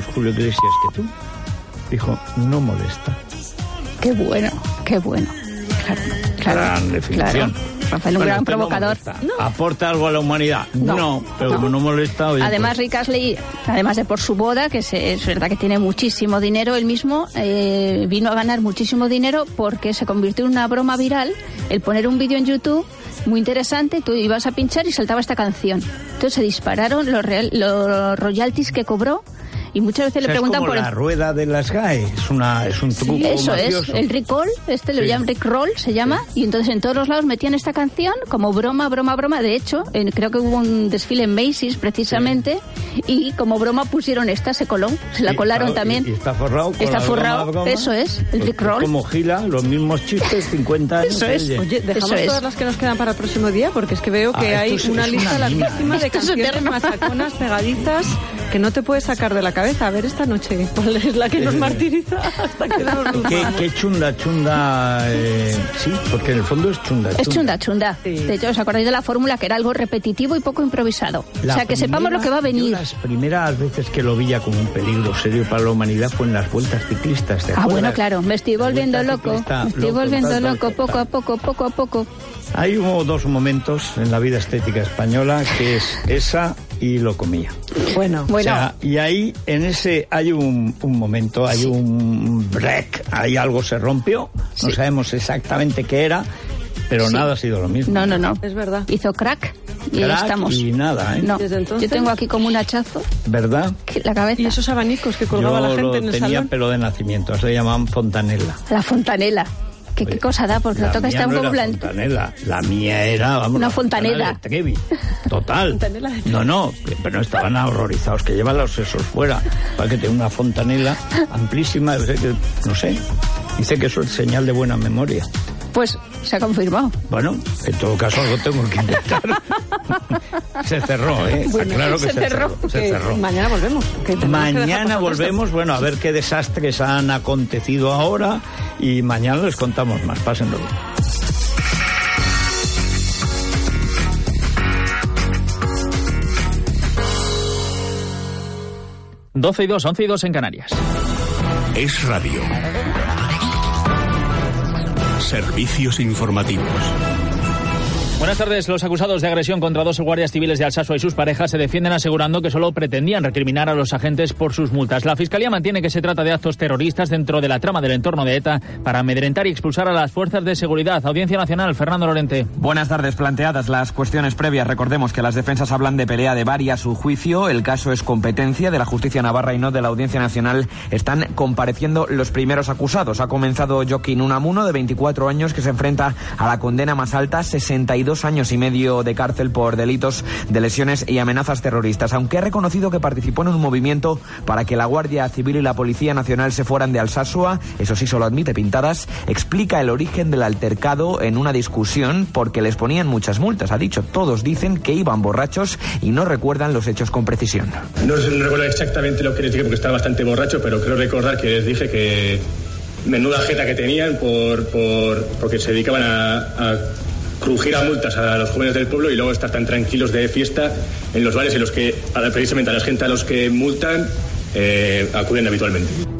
lejos Julio Iglesias que tú. Dijo, no molesta. Qué bueno, qué bueno. Claro, claro, Gran definición. claro. Rafael, un Bueno, gran no provocador. No. ¿Aporta algo a la humanidad? No, No, pero no. como no molesta, oye, Además, pues, Rick Astley, además de por su boda, que es verdad que tiene muchísimo dinero, él mismo eh, vino a ganar muchísimo dinero porque se convirtió en una broma viral el poner un vídeo en YouTube muy interesante, tú ibas a pinchar y saltaba esta canción. Entonces se dispararon los, real- los royalties que cobró y muchas veces o le sea, es preguntan como por... la rueda de las GAE. Es, una, es un truco Eso es, el Rick Roll, este lo Sí. llaman Rick Roll, se llama, y entonces en todos los lados metían esta canción como broma, broma, broma. De hecho, en- creo que hubo un desfile en Macy's precisamente, y como broma pusieron esta, se coló, se la Y, colaron claro, también. Y, y está forrado. Está forrado, broma, broma. eso es, el Pues, Rick pues Roll. Como Gila, los mismos chistes, 50 años. Eso es. oye. Dejamos Eso es. todas las que nos quedan para el próximo día porque es que veo que Ah, hay es- una es lista una larguísima de es canciones eterno. machaconas pegadizas que no te puedes sacar de la cabeza. A ver esta noche cuál es la que nos martiriza hasta que nos ¿Qué, qué chunda, chunda. eh, sí, porque en el fondo es chunda. Es chunda, chunda. Sí. De hecho, ¿os acordáis de la fórmula que era algo repetitivo y poco improvisado? La o sea, que sepamos primera- lo que va a venir. las primeras veces que lo veía como un peligro serio para la humanidad fue en las vueltas ciclistas. ¿te Ah, bueno, claro, me estoy volviendo loco. ciclista, Me estoy volviendo tal, tal, loco, tal, poco a poco, poco a poco. Hay hubo dos momentos en la vida estética española que es esa y lo comía. Bueno, Bueno, O sea, y ahí, en ese, hay un, un momento, hay un break, ahí algo se rompió, no Sí. sabemos exactamente qué era, pero Sí. nada ha sido lo mismo. no, no, no. es verdad. Hizo crack y ahí estamos. Y nada, ¿eh? No, Desde entonces- yo tengo aquí como un hachazo ¿Verdad? la cabeza. Y esos abanicos que colgaba Yo la gente lo en el tenía salón. pelo de nacimiento, se llamaban fontanela. La fontanela. ¿Qué, qué cosa da? Porque la lo toca mía está un no poco era blanco. fontanela, la mía era, vamos, Una la fontanela. de Trevi. Total. Fontanela de Trevi. No, no, que- pero estaban horrorizados, que llevan los sesos fuera, para que tenga una fontanela amplísima, que- no sé, dice que eso es señal de buena memoria. Pues se ha confirmado. Bueno, en todo caso algo tengo que inventar. se cerró, ¿eh? Bueno, claro que se se, cerró. cerró. Se cerró. Mañana volvemos. Mañana volvemos, bueno, a ver qué desastres han acontecido ahora y mañana les contamos más. Pásenlo bien. 12 y 2, 11 y 2 en Canarias. Es radio. Servicios informativos. Buenas tardes. Los acusados de agresión contra dos guardias civiles de Alsasua y sus parejas se defienden asegurando que solo pretendían recriminar a los agentes por sus multas. La Fiscalía mantiene que se trata de actos terroristas dentro de la trama del entorno de ETA para amedrentar y expulsar a las fuerzas de seguridad. Audiencia Nacional, Fernando Lorente. Buenas tardes. Planteadas las cuestiones previas, recordemos que las defensas hablan de pelea de a su juicio. El caso es competencia de la justicia navarra y no de la Audiencia Nacional. Están compareciendo los primeros acusados. Ha comenzado Joaquín Unamuno, de 24 años, que se enfrenta a la condena más alta, 62 años y medio de cárcel por delitos de lesiones y amenazas terroristas. Aunque ha reconocido que participó en un movimiento para que la Guardia Civil y la Policía Nacional se fueran de Alsasua, eso sí solo admite pintadas, explica el origen del altercado en una discusión porque les ponían muchas multas. Ha dicho, todos dicen que iban borrachos y no recuerdan los hechos con precisión. No, recuerdo exactamente lo que les dije porque estaba bastante borracho, pero creo recordar que les dije que menuda jeta que tenían por, por- porque se dedicaban a crujir a multas a los jóvenes del pueblo y luego estar tan tranquilos de fiesta en los bares en los que precisamente a la gente a los que multan eh, acuden habitualmente.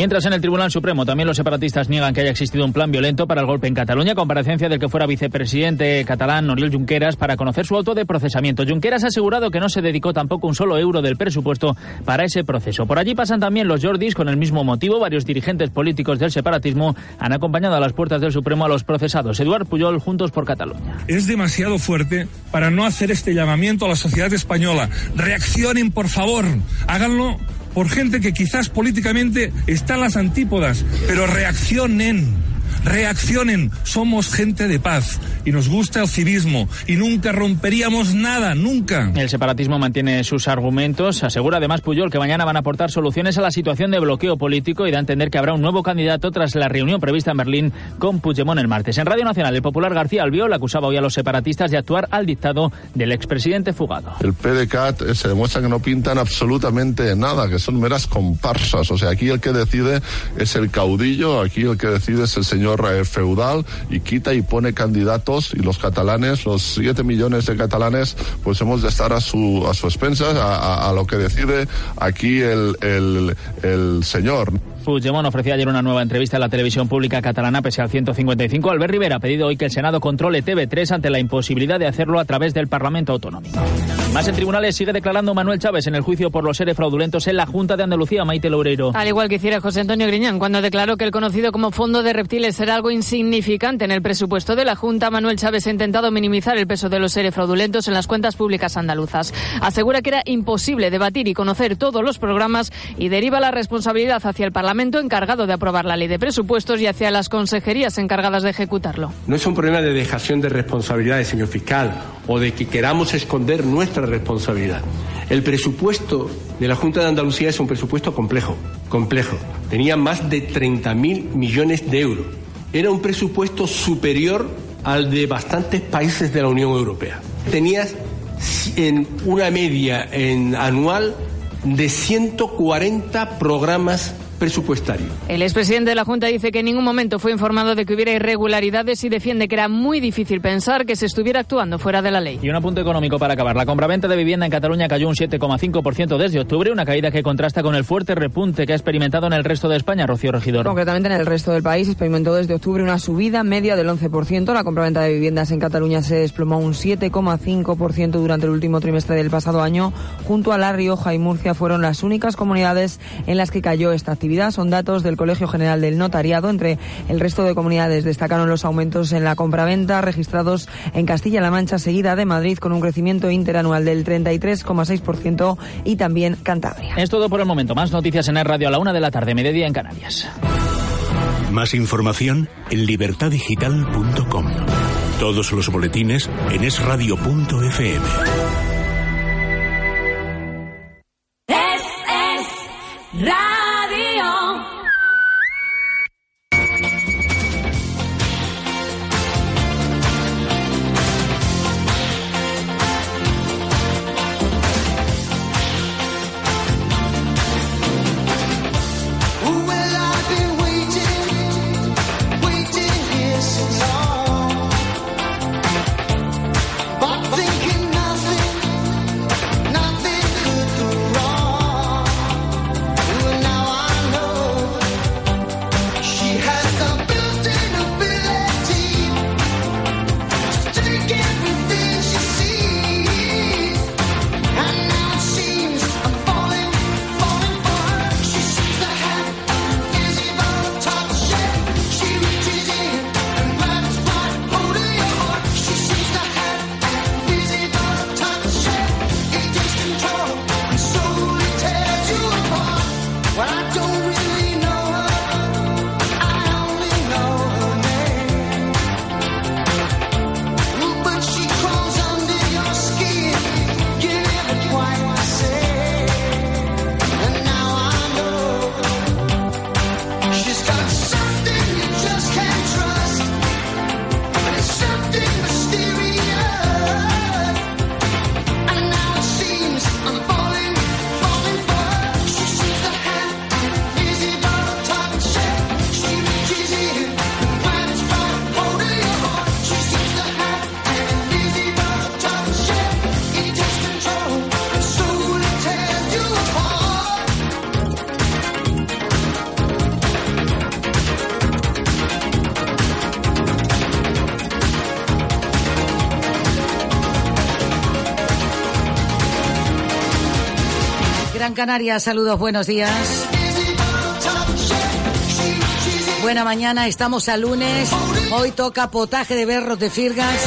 Mientras en el Tribunal Supremo también los separatistas niegan que haya existido un plan violento para el golpe en Cataluña, comparecencia del que fuera vicepresidente catalán Oriol Junqueras para conocer su auto de procesamiento. Junqueras ha asegurado que no se dedicó tampoco un solo euro del presupuesto para ese proceso. Por allí pasan también los Jordis con el mismo motivo. Varios dirigentes políticos del separatismo han acompañado a las puertas del Supremo a los procesados. Eduard Puyol, Juntos por Cataluña. es demasiado fuerte para no hacer este llamamiento a la sociedad española. Reaccionen, por favor. Háganlo por gente que quizás políticamente está en las antípodas, pero reaccionen. Reaccionen, somos gente de paz y nos gusta el civismo y nunca romperíamos nada, nunca. El separatismo mantiene sus argumentos. Asegura además Puyol que mañana van a aportar soluciones a la situación de bloqueo político y da a entender que habrá un nuevo candidato tras la reunión prevista en Berlín con Puigdemont el martes. En Radio Nacional, el popular García Albiol acusaba hoy a los separatistas de actuar al dictado del expresidente fugado. El PDCAT eh, se demuestra que no pintan absolutamente nada, que son meras comparsas. O sea, aquí el que decide es el caudillo, aquí el que decide es el señor eh, feudal y quita y pone candidatos y los catalanes, los siete millones de catalanes, pues hemos de estar a su, a su expensas, a, a lo que decide aquí el, el, el señor. Puigdemont ofrecía ayer una nueva entrevista en la televisión pública catalana pese al 155. Albert Rivera ha pedido hoy que el Senado controle TV3 ante la imposibilidad de hacerlo a través del Parlamento Autonómico. Más en tribunales sigue declarando Manuel Chávez en el juicio por los seres fraudulentos en la Junta de Andalucía, Maite Loureiro. Al igual que hiciera José Antonio Griñán cuando declaró que el conocido como Fondo de Reptiles será algo insignificante en el presupuesto de la Junta, Manuel Chávez ha intentado minimizar el peso de los seres fraudulentos en las cuentas públicas andaluzas. Asegura que era imposible debatir y conocer todos los programas y deriva la responsabilidad hacia el Parlamento encargado de aprobar la ley de presupuestos y hacia las consejerías encargadas de ejecutarlo. No es un problema de dejación de responsabilidades, señor fiscal, o de que queramos esconder nuestra responsabilidad. El presupuesto de la Junta de Andalucía es un presupuesto complejo, complejo. Tenía más de 30.000 millones de euros. Era un presupuesto superior al de bastantes países de la Unión Europea. Tenías en una media en anual de 140 programas presupuestario. El expresidente de la Junta dice que en ningún momento fue informado de que hubiera irregularidades y defiende que era muy difícil pensar que se estuviera actuando fuera de la ley. Y un apunte económico para acabar. La compraventa de vivienda en Cataluña cayó un 7,5% desde octubre, una caída que contrasta con el fuerte repunte que ha experimentado en el resto de España, Rocío Regidor. Concretamente en el resto del país experimentó desde octubre una subida media del 11%. La compraventa de viviendas en Cataluña se desplomó un 7,5% durante el último trimestre del pasado año. Junto a La Rioja y Murcia fueron las únicas comunidades en las que cayó esta actividad son datos del Colegio General del Notariado. Entre el resto de comunidades destacaron los aumentos en la compraventa registrados en Castilla-La Mancha, seguida de Madrid, con un crecimiento interanual del 33,6% y también Cantabria. Es todo por el momento. Más noticias en el radio a la una de la tarde, mediodía en Canarias. Más información en libertadigital.com. Todos los boletines en esradio.fm. Es, es, radio. Gran Canaria, saludos, buenos días. Buena mañana, estamos a lunes. Hoy toca potaje de berros de firgas.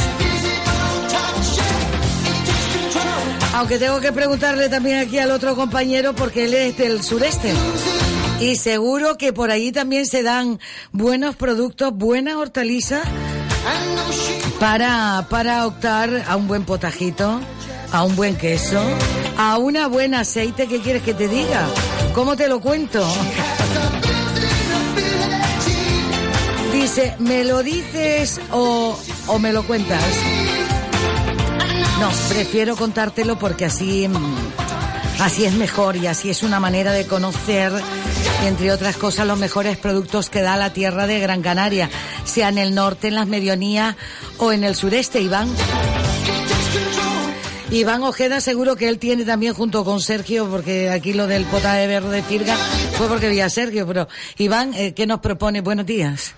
Aunque tengo que preguntarle también aquí al otro compañero porque él es del sureste. Y seguro que por allí también se dan buenos productos, buenas hortalizas para, para optar a un buen potajito, a un buen queso, a una buena aceite. ¿Qué quieres que te diga? ¿Cómo te lo cuento? Dice, ¿me lo dices o, o me lo cuentas? No, prefiero contártelo porque así, mm, así es mejor y así es una manera de conocer entre otras cosas, los mejores productos que da la tierra de Gran Canaria, sea en el norte, en las medianías o en el sureste, Iván. Iván Ojeda seguro que él tiene también junto con Sergio, porque aquí lo del pota de verde de Firga fue porque vi a Sergio, pero Iván, eh, ¿qué nos propone? Buenos días.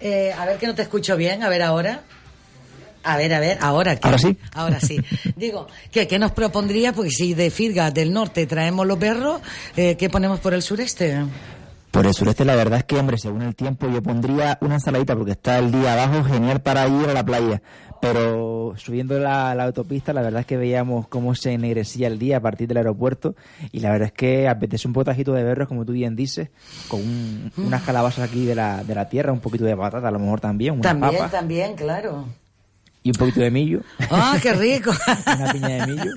Eh, a ver que no te escucho bien, a ver ahora. A ver, a ver, ahora. ¿qué? Ahora sí. Ahora sí. Digo, ¿qué, qué nos propondría? Porque si de Firga del norte traemos los perros, eh, ¿qué ponemos por el sureste? Por el sureste la verdad es que, hombre, según el tiempo yo pondría una ensaladita porque está el día abajo genial para ir a la playa. Pero subiendo la, la autopista la verdad es que veíamos cómo se ennegrecía el día a partir del aeropuerto y la verdad es que apetece un potajito de berros, como tú bien dices, con un- unas calabazas aquí de la, de la tierra, un poquito de patata a lo mejor también, una También, papa también, claro. y un poquito de millo. ¡Ah, qué rico! Una piña de millo.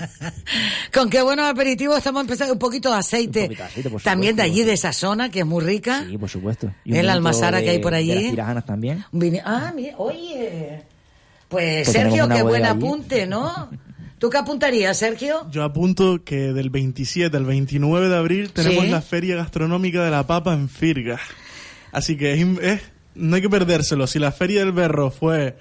Con qué buenos aperitivos estamos empezando un poquito de aceite. por También de allí, de esa zona, que es muy rica. Sí, por supuesto. Y un El almazara de- que hay por de allí. las tirajanas también. Un Ah, mira, oye. Pues tenemos Sergio, qué buen allí. apunte, ¿no? ¿Tú qué apuntarías, Sergio? Yo apunto que del 27 al 29 de abril tenemos Sí. la Feria Gastronómica de la Papa en Firga. Así que es- no hay que perdérselo. Si la Feria del Berro fue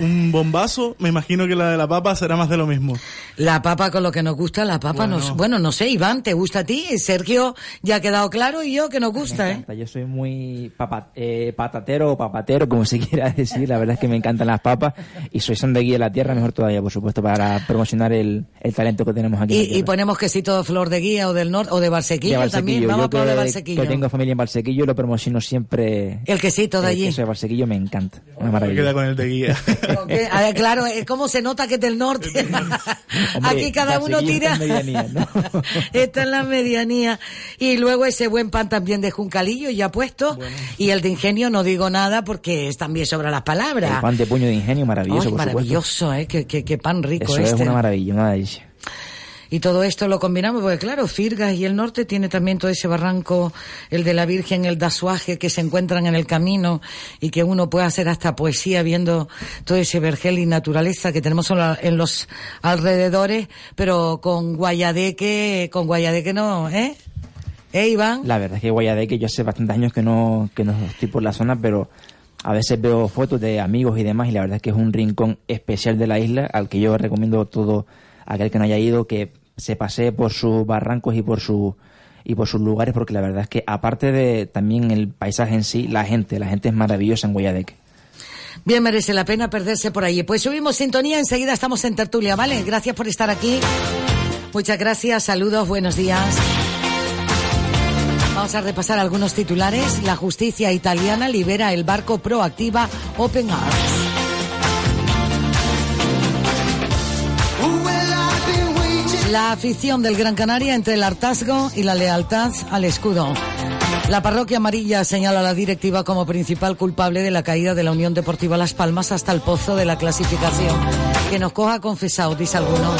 un bombazo, me imagino que la de la Papa será más de lo mismo. La papa con lo que nos gusta, la papa Bueno. nos... Bueno, no sé, Iván, ¿te gusta a ti? Sergio ya ha quedado claro y yo que nos gusta, Me ¿eh? Yo soy muy papa- eh, patatero o papatero, como se quiera decir. La verdad es que me encantan las papas y soy son de la tierra, mejor todavía, por supuesto, para promocionar el, el talento que tenemos aquí. Y, y ponemos quesito de flor de guía o del norte o de Barsequillo De también. Vamos a Yo poner de Barsequillo. que tengo familia en Valsequillo, lo promociono siempre. El quesito de El allí. queso de Valsequillo me encanta. Una Me maravilla. queda con el de guía. Ok, A ver, claro, eh, ¿cómo se nota que es del norte? Aquí cada uno tira. está en medianía, ¿no? Está en la medianía. Y luego ese buen pan también de Juncalillo ya puesto. Y el de ingenio no digo nada porque es también sobre las palabras. El pan de puño de ingenio, maravilloso, Ay, por supuesto. maravilloso, ¿eh? Qué, qué- qué pan rico Eso este. es una maravilla, una delicia. Y todo esto lo combinamos porque, claro, Firgas y el norte tiene también todo ese barranco, el de la Virgen, el dasuaje, que se encuentran en el camino y que uno puede hacer hasta poesía viendo todo ese vergel y naturaleza que tenemos en los alrededores, pero con Guayadeque, con Guayadeque no, ¿eh? ¿Eh, Iván? La verdad es que Guayadeque yo hace bastantes años que no, que no estoy por la zona, pero a veces veo fotos de amigos y demás y la verdad es que es un rincón especial de la isla al que yo recomiendo todo aquel que no haya ido que se pasee por sus barrancos y por su y por sus lugares porque la verdad es que aparte de también el paisaje en sí, la gente, la gente es maravillosa en Guayadeque. Bien merece la pena perderse por allí. Pues subimos sintonía, enseguida estamos en tertulia, ¿vale? Gracias por estar aquí. Muchas gracias, saludos, buenos días. Vamos a repasar algunos titulares. La justicia italiana libera el barco proactiva Open Arms. La afición del Gran Canaria entre el hartazgo y la lealtad al escudo. La parroquia amarilla señala a la directiva como principal culpable de la caída de la Unión Deportiva Las Palmas hasta el pozo de la clasificación. Que nos coja confesado, dice alguno.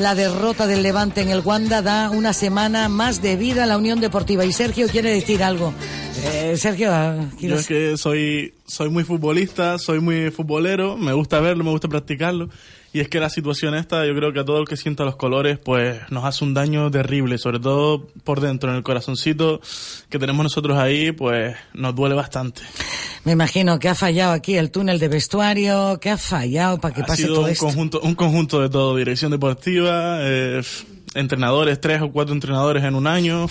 La derrota del Levante en el Wanda da una semana más de vida a la Unión Deportiva. Y Sergio quiere decir algo. Eh, Sergio, ah, Yo ¿quieres- es que soy, soy muy futbolista, soy muy futbolero, me gusta verlo, me gusta practicarlo. Y es que la situación esta, yo creo que a todo el que sienta los colores, pues nos hace un daño terrible, sobre todo por dentro, en el corazoncito que tenemos nosotros ahí, pues nos duele bastante. me imagino que ha fallado aquí el túnel de vestuario, que ha fallado para que ha pase sido todo un esto. conjunto, un conjunto de todo, dirección deportiva, eh, entrenadores, tres o cuatro entrenadores en un año,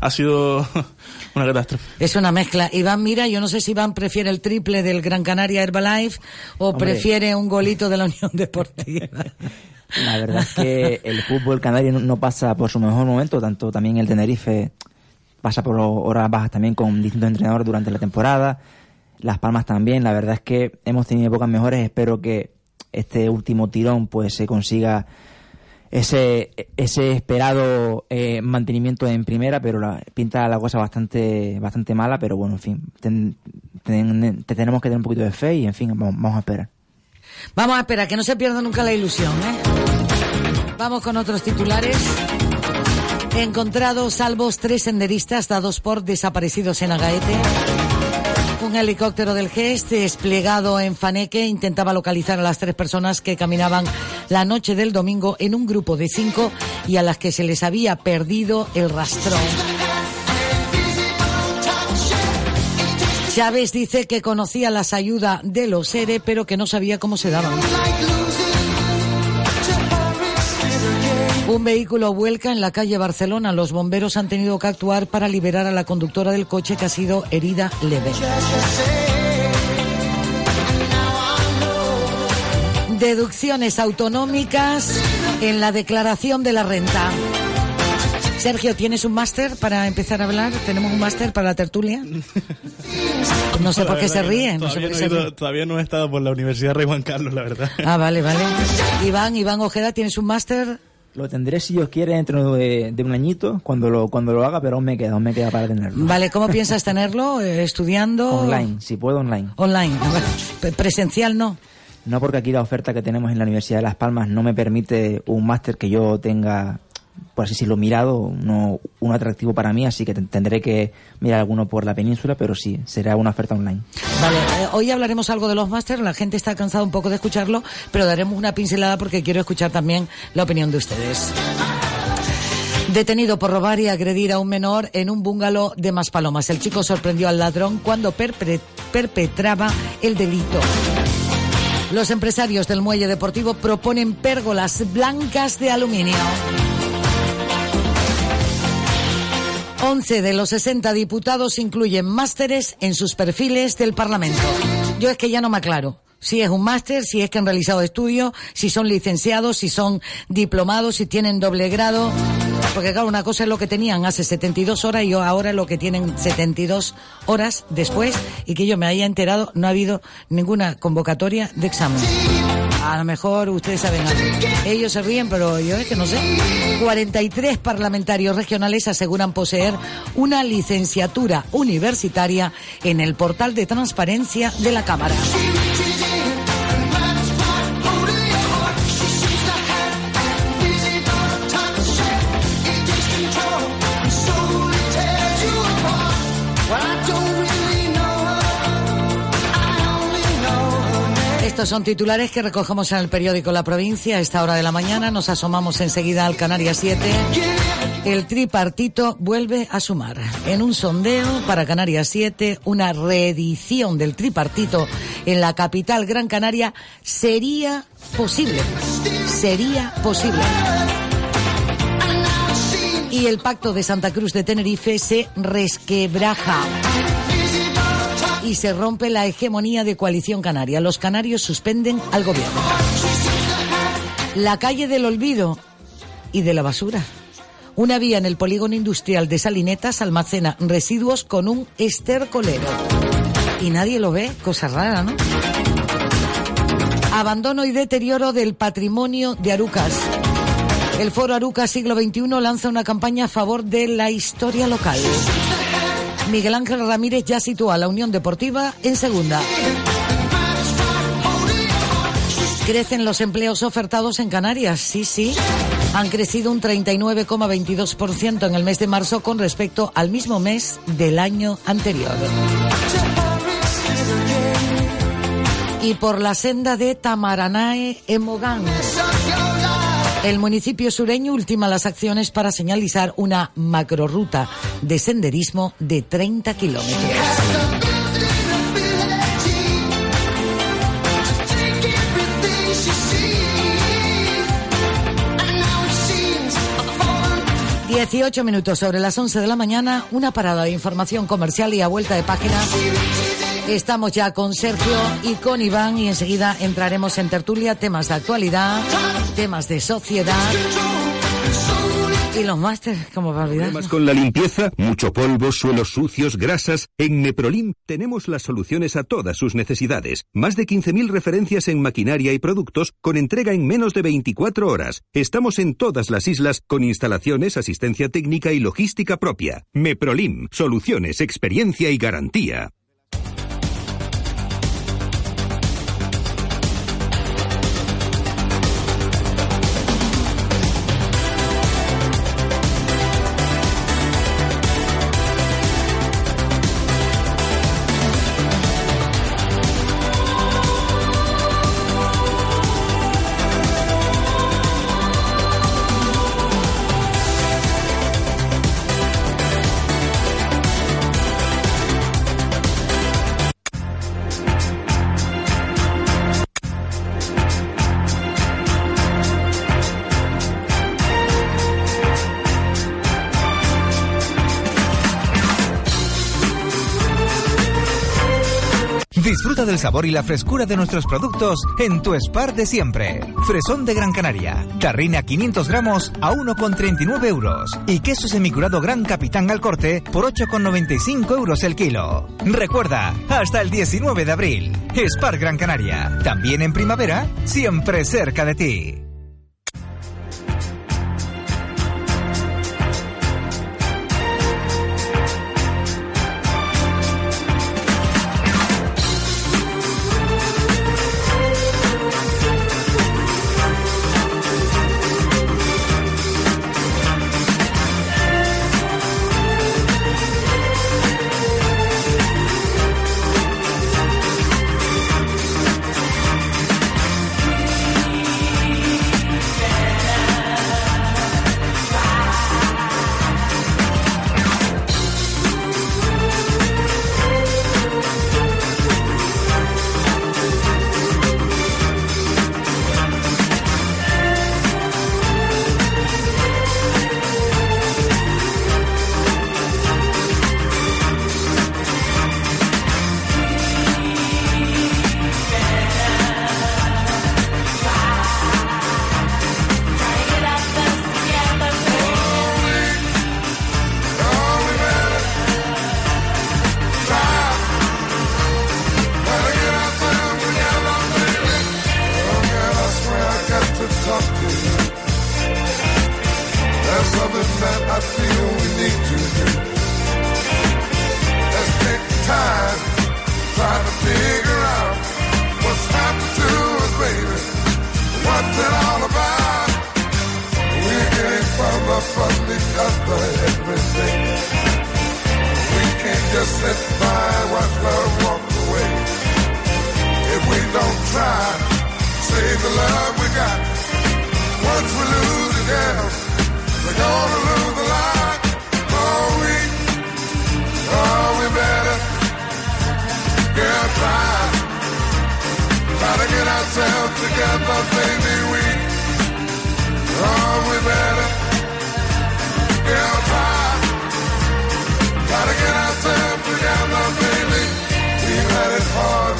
ha sido una catástrofe. Es una mezcla. Iván, mira, yo no sé si Iván prefiere el triple del Gran Canaria Herbalife o Hombre. prefiere un golito de la Unión Deportiva. La verdad es que el fútbol canario no, no pasa por su mejor momento, tanto también el Tenerife pasa por horas bajas también con distintos entrenadores durante la temporada. Las Palmas también, la verdad es que hemos tenido épocas mejores, espero que este último tirón pues se consiga ese ese esperado eh, mantenimiento en primera, pero la, pinta la cosa bastante bastante mala, pero bueno, en fin, ten- te tenemos que tener un poquito de fe y en fin, vamos, vamos a esperar. Vamos a esperar, que no se pierda nunca la ilusión, ¿eh? Vamos con otros titulares. Encontrados salvos tres senderistas dados por desaparecidos en Agaete. Un helicóptero del GES desplegado en Faneque intentaba localizar a las tres personas que caminaban la noche del domingo en un grupo de cinco y a las que se les había perdido el rastrón. Chávez dice que conocía las ayudas de los ERE, pero que no sabía cómo se daban. Un vehículo vuelca en la calle Barcelona. Los bomberos han tenido que actuar para liberar a la conductora del coche que ha sido herida leve. Deducciones autonómicas en la declaración de la renta. Sergio, ¿tienes un máster para empezar a hablar? ¿Tenemos un máster para la tertulia? No sé por qué se no, No sé no ríe. todavía no he estado por la Universidad Rey Juan Carlos, la verdad. Ah, vale, vale. Iván, Iván Ojeda, ¿tienes un máster? Lo tendré si Dios quiere dentro de, de un añito cuando lo cuando lo haga, pero aún me queda, aún me queda para tenerlo. Vale, ¿cómo piensas tenerlo? Eh, ¿Estudiando? Online, si puedo online. Online. Pre- Presencial no. No porque aquí la oferta que tenemos en la Universidad de Las Palmas no me permite un máster que yo tenga, por así decirlo, mirado, no un atractivo para mí, así que te- tendré que mirar alguno por la península, pero sí, será una oferta online. Vale, eh, hoy hablaremos algo de los másteres, la gente está cansada un poco de escucharlo, pero daremos una pincelada porque quiero escuchar también la opinión de ustedes. Detenido por robar y agredir a un menor en un bungalow de Maspalomas. El chico sorprendió al ladrón cuando perpre- perpetraba el delito. Los empresarios del muelle deportivo proponen pérgolas blancas de aluminio. 11 de los 60 diputados incluyen másteres en sus perfiles del Parlamento. Yo es que ya no me aclaro. Si es un máster, si es que han realizado estudios, si son licenciados, si son diplomados, si tienen doble grado. Porque claro, una cosa es lo que tenían hace 72 horas y ahora lo que tienen 72 horas después y que yo me haya enterado, no ha habido ninguna convocatoria de examen. A lo mejor ustedes saben algo. Ellos se ríen, pero yo es que no sé. 43 parlamentarios regionales aseguran poseer una licenciatura universitaria en el portal de transparencia de la Cámara. Estos son titulares que recogemos en el periódico La Provincia a esta hora de la mañana. Nos asomamos enseguida al Canarias 7. El tripartito vuelve a sumar. En un sondeo para Canarias 7, una reedición del tripartito en la capital Gran Canaria sería posible. Sería posible. Y el pacto de Santa Cruz de Tenerife se resquebraja y se rompe la hegemonía de coalición canaria. Los canarios suspenden al gobierno. La calle del olvido y de la basura. Una vía en el polígono industrial de Salinetas almacena residuos con un estercolero. Y nadie lo ve, cosa rara, ¿no? Abandono y deterioro del patrimonio de Arucas. El Foro Arucas Siglo XXI lanza una campaña a favor de la historia local. Miguel Ángel Ramírez ya sitúa a la Unión Deportiva en segunda. Crecen los empleos ofertados en Canarias, sí, sí. Han crecido un 39,22% en el mes de marzo con respecto al mismo mes del año anterior. Y por la senda de Tamaranae en Mogán. El municipio sureño ultima las acciones para señalizar una macroruta de senderismo de 30 kilómetros. Dieciocho minutos sobre las 11 de la mañana, una parada de información comercial y a vuelta de página. Estamos ya con Sergio y con Iván y enseguida entraremos en tertulia, temas de actualidad, temas de sociedad y los másteres, como para olvidar. ¿Problemas con la limpieza? ¿Mucho polvo, suelos sucios, grasas? En Meprolim tenemos las soluciones a todas sus necesidades. Más de 15.000 referencias en maquinaria y productos con entrega en menos de 24 horas. Estamos en todas las islas con instalaciones, asistencia técnica y logística propia. Meprolim, soluciones, experiencia y garantía. Del sabor y la frescura de nuestros productos en tu Spar de siempre. Fresón de Gran Canaria, tarrina 500 gramos a 1,39 euros y queso semicurado Gran Capitán al corte por 8,95 euros el kilo. Recuerda, hasta el 19 de abril. Spar Gran Canaria, también en primavera, siempre cerca de ti.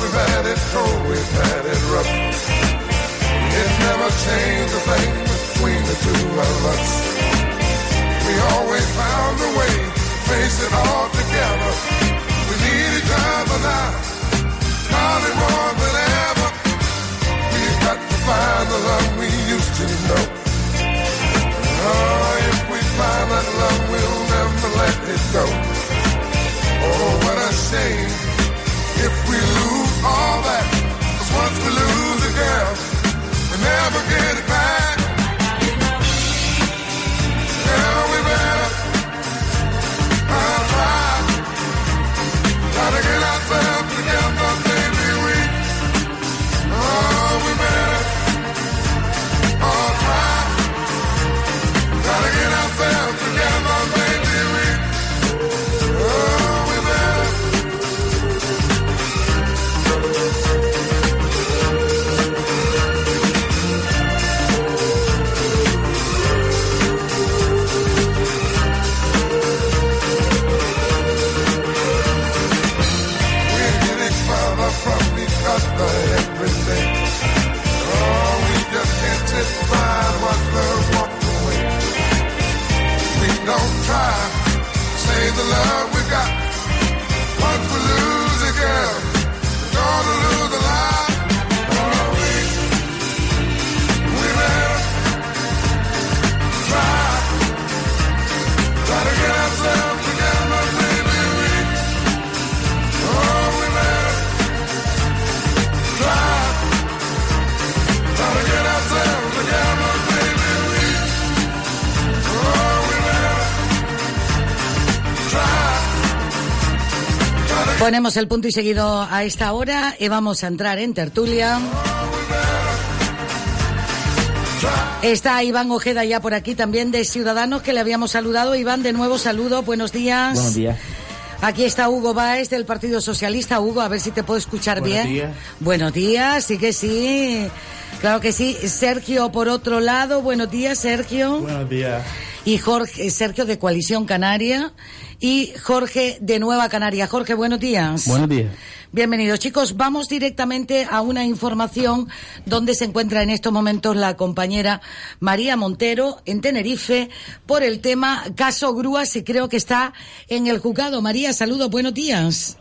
We've had it cold, we've had it rough. It never changed a thing between the two of us. We always found a way to face it all together. We need each other now, darling, more than ever. We've got to find the love we used to know. Oh, if we find that love, we'll never let it go. Oh, what a shame if we lose all that. 'Cause once we lose a girl, we never get it back. Ponemos el punto y seguido a esta hora y vamos a entrar en tertulia. Está Iván Ojeda ya por aquí también de Ciudadanos que le habíamos saludado. Iván, de nuevo saludo, buenos días. Buenos días. Aquí está Hugo Báez del Partido Socialista. Hugo, a ver si te puedo escuchar Buenos bien. días. Buenos días, sí que sí. Claro que sí. Sergio, por otro lado, buenos días, Sergio. Buenos días. y Jorge, Sergio de Coalición Canaria y Jorge de Nueva Canaria. Jorge, buenos días. Buenos días. Bienvenidos chicos, vamos directamente a una información donde se encuentra en estos momentos la compañera María Montero en Tenerife por el tema caso Grúas y creo que está en el juzgado. María, saludos, buenos días.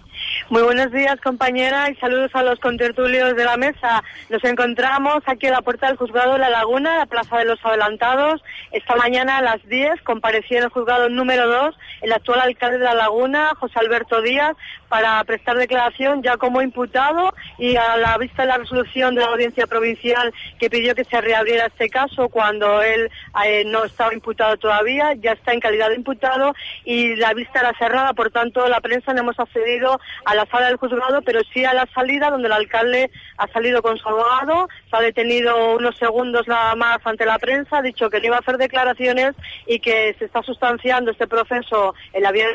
Muy buenos días, compañera, y saludos a los contertulios de la mesa. Nos encontramos aquí a la puerta del juzgado de La Laguna, la Plaza de los Adelantados. Esta mañana a las 10 compareció en el juzgado número 2 el actual alcalde de La Laguna, José Alberto Díaz, para prestar declaración ya como imputado y a la vista de la resolución de la audiencia provincial que pidió que se reabriera este caso cuando él eh, no estaba imputado todavía, ya está en calidad de imputado y la vista era cerrada, por tanto la prensa no hemos accedido a la sala del juzgado, pero sí a la salida donde el alcalde ha salido con su abogado, se ha detenido unos segundos nada más ante la prensa, ha dicho que no iba a hacer declaraciones y que se está sustanciando este proceso en la vía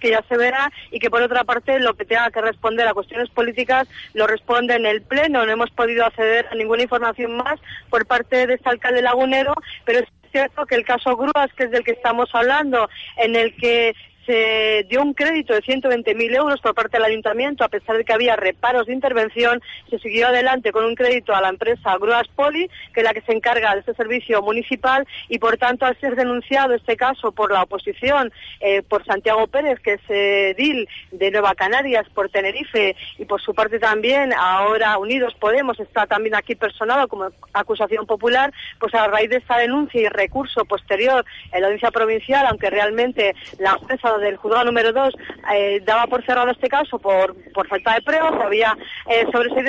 que ya se verá y que por otra parte lo que tenga que responder a cuestiones políticas lo responde en el pleno. No hemos podido acceder a ninguna información más por parte de este alcalde lagunero, pero es cierto que el caso Grúas, que es del que estamos hablando, en el que se dio un crédito de 120.000 euros por parte del ayuntamiento, a pesar de que había reparos de intervención, se siguió adelante con un crédito a la empresa Gruas Poli, que es la que se encarga de este servicio municipal, y por tanto, al ser denunciado este caso por la oposición, eh, por Santiago Pérez, que es edil de Nueva Canarias, por Tenerife, y por su parte también, ahora Unidos Podemos está también aquí personado como acusación popular, pues a raíz de esta denuncia y recurso posterior en la audiencia provincial, aunque realmente la del juzgado número 2 eh, daba por cerrado este caso por, por falta de pruebas, había eh,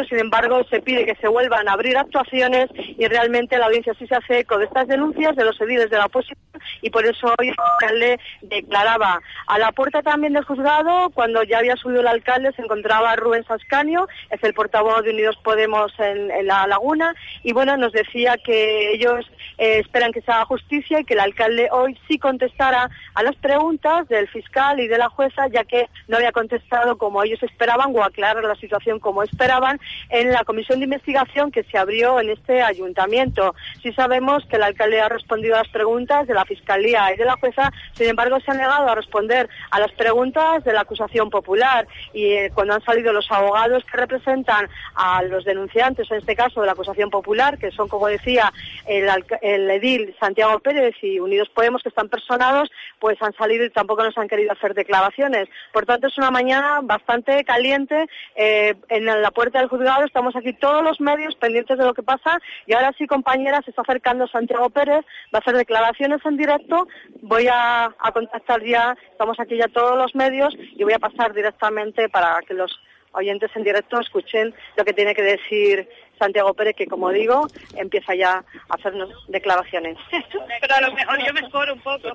sin embargo, se pide que se vuelvan a abrir actuaciones y realmente la audiencia sí se hace eco de estas denuncias de los ediles de la oposición y por eso hoy el alcalde declaraba. A la puerta también del juzgado, cuando ya había subido el alcalde, se encontraba Rubén Sascanio, es el portavoz de Unidos Podemos en, en la laguna, y bueno, nos decía que ellos eh, esperan que se haga justicia y que el alcalde hoy sí contestara a las preguntas del fiscal y de la jueza, ya que no había contestado como ellos esperaban o aclarar la situación como esperaban en la comisión de investigación que se abrió en este ayuntamiento. Sí sabemos que el alcalde ha respondido a las preguntas de la fiscalía y de la jueza, sin embargo se ha negado a responder a las preguntas de la acusación popular y eh, cuando han salido los abogados que representan a los denunciantes, en este caso de la acusación popular, que son, como decía, el, el edil Santiago Pérez y Unidos Podemos, que están personados, pues han salido y tampoco nos han querido hacer declaraciones. Por tanto, es una mañana bastante caliente. Eh, en la puerta del juzgado estamos aquí todos los medios pendientes de lo que pasa y ahora sí, compañera, se está acercando Santiago Pérez, va a hacer declaraciones en directo. Voy a, a contactar ya, estamos aquí ya todos los medios y voy a pasar directamente para que los oyentes en directo escuchen lo que tiene que decir Santiago Pérez, que como digo, empieza ya a hacernos declaraciones. Pero a lo mejor yo me escoro un poco.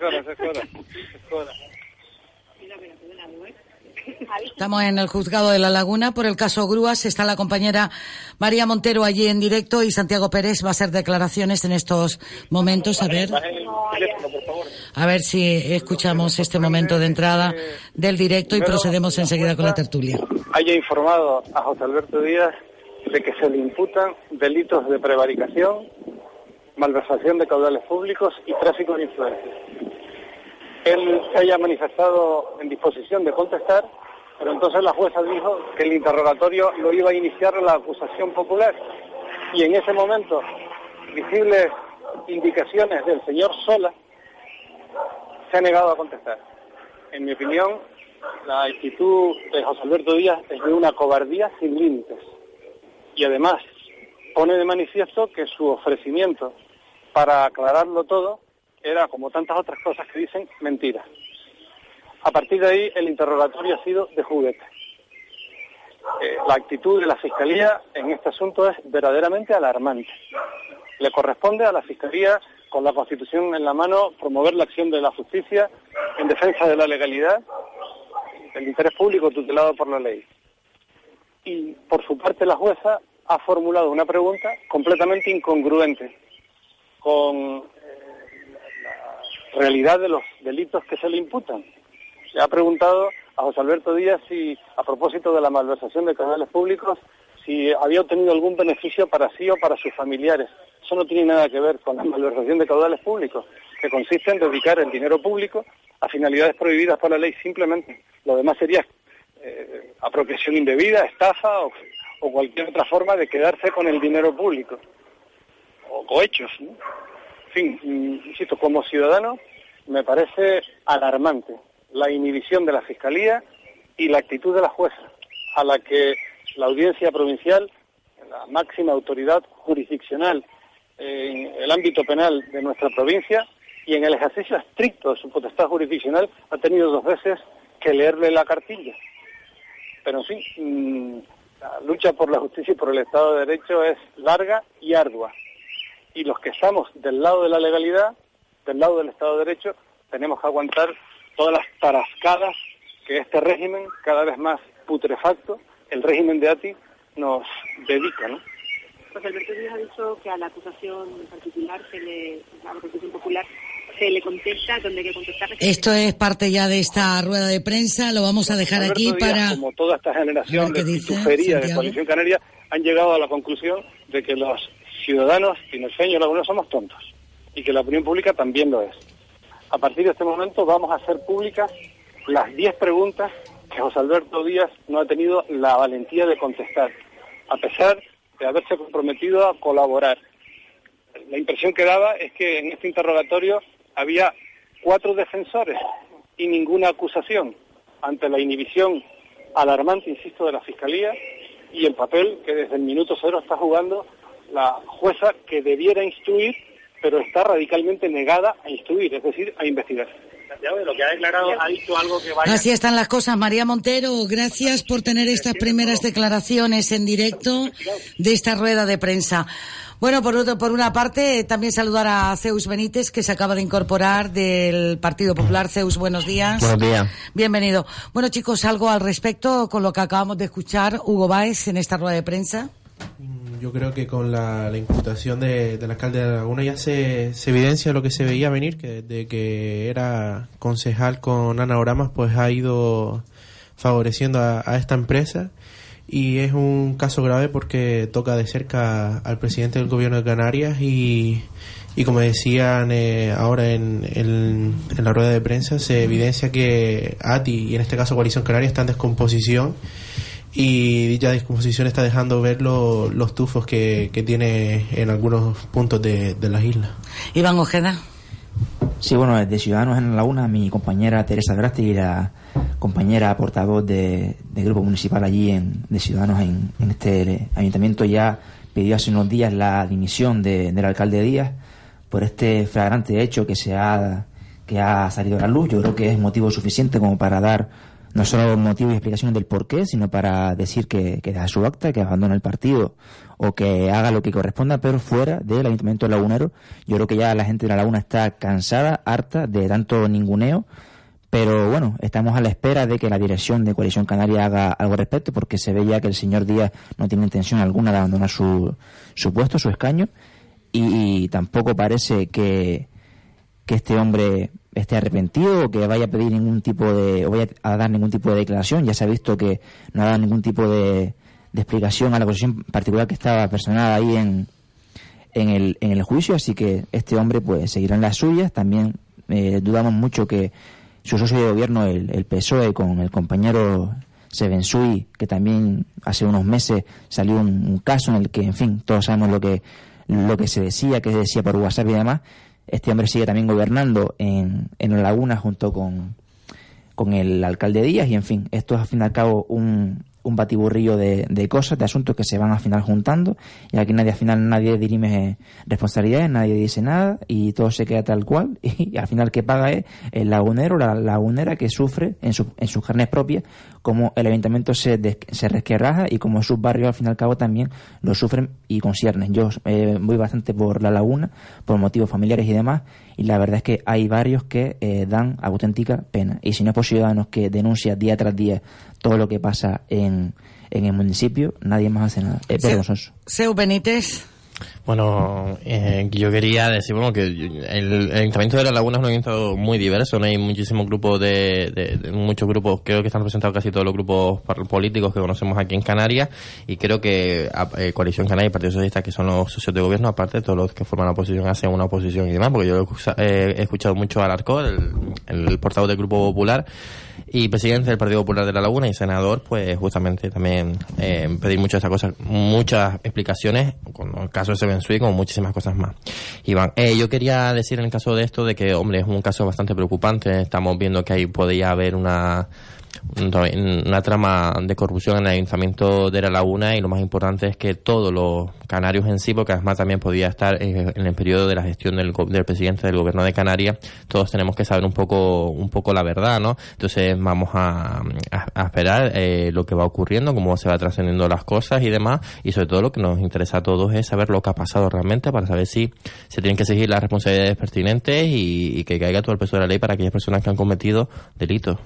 Estamos en el juzgado de La Laguna por el caso Grúas. Está la compañera María Montero allí en directo y Santiago Pérez va a hacer declaraciones en estos momentos. A ver, a ver si escuchamos este momento de entrada del directo y procedemos enseguida con la tertulia. haya informado a José Alberto Díaz de que se le imputan delitos de prevaricación, malversación de caudales públicos y tráfico de influencias. Él se haya manifestado en disposición de contestar, pero entonces la jueza dijo que el interrogatorio lo iba a iniciar la acusación popular y en ese momento visibles indicaciones del señor Sola se ha negado a contestar. En mi opinión, la actitud de José Alberto Díaz es de una cobardía sin límites. Y además pone de manifiesto que su ofrecimiento para aclararlo todo era, como tantas otras cosas que dicen, mentira. A partir de ahí, el interrogatorio ha sido de juguete. Eh, la actitud de la Fiscalía en este asunto es verdaderamente alarmante. Le corresponde a la Fiscalía, con la Constitución en la mano, promover la acción de la justicia en defensa de la legalidad, del interés público tutelado por la ley. Y, por su parte, la jueza ha formulado una pregunta completamente incongruente con realidad de los delitos que se le imputan. Le ha preguntado a José Alberto Díaz si, a propósito de la malversación de canales públicos, si había obtenido algún beneficio para sí o para sus familiares. Eso no tiene nada que ver con la malversación de caudales públicos. que consiste en dedicar el dinero público a finalidades prohibidas por la ley simplemente. Lo demás sería eh, apropiación indebida, estafa o, o cualquier otra forma de quedarse con el dinero público. O cohechos, ¿no? Fin, mm, insisto, como ciudadano me parece alarmante la inhibición de la Fiscalía y la actitud de la jueza, a la que la Audiencia Provincial, la máxima autoridad jurisdiccional en el ámbito penal de nuestra provincia y en el ejercicio estricto de su potestad jurisdiccional, ha tenido dos veces que leerle la cartilla. Pero en fin, mm, la lucha por la justicia y por el Estado de Derecho es larga y ardua. Y los que estamos del lado de la legalidad, del lado del Estado de Derecho, tenemos que aguantar todas las tarascadas que este régimen, cada vez más putrefacto, el régimen de ATI, nos dedica, ¿no? José Alberto Díaz ha dicho que a la acusación particular, se le, a la acusación popular, se le contesta donde hay que contestar. Esto es parte ya de esta rueda de prensa, lo vamos a dejar Alberto aquí Díaz, para... Como toda esta generación de dice pitufería de. Coalición Canaria, han llegado a la conclusión de que los ciudadanos tinerfeños y laguneros somos tontos y que la opinión pública también lo es. A partir de este momento vamos a hacer públicas las 10 preguntas que José Alberto Díaz no ha tenido la valentía de contestar, a pesar de haberse comprometido a colaborar. La impresión que daba es que en este interrogatorio había cuatro defensores y ninguna acusación ante la inhibición alarmante, insisto, de la Fiscalía y el papel que desde el minuto cero está jugando la jueza que debiera instruir, pero está radicalmente negada a instruir, es decir, a investigar. De lo que ha declarado, ha dicho algo que vaya... Así están las cosas. María Montero, gracias por tener estas primeras declaraciones en directo de esta rueda de prensa. Bueno, por, otro, por una parte, también saludar a Zeus Benítez, que se acaba de incorporar del Partido Popular. Zeus, buenos días. Buenos días. Bienvenido. Bueno, chicos, algo al respecto con lo que acabamos de escuchar Hugo Báez en esta rueda de prensa. Yo creo que con la, imputación de, del alcalde de Laguna ya se, se evidencia lo que se veía venir, que desde que era concejal con Ana Oramas, pues ha ido favoreciendo a, a esta empresa. Y es un caso grave porque toca de cerca al presidente del gobierno de Canarias y, como decían eh, ahora en la rueda de prensa, se evidencia que ATI y en este caso Coalición Canaria está en descomposición y dicha descomposición está dejando ver lo- los tufos que, que tiene en algunos puntos de, de las islas. Iván Ojeda. Sí, bueno, desde Ciudadanos en la Laguna, mi compañera Teresa Grasti y la compañera portavoz de, del grupo municipal allí en, de Ciudadanos en, en este ayuntamiento ya pidió hace unos días la dimisión de- del alcalde Díaz por este flagrante hecho que se ha que ha salido a la luz. Yo creo que es motivo suficiente como para dar no solo motivos y explicaciones del por qué, sino para decir que, que deja su acta, que abandona el partido o que haga lo que corresponda, pero fuera del Ayuntamiento Lagunero. Yo creo que ya la gente de la Laguna está cansada, harta de tanto ninguneo, pero bueno, estamos a la espera de que la dirección de Coalición Canaria haga algo al respecto, porque se ve ya que el señor Díaz no tiene intención alguna de abandonar su, su puesto, su escaño, y, tampoco parece que, que este hombre esté arrepentido o que vaya a pedir ningún tipo de o vaya a dar ningún tipo de declaración. Ya se ha visto que no ha dado ningún tipo de, de explicación a la acusación particular que estaba personada ahí en, en el, en el juicio. Así que este hombre pues seguirá en las suyas. También eh, dudamos mucho que su socio de gobierno el, el PSOE con el compañero Sebensui que también hace unos meses salió un, un caso en el que en fin todos sabemos lo que lo que se decía que se decía por WhatsApp y demás este hombre sigue también gobernando en, en La Laguna junto con, con el alcalde Díaz y en fin, esto es al fin y al cabo un, un batiburrillo de, de cosas, de asuntos que se van al final juntando y aquí nadie al final nadie dirime responsabilidades, nadie dice nada y todo se queda tal cual y, al final que paga es el lagunero, la lagunera que sufre en, su, en sus carnes propias como el ayuntamiento se, des- se resquebraja y como sus barrios al fin y al cabo también lo sufren y conciernen. Yo eh, voy bastante por la laguna, por motivos familiares y demás, y la verdad es que hay varios que eh, dan auténtica pena. Y si no es por ciudadanos que denuncian día tras día todo lo que pasa en, en el municipio, nadie más hace nada. Es Sí. vergonzoso. Seu Benítez. Bueno, eh, yo quería decir bueno que el, el Ayuntamiento de La Laguna es un ayuntamiento muy diverso, ¿no? hay muchísimos grupos de, de- muchos grupos, creo que están representados casi todos los grupos políticos que conocemos aquí en Canarias y creo que eh, Coalición Canaria y Partido Socialista que son los socios de gobierno, aparte de todos los que forman la oposición, hacen una oposición y demás, porque yo he eh, escuchado mucho a Alarcó, el, el portavoz del Grupo Popular y presidente del Partido Popular de La Laguna y senador, pues justamente también eh, pedir muchas cosas, muchas explicaciones, con el caso de Seven Sui, como muchísimas cosas más. Iván, eh, yo quería decir en el caso de esto de que, hombre, es un caso bastante preocupante. Estamos viendo que ahí podría haber una una trama de corrupción en el Ayuntamiento de La Laguna y lo más importante es que todos los canarios en sí, porque además también podía estar eh, en el periodo de la gestión del, presidente del gobierno de Canarias, todos tenemos que saber un poco un poco la verdad, ¿no? Entonces vamos a, a- a esperar eh, lo que va ocurriendo, cómo se va trascendiendo las cosas y demás, y sobre todo lo que nos interesa a todos es saber lo que ha pasado realmente para saber si se tienen que seguir las responsabilidades pertinentes y, y que caiga todo el peso de la ley para aquellas personas que han cometido delitos.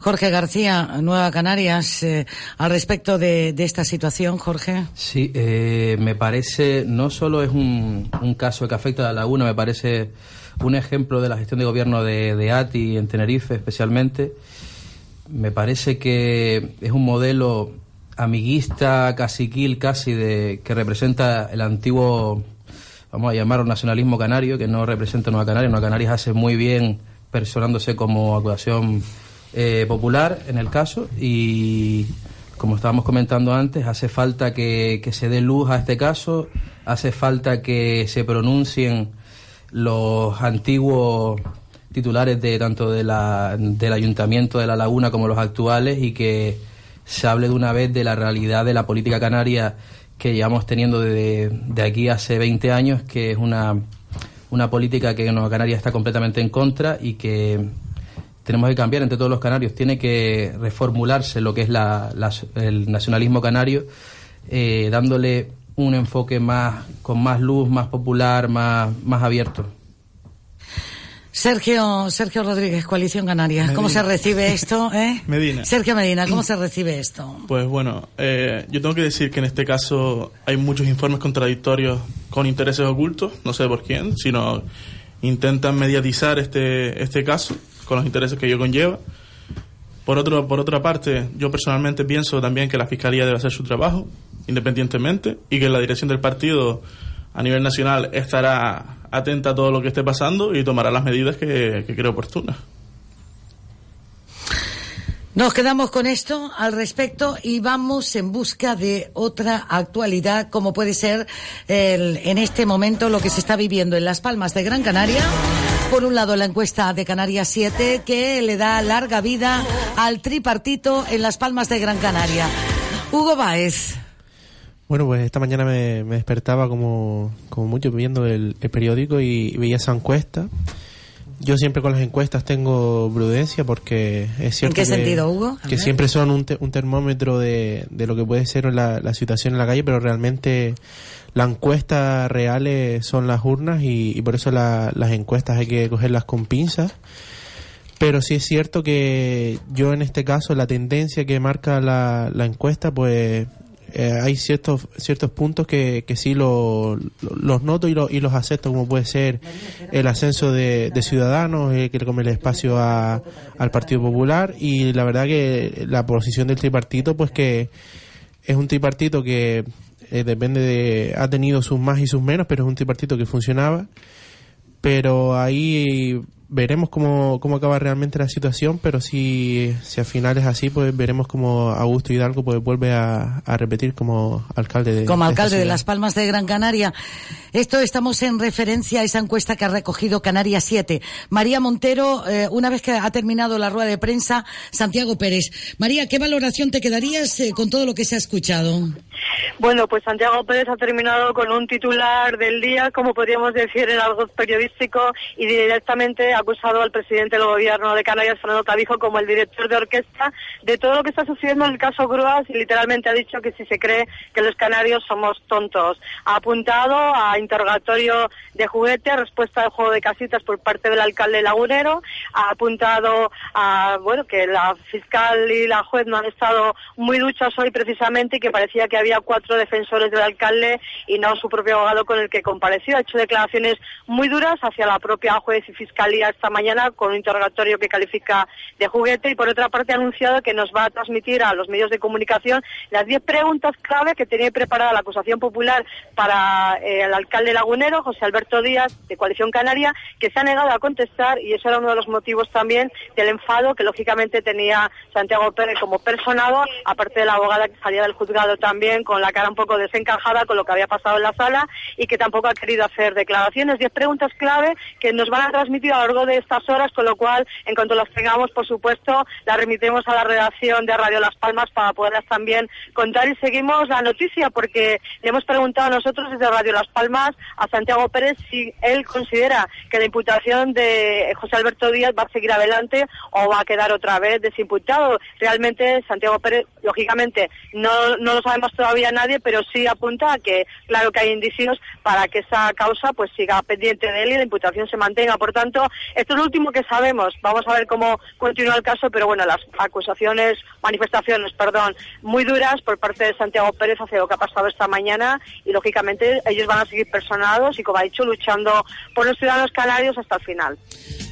Jorge García, Nueva Canarias, eh, al respecto de, esta situación, Jorge. Sí, eh, me parece, no solo es un, caso que afecta a la laguna, me parece un ejemplo de la gestión de gobierno de, de ATI en Tenerife especialmente. Me parece que es un modelo amiguista, caciquil casi, de, que representa el antiguo, vamos a llamarlo nacionalismo canario, que no representa Nueva Canarias. Nueva Canarias hace muy bien personándose como acusación eh, popular en el caso y como estábamos comentando antes, hace falta que, que se dé luz a este caso, hace falta que se pronuncien los antiguos titulares de tanto de la, del ayuntamiento de La Laguna como los actuales y que se hable de una vez de la realidad de la política canaria que llevamos teniendo de, de aquí hace 20 años, que es una, una política que Nueva Canarias está completamente en contra y que tenemos que cambiar entre todos los canarios. Tiene que reformularse lo que es la- la- el nacionalismo canario, eh, dándole un enfoque más con más luz, más popular, más, más abierto. Sergio, Sergio Rodríguez, Coalición Canaria, ¿cómo se recibe esto? Eh? Medina. Sergio Medina, ¿cómo se recibe esto? Pues bueno, eh, yo tengo que decir que en este caso hay muchos informes contradictorios con intereses ocultos, no sé por quién, sino intentan mediatizar este, este caso con los intereses que ello conlleva. Por, otro, por otra parte, yo personalmente pienso también que la Fiscalía debe hacer su trabajo independientemente y que la dirección del partido a nivel nacional estará atenta a todo lo que esté pasando y tomará las medidas que, que cree oportunas. Nos quedamos con esto al respecto y vamos en busca de otra actualidad, como puede ser el- en este momento lo que se está viviendo en Las Palmas de Gran Canaria. Por un lado, la encuesta de Canarias 7, que le da larga vida al tripartito en Las Palmas de Gran Canaria. Hugo Baez. Bueno, pues esta mañana me, me despertaba como, como mucho viendo el, el periódico y, veía esa encuesta. Yo siempre con las encuestas tengo prudencia porque es cierto qué que, sentido, Hugo? Que siempre son un, te- un termómetro de, de lo que puede ser la, la situación en la calle, pero realmente la encuesta reales son las urnas y, por eso la- las encuestas hay que cogerlas con pinzas. Pero sí es cierto que yo en este caso la tendencia que marca la, la encuesta, pues eh, hay ciertos ciertos puntos que, que sí lo- lo- los noto y, lo- y los acepto, como puede ser el ascenso de, de Ciudadanos, eh, que le come el espacio a- al Partido Popular y la verdad que la posición del tripartito, pues que es un tripartito que eh, depende de ha tenido sus más y sus menos, pero es un tripartito que funcionaba. Pero ahí veremos cómo, cómo acaba realmente la situación, pero si, si al final es así, pues veremos cómo Augusto Hidalgo pues vuelve a, a repetir como alcalde de como alcalde de. Las Palmas de Gran Canaria. Esto estamos en referencia a esa encuesta que ha recogido Canarias 7. María Montero, eh, una vez que ha terminado la rueda de prensa, Santiago Pérez. María, ¿qué valoración te quedarías eh, con todo lo que se ha escuchado? Bueno, pues Santiago Pérez ha terminado con un titular del día, como podríamos decir en algo periodístico, y directamente ha acusado al presidente del gobierno de Canarias, Fernando Clavijo, como el director de orquesta de todo lo que está sucediendo en el caso Grúas y literalmente ha dicho que si se cree que los canarios somos tontos. Ha apuntado a interrogatorio de juguete, respuesta al juego de casitas por parte del alcalde lagunero, ha apuntado a, bueno, que la fiscal y la juez no han estado muy duchas hoy precisamente y que parecía que había cuatro defensores del alcalde y no su propio abogado con el que compareció. Ha hecho declaraciones muy duras hacia la propia juez y fiscalía esta mañana con un interrogatorio que califica de juguete y por otra parte ha anunciado que nos va a transmitir a los medios de comunicación las diez preguntas clave que tenía preparada la acusación popular para eh, el alcalde lagunero, José Alberto Díaz, de Coalición Canaria, que se ha negado a contestar y eso era uno de los motivos también del enfado que lógicamente tenía Santiago Pérez como personado, aparte de la abogada que salía del juzgado también con la cara un poco desencajada con lo que había pasado en la sala y que tampoco ha querido hacer declaraciones. Diez preguntas clave que nos van a transmitir a lo de estas horas, con lo cual, en cuanto las tengamos, por supuesto, las remitimos a la redacción de Radio Las Palmas para poderlas también contar y seguimos la noticia porque le hemos preguntado a nosotros desde Radio Las Palmas a Santiago Pérez si él considera que la imputación de José Alberto Díaz va a seguir adelante o va a quedar otra vez desimputado. Realmente Santiago Pérez, lógicamente, no, no lo sabemos todavía nadie, pero sí apunta a que claro que hay indicios para que esa causa pues siga pendiente de él y la imputación se mantenga. Por tanto, esto es lo último que sabemos. Vamos a ver cómo continúa el caso, pero bueno, las acusaciones, manifestaciones, perdón, muy duras por parte de Santiago Pérez hacia lo que ha pasado esta mañana y lógicamente ellos van a seguir personados y como ha dicho, luchando por los ciudadanos canarios hasta el final.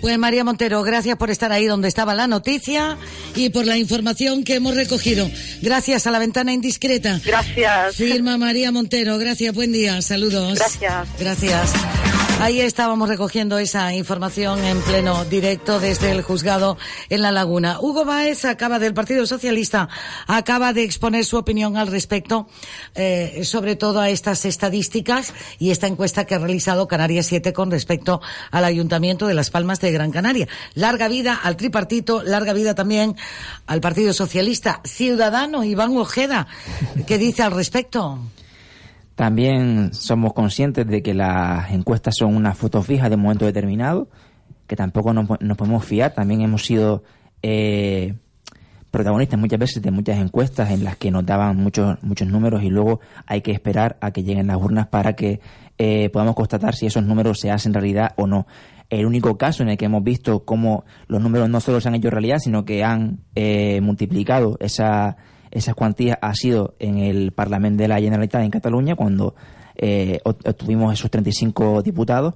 Pues María Montero, gracias por estar ahí donde estaba la noticia y por la información que hemos recogido. Gracias a la ventana indiscreta. Gracias. Firma María Montero, gracias, buen día, saludos. Gracias. Gracias. Ahí estábamos recogiendo esa información en pleno directo desde el juzgado en La Laguna. Hugo Baez acaba del Partido Socialista, acaba de exponer su opinión al respecto, eh, sobre todo a estas estadísticas y esta encuesta que ha realizado Canarias 7 con respecto al Ayuntamiento de Las Palmas de Gran Canaria. Larga vida al tripartito, larga vida también al Partido Socialista. Ciudadano Iván Ojeda, ¿qué dice al respecto? También somos conscientes de que las encuestas son una foto fija de un momento determinado, que tampoco nos, nos podemos fiar. También hemos sido eh, protagonistas muchas veces de muchas encuestas en las que nos daban muchos, muchos números y luego hay que esperar a que lleguen las urnas para que eh, podamos constatar si esos números se hacen realidad o no. El único caso en el que hemos visto cómo los números no solo se han hecho realidad, sino que han eh, multiplicado esa esas cuantías ha sido en el Parlamento de la Generalitat en Cataluña, cuando eh, obtuvimos esos 35 diputados.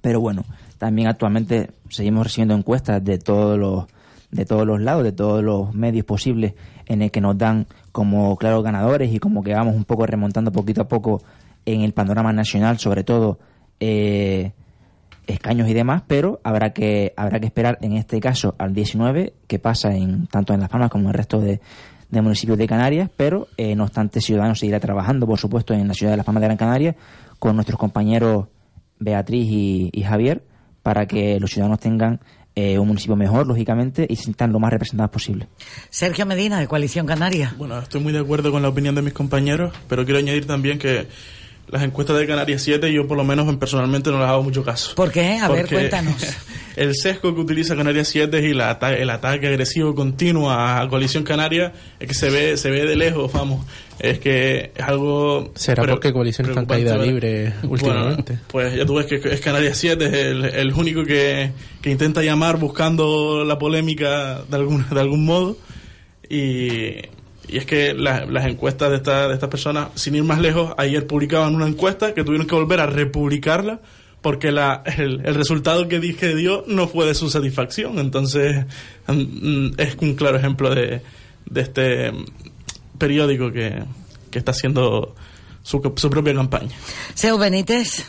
Pero bueno, también actualmente seguimos recibiendo encuestas de todos los de todos los lados, de todos los medios posibles, en el que nos dan como claros ganadores y como que vamos un poco remontando poquito a poco en el panorama nacional, sobre todo eh, escaños y demás, pero habrá que habrá que esperar en este caso al 19 que pasa en tanto en Las Palmas como en el resto de, de municipios de Canarias, pero eh, no obstante Ciudadanos seguirá trabajando, por supuesto, en la ciudad de Las Palmas de Gran Canaria con nuestros compañeros Beatriz y, Javier para que los ciudadanos tengan eh, un municipio mejor, lógicamente, y se sientan lo más representados posible. Sergio Medina, de Coalición Canaria. Bueno, estoy muy de acuerdo con la opinión de mis compañeros, pero quiero añadir también que las encuestas de Canarias 7 yo por lo menos personalmente no las hago mucho caso. ¿Por qué? A ver, cuéntanos. el sesgo que utiliza Canarias 7 y la, el ataque agresivo continuo a Coalición Canaria es que se ve se ve de lejos, vamos. Es que es algo... ¿Será porque Coalición está en caída libre últimamente? pues ya tú ves que es Canarias 7, es el, el único que, que intenta llamar buscando la polémica de algún, de algún modo. Y y es que las encuestas de, esta, de estas personas, sin ir más lejos, ayer publicaban una encuesta que tuvieron que volver a republicarla porque la, el, resultado que dije dio no fue de su satisfacción. Entonces, mm, es un claro ejemplo de, de este periódico que, que está haciendo su, su propia campaña. Seu Benítez.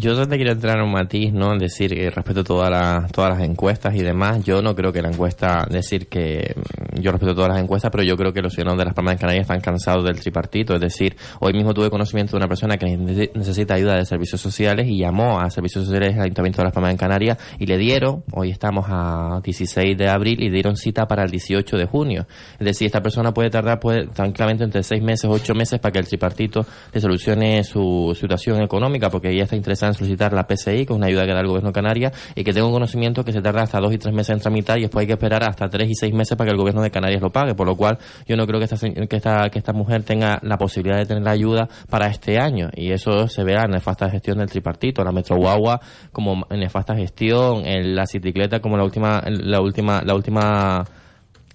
Yo te quiero entrar en un matiz, ¿no? En decir que respecto a todas las encuestas y demás, yo no creo que la encuesta, decir que yo respeto todas las encuestas, pero yo creo que los ciudadanos de las Palmas de Canarias están cansados del tripartito. Es decir, hoy mismo tuve conocimiento de una persona que nece- necesita ayuda de servicios sociales y llamó a servicios sociales del Ayuntamiento de las Palmas de Canarias y le dieron, hoy estamos a 16 de abril, y dieron cita para el 18 de junio. Es decir, esta persona puede tardar puede, tranquilamente entre 6 meses, 8 meses para que el tripartito le solucione su situación económica, porque ella está interesada solicitar la PCI, que es una ayuda que da el Gobierno de Canarias, y que tengo conocimiento que se tarda hasta 2 y 3 meses en tramitar y después hay que esperar hasta 3 y 6 meses para que el Gobierno de Canarias lo pague, por lo cual yo no creo que esta, que esta, que esta mujer tenga la posibilidad de tener la ayuda para este año, y eso se verá en nefasta gestión del tripartito, la Metro Guagua como nefasta gestión, en la bicicleta como la última, la última, la última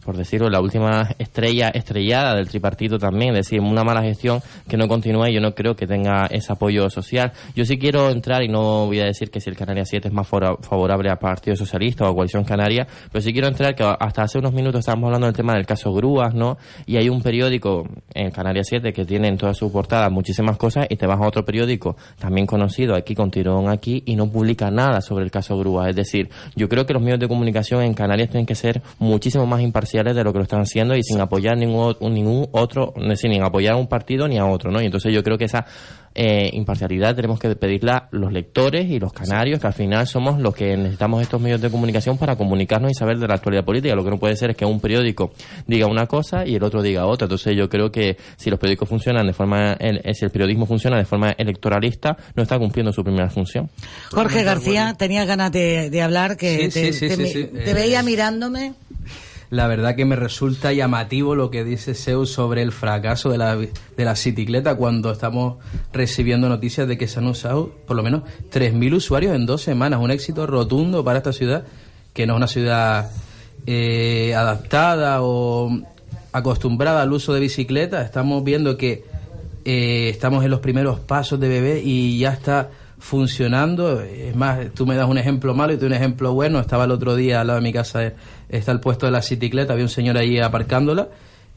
por decirlo, la última estrella estrellada del tripartito también, es decir, una mala gestión que no continúa y yo no creo que tenga ese apoyo social. Yo sí quiero entrar y no voy a decir que si el Canarias 7 es más favorable al Partido Socialista o a Coalición Canaria, pero sí quiero entrar que hasta hace unos minutos estábamos hablando del tema del caso Grúas, ¿no? Y hay un periódico en Canarias 7 que tiene en todas sus portadas muchísimas cosas y te vas a otro periódico también conocido aquí con tirón aquí y no publica nada sobre el caso Grúas. Es decir, yo creo que los medios de comunicación en Canarias tienen que ser muchísimo más imparciales de lo que lo están haciendo y sin apoyar ningún, ningún otro, es decir, ni apoyar a un partido ni a otro, ¿no? Y entonces yo creo que esa eh, imparcialidad tenemos que pedirla los lectores y los canarios, que al final somos los que necesitamos estos medios de comunicación para comunicarnos y saber de la actualidad política. Lo que no puede ser es que un periódico diga una cosa y el otro diga otra. Entonces yo creo que si los periódicos funcionan de forma, el- eh, si el periodismo funciona de forma electoralista, no está cumpliendo su primera función. Jorge García, tenías ganas de, de hablar, que Sí, te, sí, sí, te sí, mi- sí. te Eh, veía mirándome. La verdad que me resulta llamativo lo que dice Zeus sobre el fracaso de la, de la bicicleta cuando estamos recibiendo noticias de que se han usado por lo menos 3.000 usuarios en dos semanas. Un éxito rotundo para esta ciudad, que no es una ciudad eh, adaptada o acostumbrada al uso de bicicleta. Estamos viendo que eh, estamos en los primeros pasos de bebé y ya está funcionando. Es más, tú me das un ejemplo malo y tú un ejemplo bueno. Estaba el otro día al lado de mi casa, está el puesto de la bicicleta, había un señor ahí aparcándola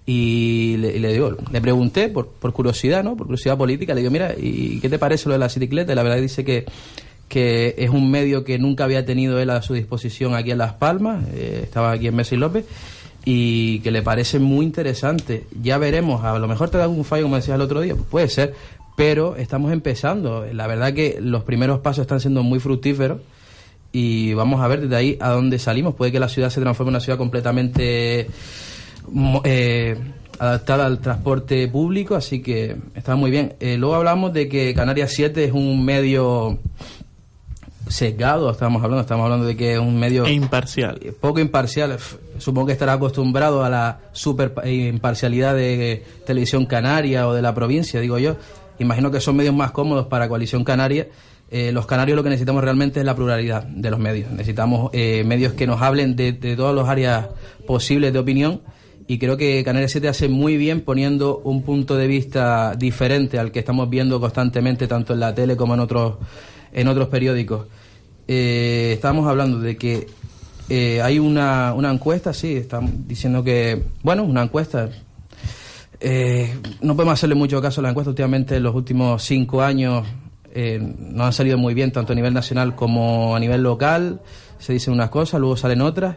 y le, y le digo, le pregunté por, por curiosidad, ¿no? Por curiosidad política, le digo, mira, ¿y qué te parece lo de la bicicleta? Y la verdad dice que que es un medio que nunca había tenido él a su disposición aquí en Las Palmas, eh, estaba aquí en Messi López, y que le parece muy interesante. Ya veremos, a lo mejor te da algún fallo, como decías el otro día, pues puede ser, pero estamos empezando. La verdad que los primeros pasos están siendo muy fructíferos y vamos a ver desde ahí a dónde salimos. Puede que la ciudad se transforme en una ciudad completamente eh, adaptada al transporte público, así que está muy bien. Eh, luego hablamos de que Canarias 7 es un medio sesgado, estamos hablando, estamos hablando de que es un medio... E imparcial. Poco imparcial. Supongo que estará acostumbrado a la super eh, imparcialidad de Televisión Canaria o de la provincia, digo yo. Imagino que son medios más cómodos para Coalición Canaria. Eh, los canarios lo que necesitamos realmente es la pluralidad de los medios. Necesitamos eh, medios que nos hablen de, de todas las áreas posibles de opinión y creo que Canarias 7 hace muy bien poniendo un punto de vista diferente al que estamos viendo constantemente tanto en la tele como en otros en otros periódicos. Eh, estábamos hablando de que eh, hay una, una encuesta, sí, están diciendo que, bueno, una encuesta. Eh, no podemos hacerle mucho caso a la encuesta. Últimamente, en los últimos cinco años, eh, no han salido muy bien, tanto a nivel nacional como a nivel local. Se dicen unas cosas, luego salen otras.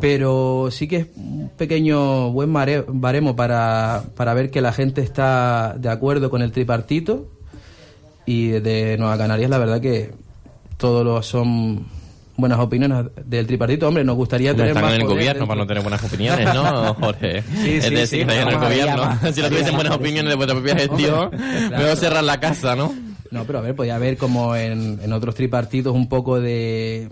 Pero sí que es un pequeño buen mare- baremo para, para ver que la gente está de acuerdo con el tripartito. Y de Nueva Canarias, la verdad que todos los son buenas opiniones del tripartito. Hombre, nos gustaría tener están más en el gobierno dentro- para no tener buenas opiniones, ¿no, Jorge? Sí, es decir, sí, están en el gobierno. si no tuviesen buenas opiniones de vuestra propia gestión, mejor cerrar la casa, ¿no? No, pero a ver, podía haber como en, en otros tripartitos un poco de,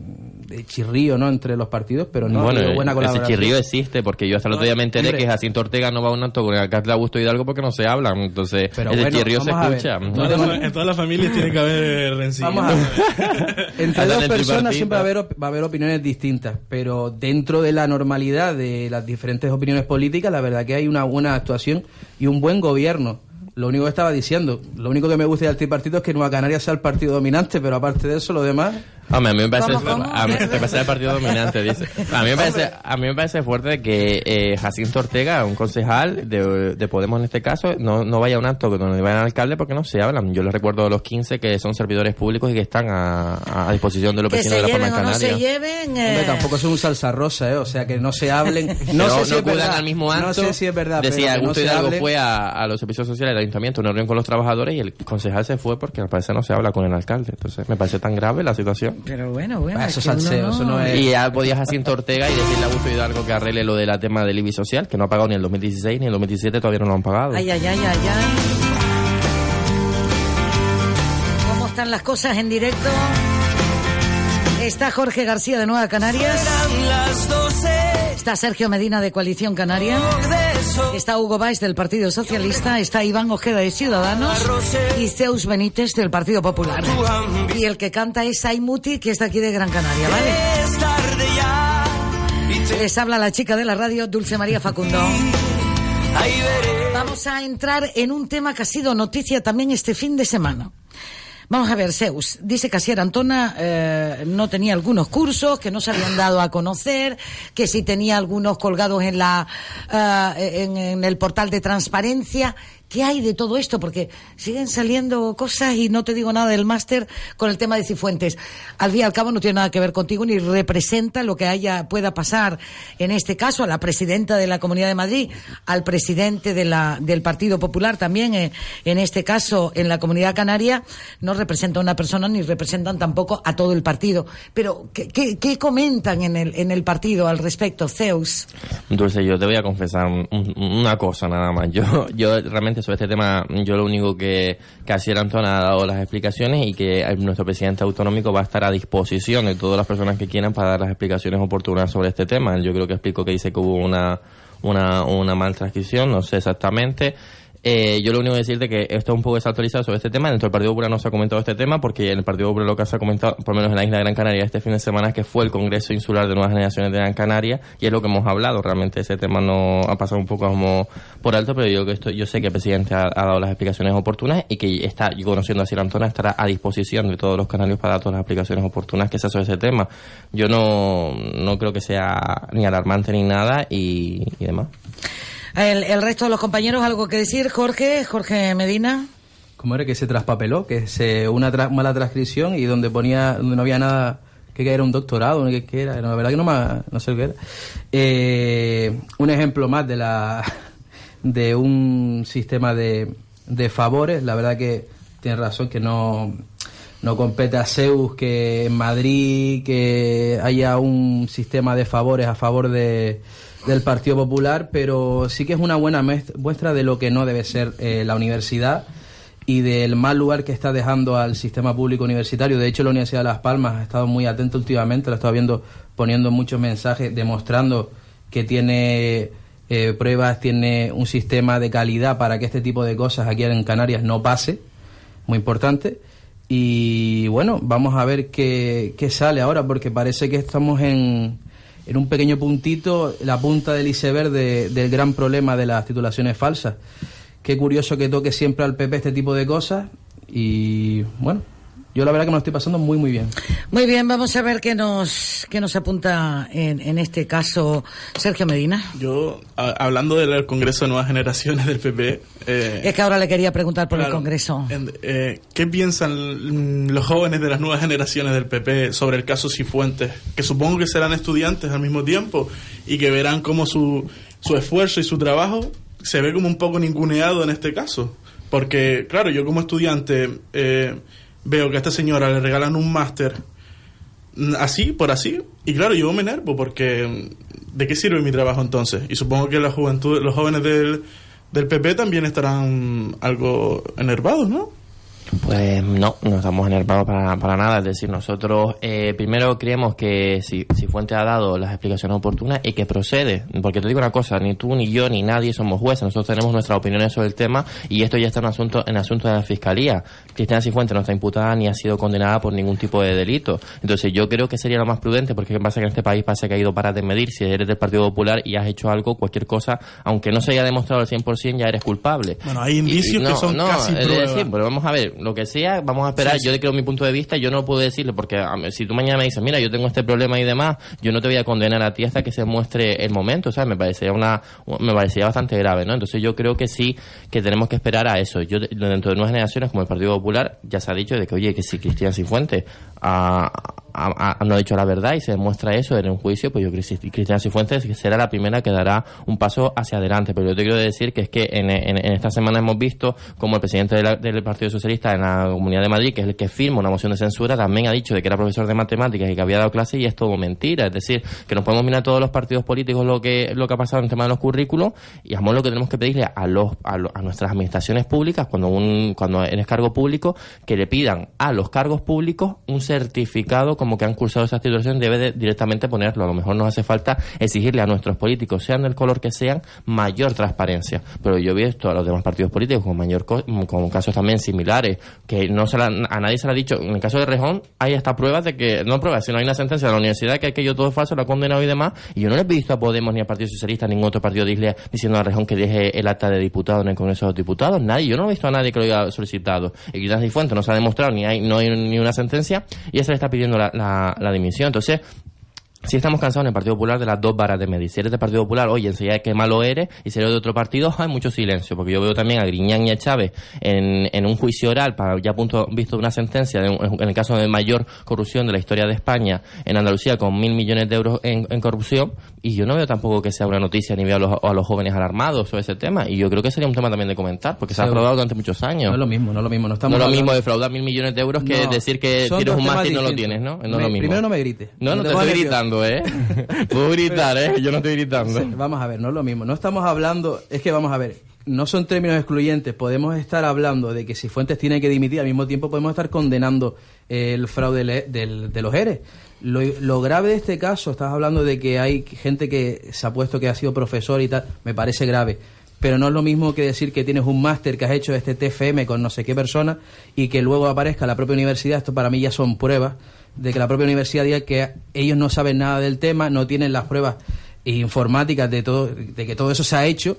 de chirrío, ¿no? Entre los partidos, pero no ha bueno, habido buena ese colaboración. chirrío existe, porque yo hasta el otro día me enteré Hombre. que Jacinto Ortega no va a un acto con el alcalde Augusto Hidalgo porque no se hablan, entonces Pero ese bueno, chirrío se escucha. En todas las- en todas las familias tiene que haber rencilla. Vamos a ver. Entre dos en personas siempre va a, haber, op- va a haber opiniones distintas, pero dentro de la normalidad de las diferentes opiniones políticas, la verdad que hay una buena actuación y un buen gobierno. Lo único que estaba diciendo. Lo único que me gusta del tripartito es que Nueva Canarias sea el partido dominante, pero aparte de eso, lo demás. Hombre, a mí me parece, A mí me parece el partido dominante, dice. A mí me parece, a mí me parece fuerte que eh, Jacinto Ortega, un concejal de, de Podemos en este caso, no, no vaya a un acto donde vaya al alcalde porque no se hablan. Yo les recuerdo a los 15 que son servidores públicos y que están a, a disposición de los Que vecinos se de la lleven Palma o no Canaria. se lleven. Hombre, eh, tampoco es un salsa rosa, ¿eh? O sea, que no se hablen. No Pero sé si es acudan verdad. al mismo acto. No sé si es verdad. Decía, pero no Augusto se Hidalgo hablen. fue a, a los servicios sociales ayuntamiento, una reunión con los trabajadores y el concejal se fue porque al parecer no se habla con el alcalde. Entonces me parece tan grave la situación. Pero bueno, bueno. Ah, es eso es salseo, eso no es- Y ya podía Jacinto Ortega y decirle a Augusto Hidalgo que arregle lo del tema del IBI social, que no ha pagado ni el 2016 ni el 2017, todavía no lo han pagado. Ay, ay, ay, ay, ay. ¿Cómo están las cosas en directo? Está Jorge García de Nueva Canarias. Está Sergio Medina de Coalición Canaria. Está Hugo Báez del Partido Socialista. Está Iván Ojeda de Ciudadanos. Y Zeus Benítez del Partido Popular. Y el que canta es Saimuti, que está aquí de Gran Canaria, ¿vale? Les habla la chica de la radio, Dulce María Facundo. Vamos a entrar en un tema que ha sido noticia también este fin de semana. Vamos a ver, Zeus. Dice que Asier Antona eh, no tenía algunos cursos, que no se habían dado a conocer, que sí tenía algunos colgados en, la, eh, en, en el portal de transparencia. ¿Qué hay de todo esto? Porque siguen saliendo cosas y no te digo nada del máster con el tema de Cifuentes. Al fin y al cabo no tiene nada que ver contigo ni representa lo que haya pueda pasar en este caso a la presidenta de la Comunidad de Madrid, al presidente de la, del Partido Popular también, eh, en este caso en la Comunidad Canaria, no representa a una persona ni representan tampoco a todo el partido. Pero, ¿qué, comentan en el, en el partido al respecto, Zeus? Dulce, yo te voy a confesar un- un- una cosa nada más. Yo, yo realmente sobre este tema, yo lo único que, que Asier Antón ha dado las explicaciones y que nuestro presidente autonómico va a estar a disposición de todas las personas que quieran para dar las explicaciones oportunas sobre este tema. Yo creo que explico que dice que hubo una, una, una mal transcripción, no sé exactamente. Eh, yo lo único que decirte que esto es un poco desactualizado sobre este tema. Dentro del Partido Popular no se ha comentado este tema porque en el Partido Popular lo que se ha comentado, por lo menos en la isla de Gran Canaria este fin de semana, que fue el Congreso Insular de Nuevas Generaciones de Gran Canaria y es lo que hemos hablado. Realmente ese tema no ha pasado un poco como por alto, pero yo, que esto, yo sé que el presidente ha, dado las explicaciones oportunas y que está, yo conociendo a Sir Antona, estará a disposición de todos los canarios para dar todas las explicaciones oportunas que sea sobre ese tema. Yo no, no creo que sea ni alarmante ni nada y, y demás. El, el resto de los compañeros, ¿algo que decir? Jorge, Jorge Medina. ¿Cómo era que se traspapeló? Que se una tra- mala transcripción y donde ponía donde no había nada que era un doctorado, que, que era, la verdad que no, no sé que era. Eh, un ejemplo más de la de un sistema de, de favores, la verdad que tiene razón que no no compete a Zeus que en Madrid que haya un sistema de favores a favor de, del Partido Popular, pero sí que es una buena muestra de lo que no debe ser eh, la universidad y del mal lugar que está dejando al sistema público universitario. De hecho, la Universidad de Las Palmas ha estado muy atenta últimamente, la estado viendo poniendo muchos mensajes demostrando que tiene eh, pruebas, tiene un sistema de calidad para que este tipo de cosas aquí en Canarias no pase, muy importante. Y bueno, vamos a ver qué, qué sale ahora, porque parece que estamos en, en un pequeño puntito, la punta del iceberg de- del gran problema de las titulaciones falsas. Qué curioso que toque siempre al PP este tipo de cosas. Y bueno, yo la verdad que me lo estoy pasando muy, muy bien. Muy bien, vamos a ver qué nos, qué nos apunta en, en este caso Sergio Medina. Yo, a- hablando del Congreso de Nuevas Generaciones del PP, eh, Es que ahora le quería preguntar por el. Congreso. en- eh, ¿qué piensan los jóvenes de las nuevas generaciones del PP sobre el caso Cifuentes? Que supongo que serán estudiantes al mismo tiempo y que verán cómo su, su esfuerzo y su trabajo se ve como un poco ninguneado en este caso. Porque, claro, yo como estudiante eh, veo que a esta señora le regalan un máster mm, así, por así, y claro, yo me enervo porque mm, ¿de qué sirve mi trabajo entonces? Y supongo que la juventud, los jóvenes del, del PP también estarán algo enervados, ¿no? Pues no, no estamos enervados para, para nada. Es decir, nosotros eh, primero creemos que si, si Fuente ha dado las explicaciones oportunas y que procede. Porque te digo una cosa, ni tú, ni yo, ni nadie somos jueces. Nosotros tenemos nuestras opiniones sobre el tema y esto ya está en asunto, en asunto de la Fiscalía. Cristiana Cifuentes no está imputada ni ha sido condenada por ningún tipo de delito. Entonces yo creo que sería lo más prudente porque ¿qué pasa que en este país pasa que ha ido para de medir. Si eres del Partido Popular y has hecho algo, cualquier cosa, aunque no se haya demostrado al 100%, ya eres culpable. Bueno, hay indicios Y- que son casi es decir, pero vamos a ver, lo que sea, vamos a esperar. Sí, sí. Yo creo mi punto de vista, yo no puedo decirle, porque a mí, si tú mañana me dices, mira, yo tengo este problema y demás, yo no te voy a condenar a ti hasta que se muestre el momento, ¿sabes? Me parecía una, me parecía bastante grave, ¿no? Entonces yo creo que sí, que tenemos que esperar a eso. Yo, de- dentro de nuevas generaciones, como el Partido Popular, ya se ha dicho de que, oye, que si Cristian Cifuentes ha, ha- no ha dicho la verdad y se demuestra eso en un juicio, pues yo Cristian Cifuentes será la primera que dará un paso hacia adelante. Pero yo te quiero decir que es que en, en- en esta semana hemos visto como el presidente de la- del Partido Socialista en la Comunidad de Madrid, que es el que firma una moción de censura, también ha dicho de que era profesor de matemáticas y que había dado clase y es todo mentira. Es decir, que nos podemos mirar todos los partidos políticos lo que lo que ha pasado en el tema de los currículos y amor lo que tenemos que pedirle a los a, lo- a nuestras administraciones públicas cuando un cuando eres cargo público que le pidan a los cargos públicos un certificado como que han cursado esa titulación debe de directamente ponerlo. A lo mejor nos hace falta exigirle a nuestros políticos, sean del color que sean, mayor transparencia. Pero yo he visto a los demás partidos políticos con mayor co- con casos también similares que no se la- a nadie se le ha dicho. En el caso de Rejón hay hasta pruebas de que no pruebas, sino hay una sentencia de la universidad que aquello todo falso, lo ha condenado y demás. Y yo no le he visto a Podemos ni al Partido Socialista ni ningún otro partido de diciendo a Rejón que deje el acta de diputado en el Congreso de los Diputados. Nadie, yo no he visto a nadie que lo haya solicitado. Y Quintana Cifuentes no se ha demostrado ni hay no hay ni una sentencia y ese le está pidiendo la, la, la dimisión. Entonces, si estamos cansados en el Partido Popular de las dos varas de medir. Si eres del Partido Popular, oye, enseguida que malo eres, y si eres de otro partido, hay mucho silencio, porque yo veo también a Griñán y a Chávez en, en un juicio oral, para ya punto visto una sentencia, de un- en el caso de mayor corrupción de la historia de España, en Andalucía, con mil millones de euros en, en corrupción, y yo no veo tampoco que sea una noticia ni veo a los, a los jóvenes alarmados sobre ese tema, y yo creo que sería un tema también de comentar, porque se ha aprobado durante muchos años. No es lo mismo, no es lo mismo. No, estamos no es lo mismo defraudar mil millones de euros que No, decir que tienes un máster y no lo tienes, ¿no? No es lo mismo. Primero no me grites. No, no, te te estoy nervioso. ¿Eh? Puedo gritar, ¿eh? Yo no estoy gritando. Vamos a ver, no es lo mismo. No estamos hablando, es que vamos a ver, no son términos excluyentes. Podemos estar hablando de que si Fuentes tiene que dimitir, al mismo tiempo podemos estar condenando el fraude de los ERE. Lo, lo grave de este caso, estás hablando de que hay gente que se ha puesto que ha sido profesor y tal, me parece grave. Pero no es lo mismo que decir que tienes un máster que has hecho este TFM con no sé qué persona y que luego aparezca la propia universidad. Esto para mí ya son pruebas de que la propia universidad diga que ellos no saben nada del tema, no tienen las pruebas informáticas de todo, de que todo eso se ha hecho.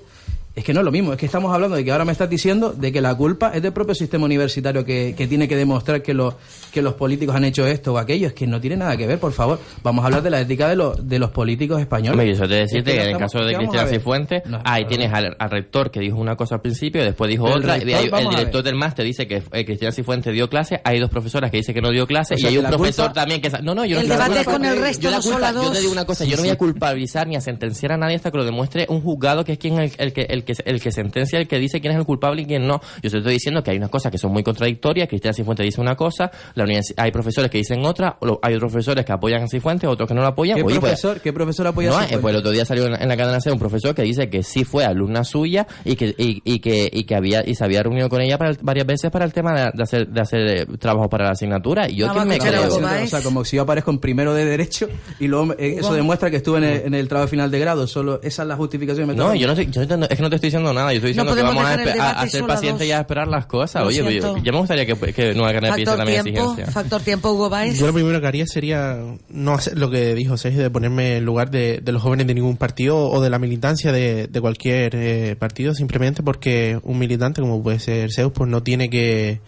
Es que no es lo mismo, es que estamos hablando de que ahora me estás diciendo de que la culpa es del propio sistema universitario que, que tiene que demostrar que los, que los políticos han hecho esto o aquello. Es que no tiene nada que ver, por favor. Vamos a hablar de la ética de los, de los políticos españoles. Hombre, yo eso te Es decirte que en el caso de Cristian. Cifuentes, No, ahí tienes al, al rector que dijo una cosa al principio, después dijo El otra, y rector, hay- el a director del máster dice que eh, Cristian Cifuentes dio clase, hay dos profesoras que dicen que no dio clase, O sea, y hay un profesor culpa- también que... No, no, yo no El debate con el resto no las Yo te digo una cosa, yo no voy a culpabilizar ni a sentenciar a nadie hasta que lo demuestre un juzgado que es quien el, el que, el, que, el que sentencia, el que dice quién es el culpable y quién no. Yo te estoy diciendo que hay unas cosas que son muy contradictorias, Cristian Cifuentes dice una cosa, la hay profesores que dicen otra, o lo- hay otros profesores que apoyan a Cifuentes, otros que no lo apoyan. ¿Qué, Oye, pues, profesor, ¿Qué profesor apoya no, a eh, Cifuentes? pues el otro día salió en, en la cadena C un profesor que dice que sí fue alumna suya y que y, y que y que había y se había reunido con ella para el- varias veces para el tema de, de hacer de hacer eh, trabajo para la asignatura y yo quién más me que creo. O sea, como si yo aparezco en primero de Derecho y luego eh, eso demuestra que estuve en el, en el trabajo final de grado. Solo esa es la justificación. me No, yo no, estoy- yo no- es que no te estoy diciendo nada, yo estoy diciendo que podemos vamos a, ser pacientes y a esperar las cosas. Lo Oye, siento. ya me gustaría que, que Nueva empiece Factor también exigencia. factor tiempo, Hugo Baez. Yo lo primero que haría sería no hacer lo que dijo Sergio de ponerme en lugar de, de los jóvenes de ningún partido o de la militancia de, de cualquier eh, partido, simplemente porque un militante como puede ser Zeus pues no tiene que,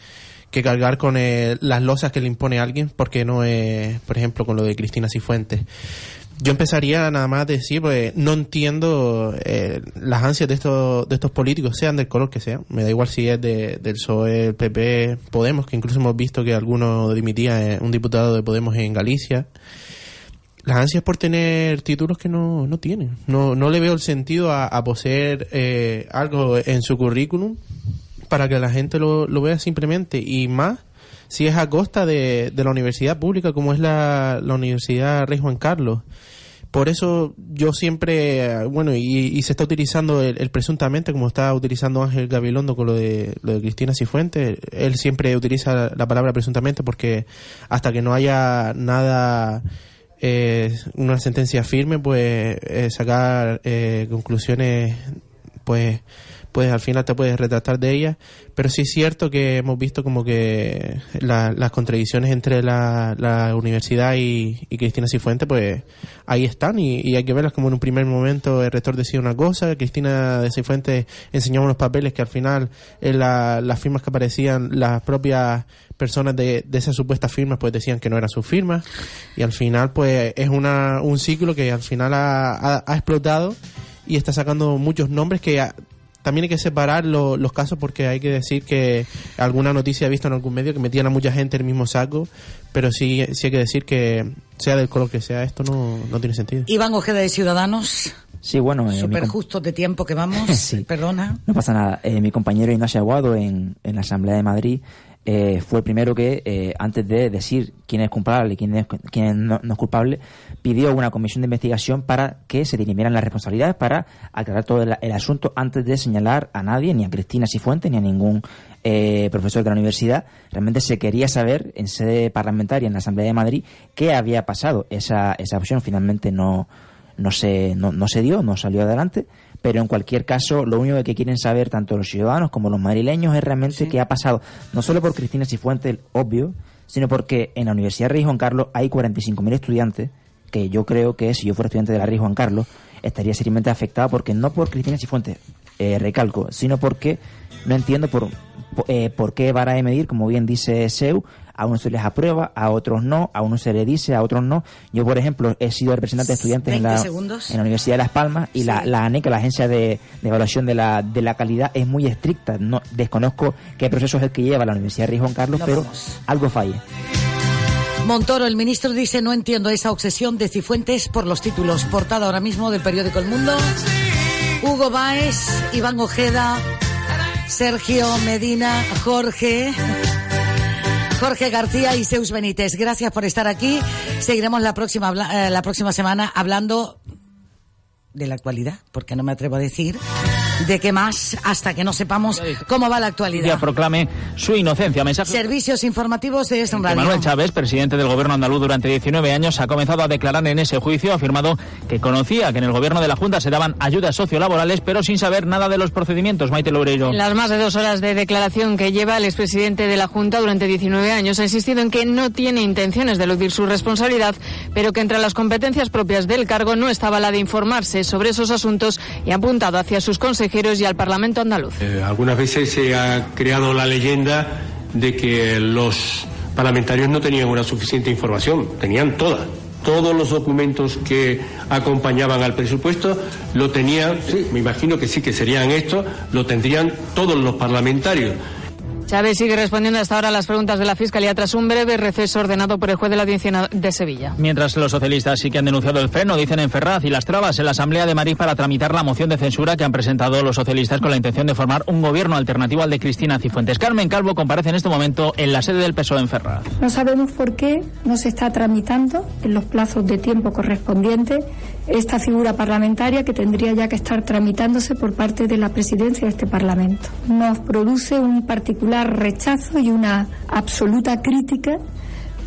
que cargar con eh, las losas que le impone alguien porque no es, por ejemplo, con lo de Cristina Cifuentes. Yo empezaría nada más a decir, pues no entiendo eh, las ansias de estos, de estos políticos, sean del color que sean. Me da igual si es de, del PSOE, el PP, Podemos, que incluso hemos visto que alguno dimitía, eh, un diputado de Podemos en Galicia. Las ansias por tener títulos que no, no tienen. No, no le veo el sentido a, poseer eh, algo en su currículum para que la gente lo, lo vea simplemente. Y más si es a costa de, de la universidad pública como es la, la Universidad Rey Juan Carlos. Por eso yo siempre, bueno, y, y se está utilizando el, presuntamente, como está utilizando Ángel Gabilondo con lo de, lo de Cristina Cifuentes, él siempre utiliza la palabra presuntamente porque hasta que no haya nada, eh, una sentencia firme, pues eh, sacar eh, conclusiones, pues pues al final te puedes retratar de ellas, pero sí es cierto que hemos visto como que la- las contradicciones entre la, la universidad y, y Cristina Cifuentes, pues ahí están y, hay que verlas como en un primer momento el rector decía una cosa, Cristina de Cifuentes enseñaba unos papeles que al final en la- las firmas que aparecían las propias personas de, de esas supuestas firmas pues decían que no eran sus firmas. Y al final pues es una, un ciclo que al final ha, ha- explotado y está sacando muchos nombres que también hay que separar lo- los casos porque hay que decir que alguna noticia he visto en algún medio que metían a mucha gente en el mismo saco, pero sí, sí hay que decir que sea del color que sea, esto no, no tiene sentido. Iván Ojeda de Ciudadanos, Sí, bueno, eh, súper justos de tiempo que vamos, perdona. No pasa nada. Eh, mi compañero Ignacio Aguado en, en la Asamblea de Madrid eh, fue el primero que, eh, antes de decir quién es culpable y quién, es, quién no, no es culpable, pidió una comisión de investigación para que se dirimieran las responsabilidades para aclarar todo el, asunto antes de señalar a nadie, ni a Cristina Cifuentes, ni a ningún eh, profesor de la universidad. Realmente se quería saber en sede parlamentaria, en la Asamblea de Madrid, qué había pasado. Esa, esa opción finalmente no, no se, no, no se dio, no salió adelante, pero en cualquier caso lo único que quieren saber tanto los ciudadanos como los madrileños es realmente qué ha pasado, no solo por Cristina Cifuentes, obvio, sino porque en la Universidad Rey Juan Carlos hay 45.000 estudiantes que yo creo que si yo fuera estudiante de la Rey Juan Carlos estaría seriamente afectado porque no por Cristina Cifuentes, eh, recalco, sino porque no entiendo por, po- eh, por qué vara de medir, como bien dice Seu, a unos se les aprueba, a otros no, a unos se les dice, a otros no. Yo, por ejemplo, he sido representante de estudiantes en 20 la, segundos. en la Universidad de Las Palmas y la, la ANECA, la Agencia de, de Evaluación de la, de la Calidad, es muy estricta. No, desconozco qué proceso es el que lleva la Universidad Rey Juan Carlos, No pero vamos. algo falla. Montoro, el ministro dice, no entiendo esa obsesión de Cifuentes por los títulos. Portada ahora mismo del periódico El Mundo. Hugo Baez, Iván Ojeda, Sergio Medina, Jorge. Jorge García y Zeus Benítez, gracias por estar aquí. Seguiremos la próxima, eh, la próxima semana hablando de la actualidad, porque no me atrevo a decir de qué más hasta que no sepamos cómo va la Ya actualidad. proclame su inocencia. Mensaje Servicios informativos de Es que Radio. Manuel Chávez, presidente del gobierno andaluz durante 19 años, ha comenzado a declarar en ese juicio, ha afirmado que conocía que en el gobierno de la Junta se daban ayudas sociolaborales, pero sin saber nada de los procedimientos. Maite Loureiro. En las más de dos horas de declaración que lleva el expresidente de la Junta durante 19 años ha insistido en que no tiene intenciones de eludir su responsabilidad, pero que entre las competencias propias del cargo no estaba la de informarse sobre esos asuntos y ha apuntado hacia sus consejeros y al Parlamento andaluz. Eh, algunas veces se ha creado la leyenda de que los parlamentarios no tenían una suficiente información, tenían toda. Todos los documentos que acompañaban al presupuesto lo tenían, sí, me imagino que sí que serían estos, lo tendrían todos los parlamentarios. Chávez sigue respondiendo hasta ahora a las preguntas de la Fiscalía tras un breve receso ordenado por el juez de la Audiencia de Sevilla. Mientras los socialistas sí que han denunciado el freno, dicen en Ferraz y las trabas en la Asamblea de Madrid para tramitar la moción de censura que han presentado los socialistas con la intención de formar un gobierno alternativo al de Cristina Cifuentes. Carmen Calvo comparece en este momento en la sede del PSOE en Ferraz. No sabemos por qué no se está tramitando en los plazos de tiempo correspondientes esta figura parlamentaria que tendría ya que estar tramitándose por parte de la presidencia de este Parlamento. Nos produce un particular rechazo y una absoluta crítica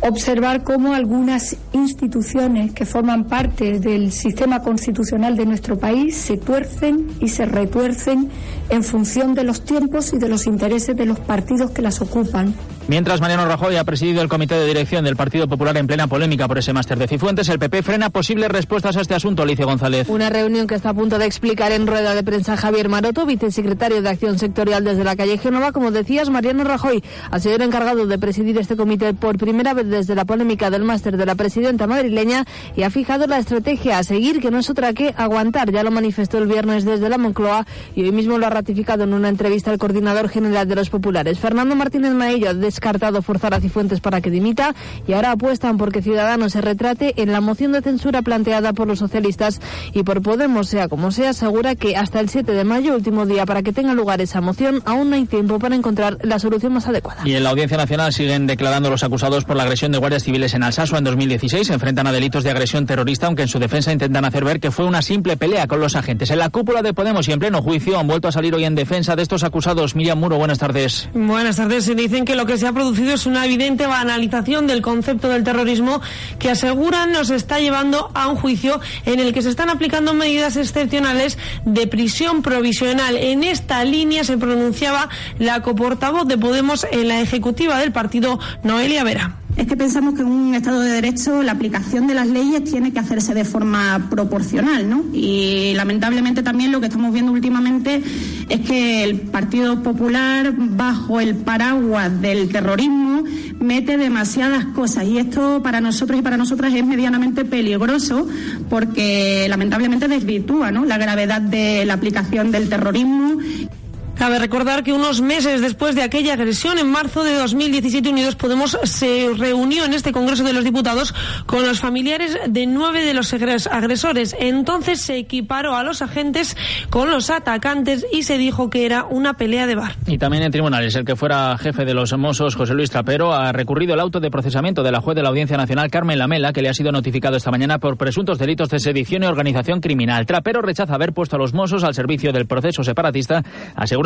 observar cómo algunas instituciones que forman parte del sistema constitucional de nuestro país se tuercen y se retuercen en función de los tiempos y de los intereses de los partidos que las ocupan. Mientras Mariano Rajoy ha presidido el comité de dirección del Partido Popular en plena polémica por ese máster de Cifuentes, el PP frena posibles respuestas a este asunto, Alicia González. Una reunión que está a punto de explicar en rueda de prensa Javier Maroto, vicesecretario de Acción Sectorial desde la calle Génova. Como decías, Mariano Rajoy ha sido el encargado de presidir este comité por primera vez desde la polémica del máster de la presidenta madrileña y ha fijado la estrategia a seguir, que no es otra que aguantar. Ya lo manifestó el viernes desde la Moncloa y hoy mismo lo ha ratificado en una entrevista al coordinador general de los populares. Fernando Martínez Maillo, de descartado forzar a Cifuentes para que dimita y ahora apuestan porque Ciudadanos se retrate en la moción de censura planteada por los socialistas y por Podemos, sea como sea, asegura que hasta el 7 de mayo, último día para que tenga lugar esa moción, aún no hay tiempo para encontrar la solución más adecuada. Y en la Audiencia Nacional siguen declarando los acusados por la agresión de guardias civiles en Alsaso en 2016. Se enfrentan a delitos de agresión terrorista, aunque en su defensa intentan hacer ver que fue una simple pelea con los agentes. En la cúpula de Podemos y en pleno juicio han vuelto a salir hoy en defensa de estos acusados. Miriam Muro, buenas tardes. Buenas tardes. Se dicen que lo que se ha producido es una evidente banalización del concepto del terrorismo que aseguran nos está llevando a un juicio en el que se están aplicando medidas excepcionales de prisión provisional. En esta línea se pronunciaba la coportavoz de Podemos en la ejecutiva del partido, Noelia Vera es que pensamos que en un Estado de Derecho la aplicación de las leyes tiene que hacerse de forma proporcional, ¿no? Y lamentablemente también lo que estamos viendo últimamente es que el Partido Popular, bajo el paraguas del terrorismo, mete demasiadas cosas. Y esto para nosotros y para nosotras es medianamente peligroso porque lamentablemente desvirtúa ¿no? la gravedad de la aplicación del terrorismo. Cabe recordar que unos meses después de aquella agresión, en marzo de 2017, Unidos Podemos se reunió en este Congreso de los Diputados con los familiares de nueve de los agresores. Entonces se equiparó a los agentes con los atacantes y se dijo que era una pelea de bar. Y también en tribunales, el que fuera jefe de los Mossos, José Luis Trapero, ha recurrido el auto de procesamiento de la juez de la Audiencia Nacional, Carmen Lamela, que le ha sido notificado esta mañana por presuntos delitos de sedición y organización criminal. Trapero rechaza haber puesto a los Mossos al servicio del proceso separatista,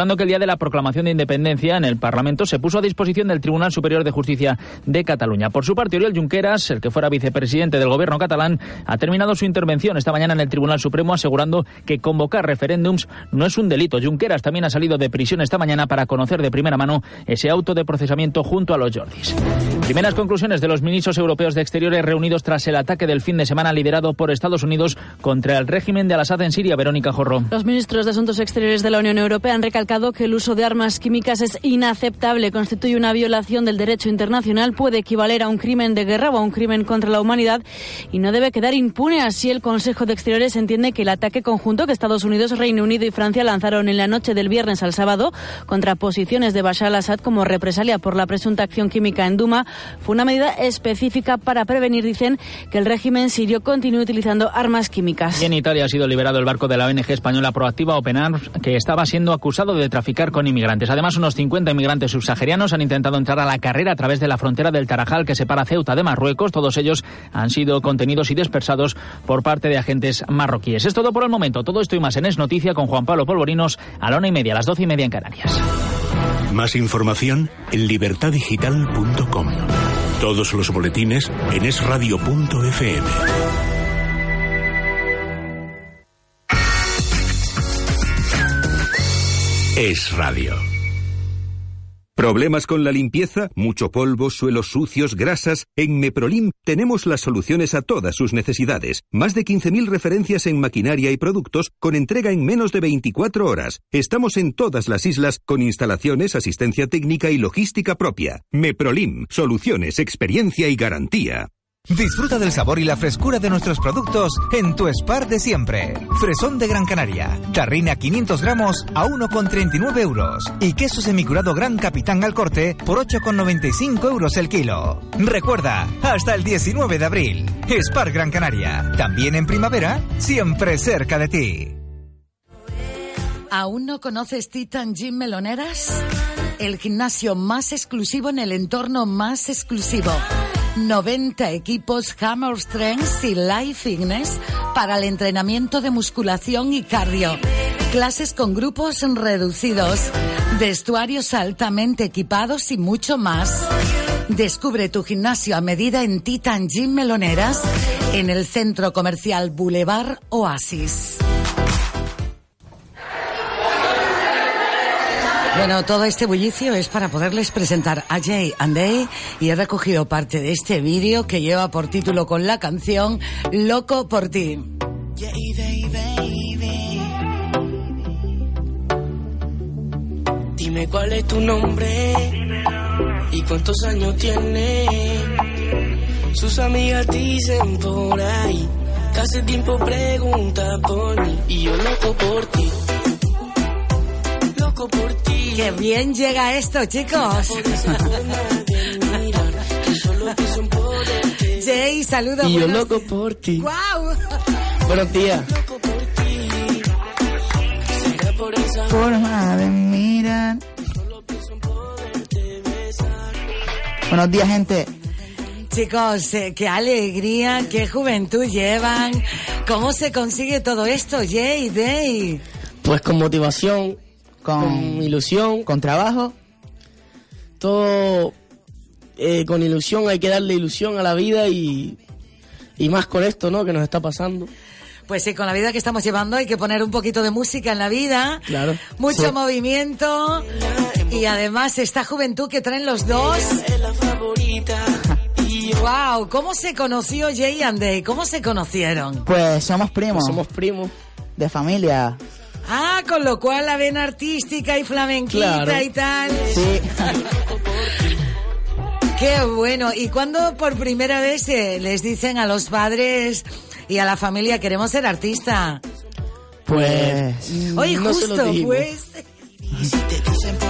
asegurando que el día de la proclamación de independencia en el Parlamento se puso a disposición del Tribunal Superior de Justicia de Cataluña. Por su parte, Oriol Junqueras, el que fuera vicepresidente del gobierno catalán, ha terminado su intervención esta mañana en el Tribunal Supremo asegurando que convocar referéndums no es un delito. Junqueras también ha salido de prisión esta mañana para conocer de primera mano ese auto de procesamiento junto a los Jordis. Primeras conclusiones de los ministros europeos de Exteriores reunidos tras el ataque del fin de semana liderado por Estados Unidos contra el régimen de Al-Assad en Siria. Verónica Jorro. Los ministros de Asuntos Exteriores de la Unión Europea han recalcado que el uso de armas químicas es inaceptable, constituye una violación del derecho internacional, puede equivaler a un crimen de guerra o a un crimen contra la humanidad y no debe quedar impune. Así, el Consejo de Exteriores entiende que el ataque conjunto que Estados Unidos, Reino Unido y Francia lanzaron en la noche del viernes al sábado contra posiciones de Bashar al-Assad como represalia por la presunta acción química en Duma fue una medida específica para prevenir, dicen, que el régimen sirio continúe utilizando armas químicas. Y en Italia ha sido liberado el barco de la ONG española Proactiva Open Arms, que estaba siendo acusado de de traficar con inmigrantes. Además, unos 50 inmigrantes subsaharianos han intentado entrar a la carrera a través de la frontera del Tarajal que separa Ceuta de Marruecos. Todos ellos han sido contenidos y dispersados por parte de agentes marroquíes. Es todo por el momento. Todo esto y más en Es Noticia con Juan Pablo Polvorinos a la una y media, a las doce y media en Canarias. Más información en libertadigital.com. Todos los boletines en esradio.fm. Es radio. ¿Problemas con la limpieza? ¿Mucho polvo, suelos sucios, grasas? En Meprolim tenemos las soluciones a todas sus necesidades. Más de 15.000 referencias en maquinaria y productos con entrega en menos de 24 horas. Estamos en todas las islas con instalaciones, asistencia técnica y logística propia. Meprolim, soluciones, experiencia y garantía. Disfruta del sabor y la frescura de nuestros productos en tu Spar de siempre. Fresón de Gran Canaria, tarrina 500 gramos a 1,39 euros y queso semicurado Gran Capitán al corte por 8,95 euros el kilo. Recuerda, hasta el 19 de abril. Spar Gran Canaria, también en primavera, siempre cerca de ti. ¿Aún no conoces Titan Gym Meloneras? El gimnasio más exclusivo en el entorno más exclusivo 90 equipos Hammer Strength y Life Fitness para el entrenamiento de musculación y cardio. Clases con grupos reducidos, vestuarios altamente equipados y mucho más. Descubre tu gimnasio a medida en Titan Gym Meloneras en el centro comercial Boulevard Oasis. Bueno, todo este bullicio es para poderles presentar a Jay and y he recogido parte de este vídeo que lleva por título con la canción Loco por ti. Dime cuál es tu nombre y cuántos años tiene. Sus amigas dicen por ahí, casi tiempo pregunta por mí y yo loco por ti, loco por ti Qué bien llega esto, chicos. Jay, saludos. Y yo buenos- loco por ti. ¡Guau! Buenos días. Forma de mirar. Buenos días, gente. Chicos, eh, qué alegría, qué juventud llevan. ¿Cómo se consigue todo esto, Jay, Day? Pues con motivación, con, ilusión. Con trabajo. Todo eh, con ilusión, hay que darle ilusión a la vida y, y más con esto, ¿no? Que nos está pasando. Pues sí, con la vida que estamos llevando hay que poner un poquito de música en la vida, Claro. mucho Sí. movimiento y además esta juventud que traen los dos. Wow, ¿cómo se conoció Jay and Day? ¿Cómo se conocieron? Pues somos primos. somos primos. De familia. Ah, con lo cual la vena artística y flamenquita Claro. y tal. Sí. Qué bueno. ¿Y cuándo por primera vez eh, les dicen a los padres y a la familia queremos ser artista? Pues. Hoy no se justo, pues.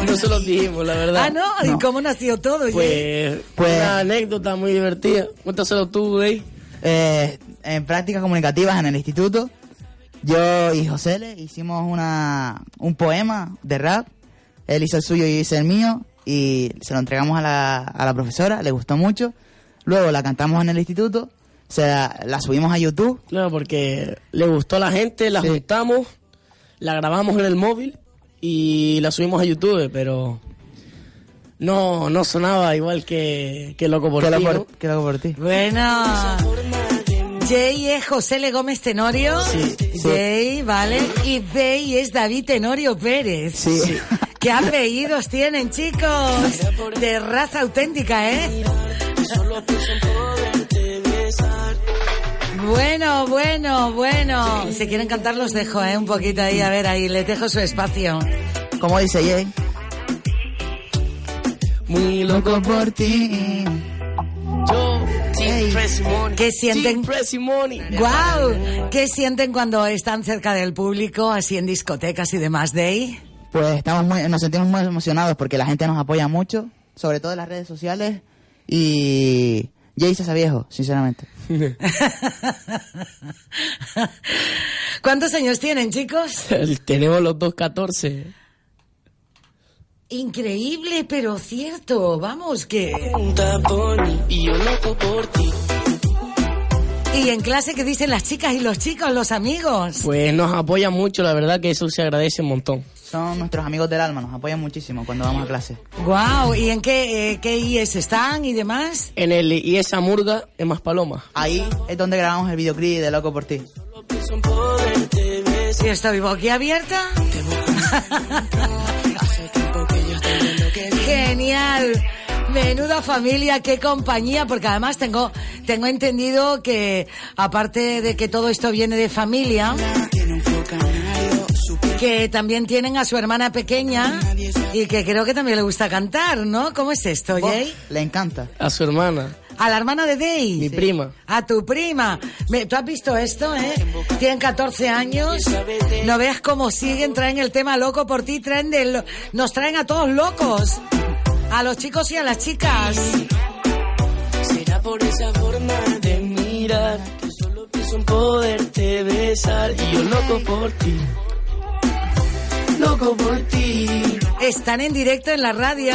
No se lo dijimos, la verdad. Ah, ¿no? ¿Y cómo nació todo? Pues, Pues- una anécdota muy divertida. Cuéntaselo tú, Dey. Eh, en prácticas comunicativas en el instituto, yo y José le hicimos una, un poema de rap. Él hizo el suyo y yo hice el mío. Y se lo entregamos a la, a la profesora, le gustó mucho. Luego la cantamos en el instituto, se la, la subimos a YouTube. Claro, porque le gustó a la gente, la juntamos, la grabamos en el móvil y la subimos a YouTube, pero no, no sonaba igual que, que Loco por ti, que loco por ti. Bueno. Jay es José Legómez Tenorio. Jay, ¿vale? Y Day es David Tenorio Pérez. Sí. ¿Qué apellidos tienen, chicos? De raza auténtica, ¿eh? Bueno, bueno, bueno. Si quieren cantar los dejo, ¿eh? Un poquito ahí, a ver, ahí les dejo su espacio. Como dice Jay. Muy loco por ti. Yo, ¿Qué sienten? Money. ¡Guau! ¿Qué sienten cuando están cerca del público, así en discotecas y demás, Day? Pues estamos muy, nos sentimos muy emocionados porque la gente nos apoya mucho, sobre todo en las redes sociales. Y Jay se hace viejo, sinceramente. ¿Cuántos años tienen, chicos? Tenemos los dos 14. Increíble, pero cierto. Vamos, que... Y yo loco por ti. ¿Y en clase qué dicen las chicas y los chicos, los amigos? Pues nos apoyan mucho, la verdad que eso se agradece un montón. Son nuestros amigos del alma, nos apoyan muchísimo cuando vamos a clase. Guau, ¿y en qué, eh, qué IES están y demás? En el y esa murga es más paloma. Ahí es donde grabamos el videoclip de Loco por ti. ¿Y estoy boquiabierta? Genial. Menuda familia, qué compañía, porque además tengo, tengo entendido que aparte de que todo esto viene de familia, que también tienen a su hermana pequeña y que creo que también le gusta cantar, ¿no? ¿Cómo es esto, Jay? Le encanta. A su hermana. A la hermana de Day. Mi prima. A tu prima. Me- ¿Tú has visto esto, eh? Tienen 14 años. No veas cómo siguen, traen el tema loco por ti, traen del, nos traen a todos locos. A los chicos y a las chicas. Será por esa forma de mirar que solo pienso en poderte besar y yo loco por ti. Loco por ti. Están en directo en la radio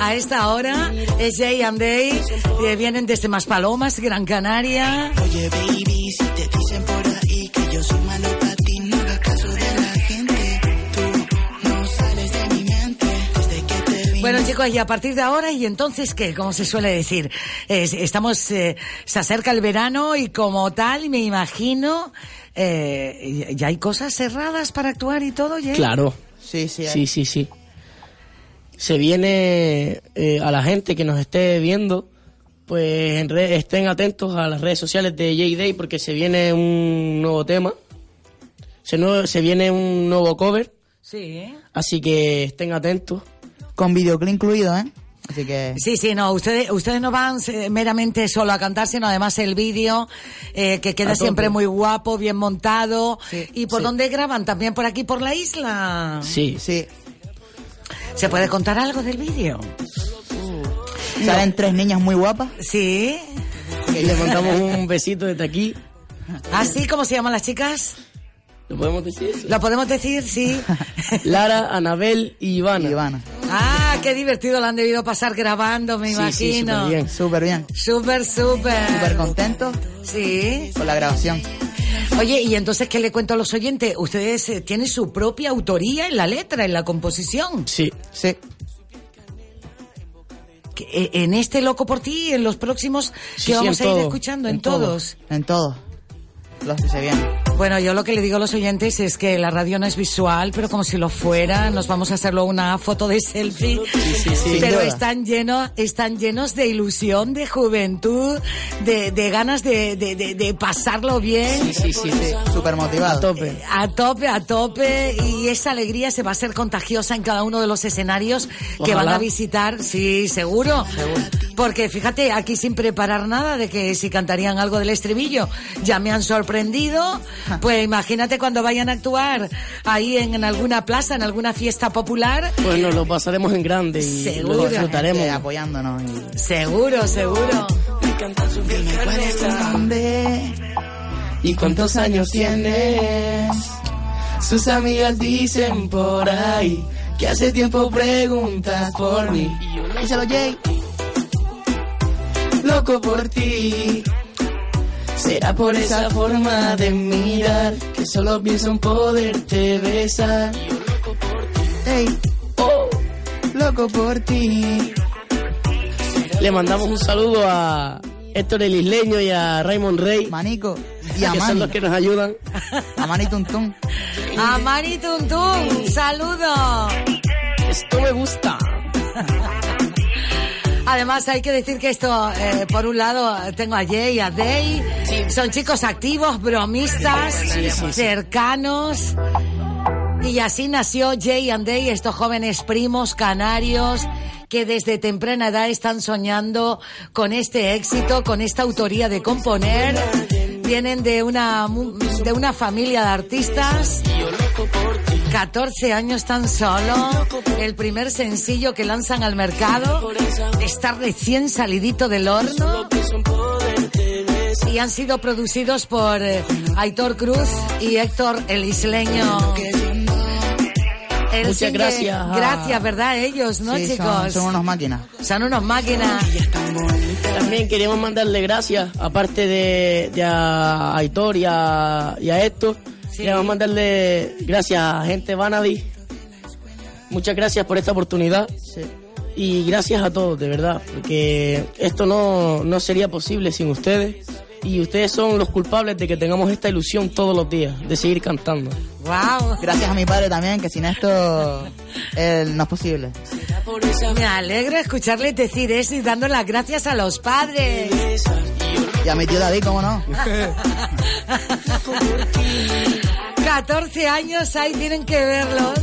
a esta hora. Es Jay and Day. eh, vienen desde Maspalomas, Gran Canaria. Oye, baby, si te dicen por ahí que yo soy malo para ti, no hagas caso de la gente. Tú no sales de mi mente desde que te vi. Bueno chicos, y a partir de ahora, ¿y entonces qué? Como se suele decir, Es- estamos, eh, se acerca el verano y como tal, me imagino, eh, ya hay cosas cerradas para actuar y todo, Jay? Claro. Sí, sí. Sí, sí, sí. Se viene eh, a la gente que nos esté viendo, pues en re- estén atentos a las redes sociales de J-Day porque se viene un nuevo tema. Se, nue- se viene un nuevo cover, Sí, ¿eh? así que estén atentos. Con videoclip incluido, ¿eh? Así que... Sí, sí, no, ustedes, ustedes no van eh, meramente solo a cantar, sino además el vídeo, eh, que queda siempre muy guapo, bien montado. ¿Y por sí. dónde graban? ¿También por aquí, por la isla? Sí. Sí. ¿Se puede contar algo del vídeo? Salen tres niñas muy guapas. Sí. Y le mandamos un besito desde aquí. ¿Así cómo se llaman las chicas? ¿Lo podemos decir? ¿Lo podemos decir? Sí. Lara, Anabel y Ivana. Ivana. Ah, qué divertido lo han debido pasar grabando, me Sí, sí, imagino. súper bien. Súper bien. Súper, súper. Súper contento Sí. con la grabación. Oye, y entonces, ¿qué le cuento a los oyentes? Ustedes eh, tienen su propia autoría en la letra, en la composición. Sí. Sí. Que, eh, En este Loco por ti, en los próximos que sí, vamos a ir todo, escuchando, en, en todo. todos. En todo. Los que se vienen. Bueno, yo lo que le digo a los oyentes es que la radio no es visual, pero como si lo fuera, nos vamos a hacerlo una foto de selfie. sí. Pero Sin duda. están llenos, están llenos de ilusión, de juventud, de, de ganas de, de, de- pasarlo bien. Sí, sí, sí. Súper motivado. A tope. A tope, a tope, y esa alegría se va a hacer contagiosa en cada uno de los escenarios que van a visitar, sí, seguro. Porque fíjate, aquí sin preparar nada de que si cantarían algo del estribillo, ya me han sorprendido. Pues imagínate cuando vayan a actuar ahí en, en alguna plaza, en alguna fiesta popular. Pues nos lo pasaremos en grande y Seguro. lo disfrutaremos. Gente apoyándonos. Y... Seguro, seguro. Dime cuál es tu nombre y cuántos años tienes. Sus amigas dicen por ahí que hace tiempo preguntas por mí. Díselo, Jay. Loco por ti. Será por esa forma de mirar que solo pienso en poderte besar. Ey, oh, loco por ti. Le mandamos un saludo a Héctor el Isleño y a Raymond Rey. Manico. Y a que son Mani. los que nos ayudan. A Mani Tuntún. A Mari Tuntún, saludo. Esto me gusta. Además hay que decir que esto, eh, por un lado, tengo a Jay y a Day. Son chicos activos, bromistas, cercanos. Y así nació Jay and Day, estos jóvenes primos canarios que desde temprana edad están soñando con este éxito, con esta autoría de componer. Vienen de una, de una familia de artistas. 14 años tan solo. El primer sencillo que lanzan al mercado está recién salidito del horno. Y han sido producidos por eh, Aitor Cruz y Héctor el Isleño. El Muchas single- gracias a- Gracias, ¿verdad? Ellos, ¿no, Sí, son- chicos? Son, unos máquinas. Son unos máquinas. También queremos mandarle gracias, aparte de, de a Aitor y a, y a Héctor, queremos mandarle gracias a gente Vanadi. Muchas gracias por esta oportunidad. Y gracias a todos, de verdad, porque esto no, no sería posible sin ustedes. Y ustedes son los culpables de que tengamos esta ilusión todos los días, de seguir cantando. Wow. Gracias a mi padre también, que sin esto no es posible. Me alegra escucharles decir eso y dando las gracias a los padres. Y a mi tío David, ¿cómo no? 14 años, ahí tienen que verlos.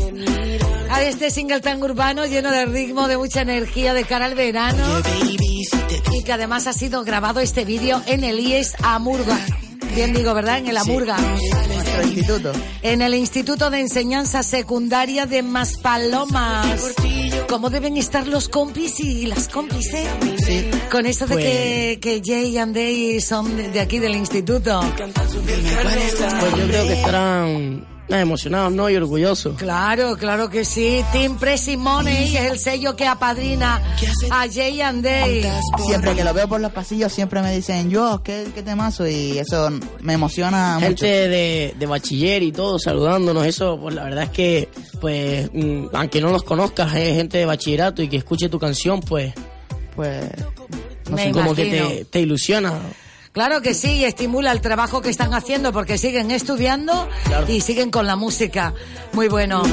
A este single tan urbano, lleno de ritmo, de mucha energía de cara al verano. Y que además ha sido grabado este vídeo en el IES Amurga. Bien digo, ¿verdad? En el Amurga. Nuestro instituto. En el Instituto de Enseñanza Secundaria de Maspalomas. ¿Cómo deben estar los compis y las compis, eh? Sí. Con eso de Pues- que, que Jay and Day son de, de aquí del instituto. Pues yo creo que estarán eh, emocionados, ¿no? Y orgullosos. Claro, claro que sí. Team Pressy Money es el sello que apadrina a Jay and Day. Siempre que lo veo por los pasillos, siempre me dicen, yo, ¿qué, qué temazo? Y eso me emociona gente mucho. de, de bachiller y todo saludándonos eso pues la verdad es que pues mm, aunque no los conozcas es gente de bachillerato y que escuche tu canción pues pues no Me sé, como que te, te ilusiona Claro que sí, y estimula el trabajo que están haciendo porque siguen estudiando y siguen con la música. Muy bueno.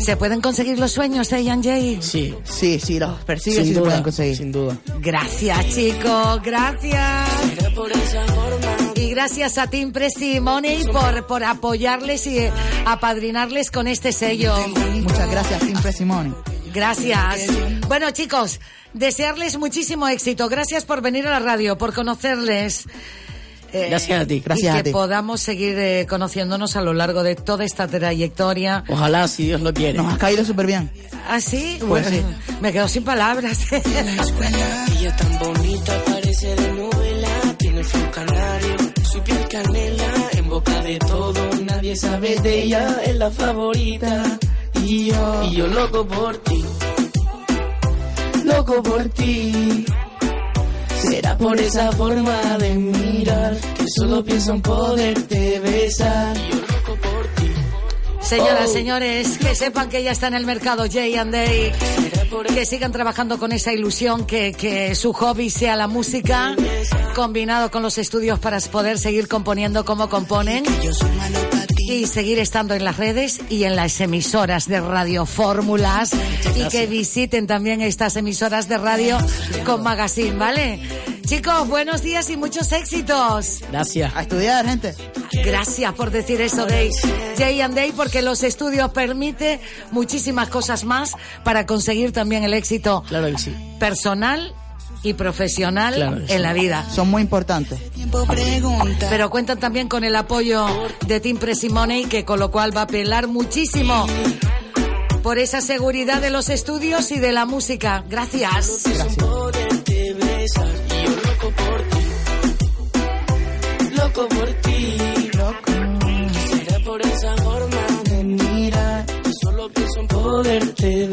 ¿Se pueden conseguir los sueños, eh, Ian Jay? Sí. Sí, sí, los persigue sin sí se duda pueden conseguir. sin duda Gracias, chicos, gracias. Y gracias a Team Presti Money por, por apoyarles y apadrinarles con este sello. Muchas gracias, Team Presimoni. Gracias. Bueno, chicos, desearles muchísimo éxito. Gracias por venir a la radio, por conocerles. Eh, Gracias a ti. y que podamos seguir eh, conociéndonos a lo largo de toda esta trayectoria. Ojalá, si Dios lo quiere. Nos has caído súper bien. ¿Ah, sí? Pues Bueno, sí. me quedo sin palabras. Ella tan bonita, parece de novela. Tiene flow canario, su piel canela. En boca de todo, nadie sabe de ella. Es la favorita. Y yo, y yo loco por ti. Loco por ti. Será por esa forma de mirar que solo pienso en poderte besar. Yo loco por ti. Señoras, Oh. señores, que sepan que ya está en el mercado Jay and Day, que sigan trabajando con esa ilusión, que, que su hobby sea la música, combinado con los estudios para poder seguir componiendo como componen y seguir estando en las redes y en las emisoras de Radio Fórmulas y que visiten también estas emisoras de radio con magazine, ¿vale? Chicos, buenos días y muchos éxitos. Gracias. A estudiar, gente. Gracias por decir eso, Day. Jay and Day, porque los estudios permite muchísimas cosas más para conseguir también el éxito personal y profesional Claro que sí. en la vida. Son muy importantes. Pero cuentan también con el apoyo de Team Presimoney, que con lo cual va a apelar muchísimo por esa seguridad de los estudios y de la música. Gracias. poderte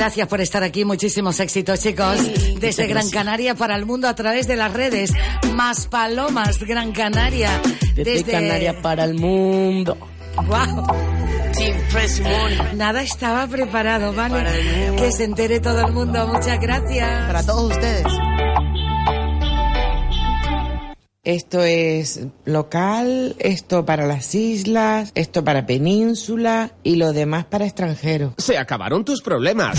Gracias por estar aquí. Muchísimos éxitos, chicos. Desde Gran Canaria para el mundo a través de las redes. Más Palomas, Gran Canaria. Desde Canarias para el mundo. Wow. Nada estaba preparado, ¿vale? Que se entere todo el mundo. Muchas gracias. Para todos ustedes. Esto es local, esto para las islas, esto para península y lo demás para extranjeros. Se acabaron tus problemas.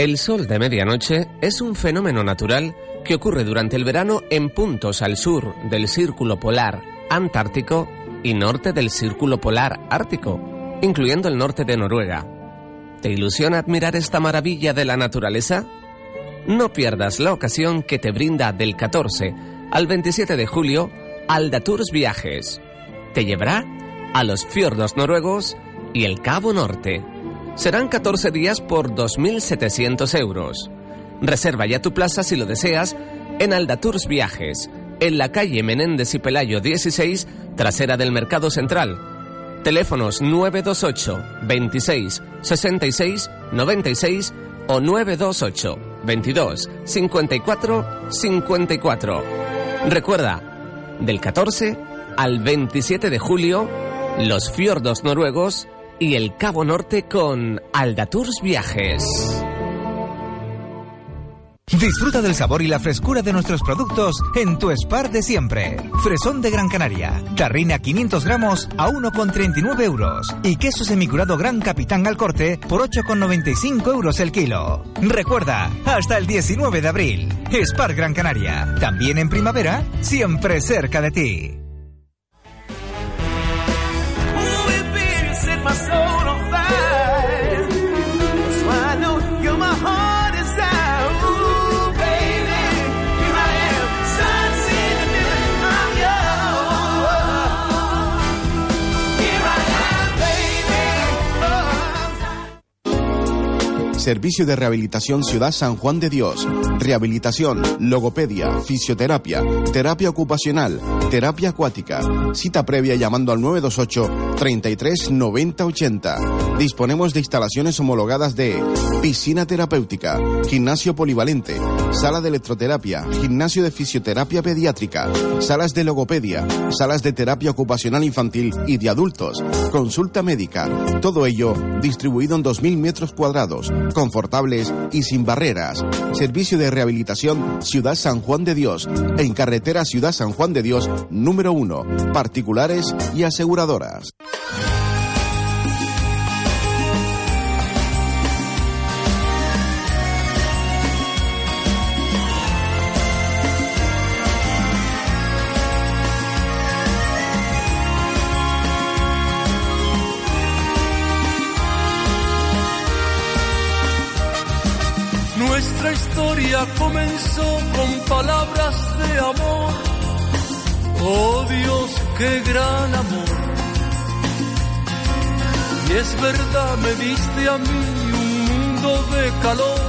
El sol de medianoche es un fenómeno natural que ocurre durante el verano en puntos al sur del círculo polar antártico y norte del círculo polar ártico, incluyendo el norte de Noruega. ¿Te ilusiona admirar esta maravilla de la naturaleza? No pierdas la ocasión que te brinda del 14 al 27 de julio Alda Tours Viajes. Te llevará a los fiordos noruegos y el Cabo Norte. Serán 14 días por 2.700 euros. Reserva ya tu plaza si lo deseas en Aldatours Viajes, en la calle Menéndez y Pelayo 16, trasera del Mercado Central. Teléfonos 928 26 66 96 o 928 22 54 54. Recuerda, del 14 al 27 de julio, los fiordos noruegos y el Cabo Norte con Aldatours Viajes. Disfruta del sabor y la frescura de nuestros productos en tu Spar de siempre. Fresón de Gran Canaria, tarrina 500 gramos a 1,39 euros y queso semicurado Gran Capitán al corte por 8,95 euros el kilo. Recuerda, hasta el 19 de abril. Spar Gran Canaria, también en primavera, siempre cerca de ti. Servicio de Rehabilitación Ciudad San Juan de Dios. Rehabilitación, logopedia, fisioterapia, terapia ocupacional, terapia acuática. Cita previa llamando al 928 33 90 80. Disponemos de instalaciones homologadas de piscina terapéutica, gimnasio polivalente, sala de electroterapia, gimnasio de fisioterapia pediátrica, salas de logopedia, salas de terapia ocupacional infantil y de adultos, consulta médica. Todo ello distribuido en 2.000 metros cuadrados, confortables y sin barreras. Servicio de rehabilitación Ciudad San Juan de Dios, en carretera Ciudad San Juan de Dios número 1, particulares y aseguradoras. Nuestra historia comenzó con palabras de amor. Oh Dios, qué gran amor. Y es verdad, me diste a mí un mundo de calor.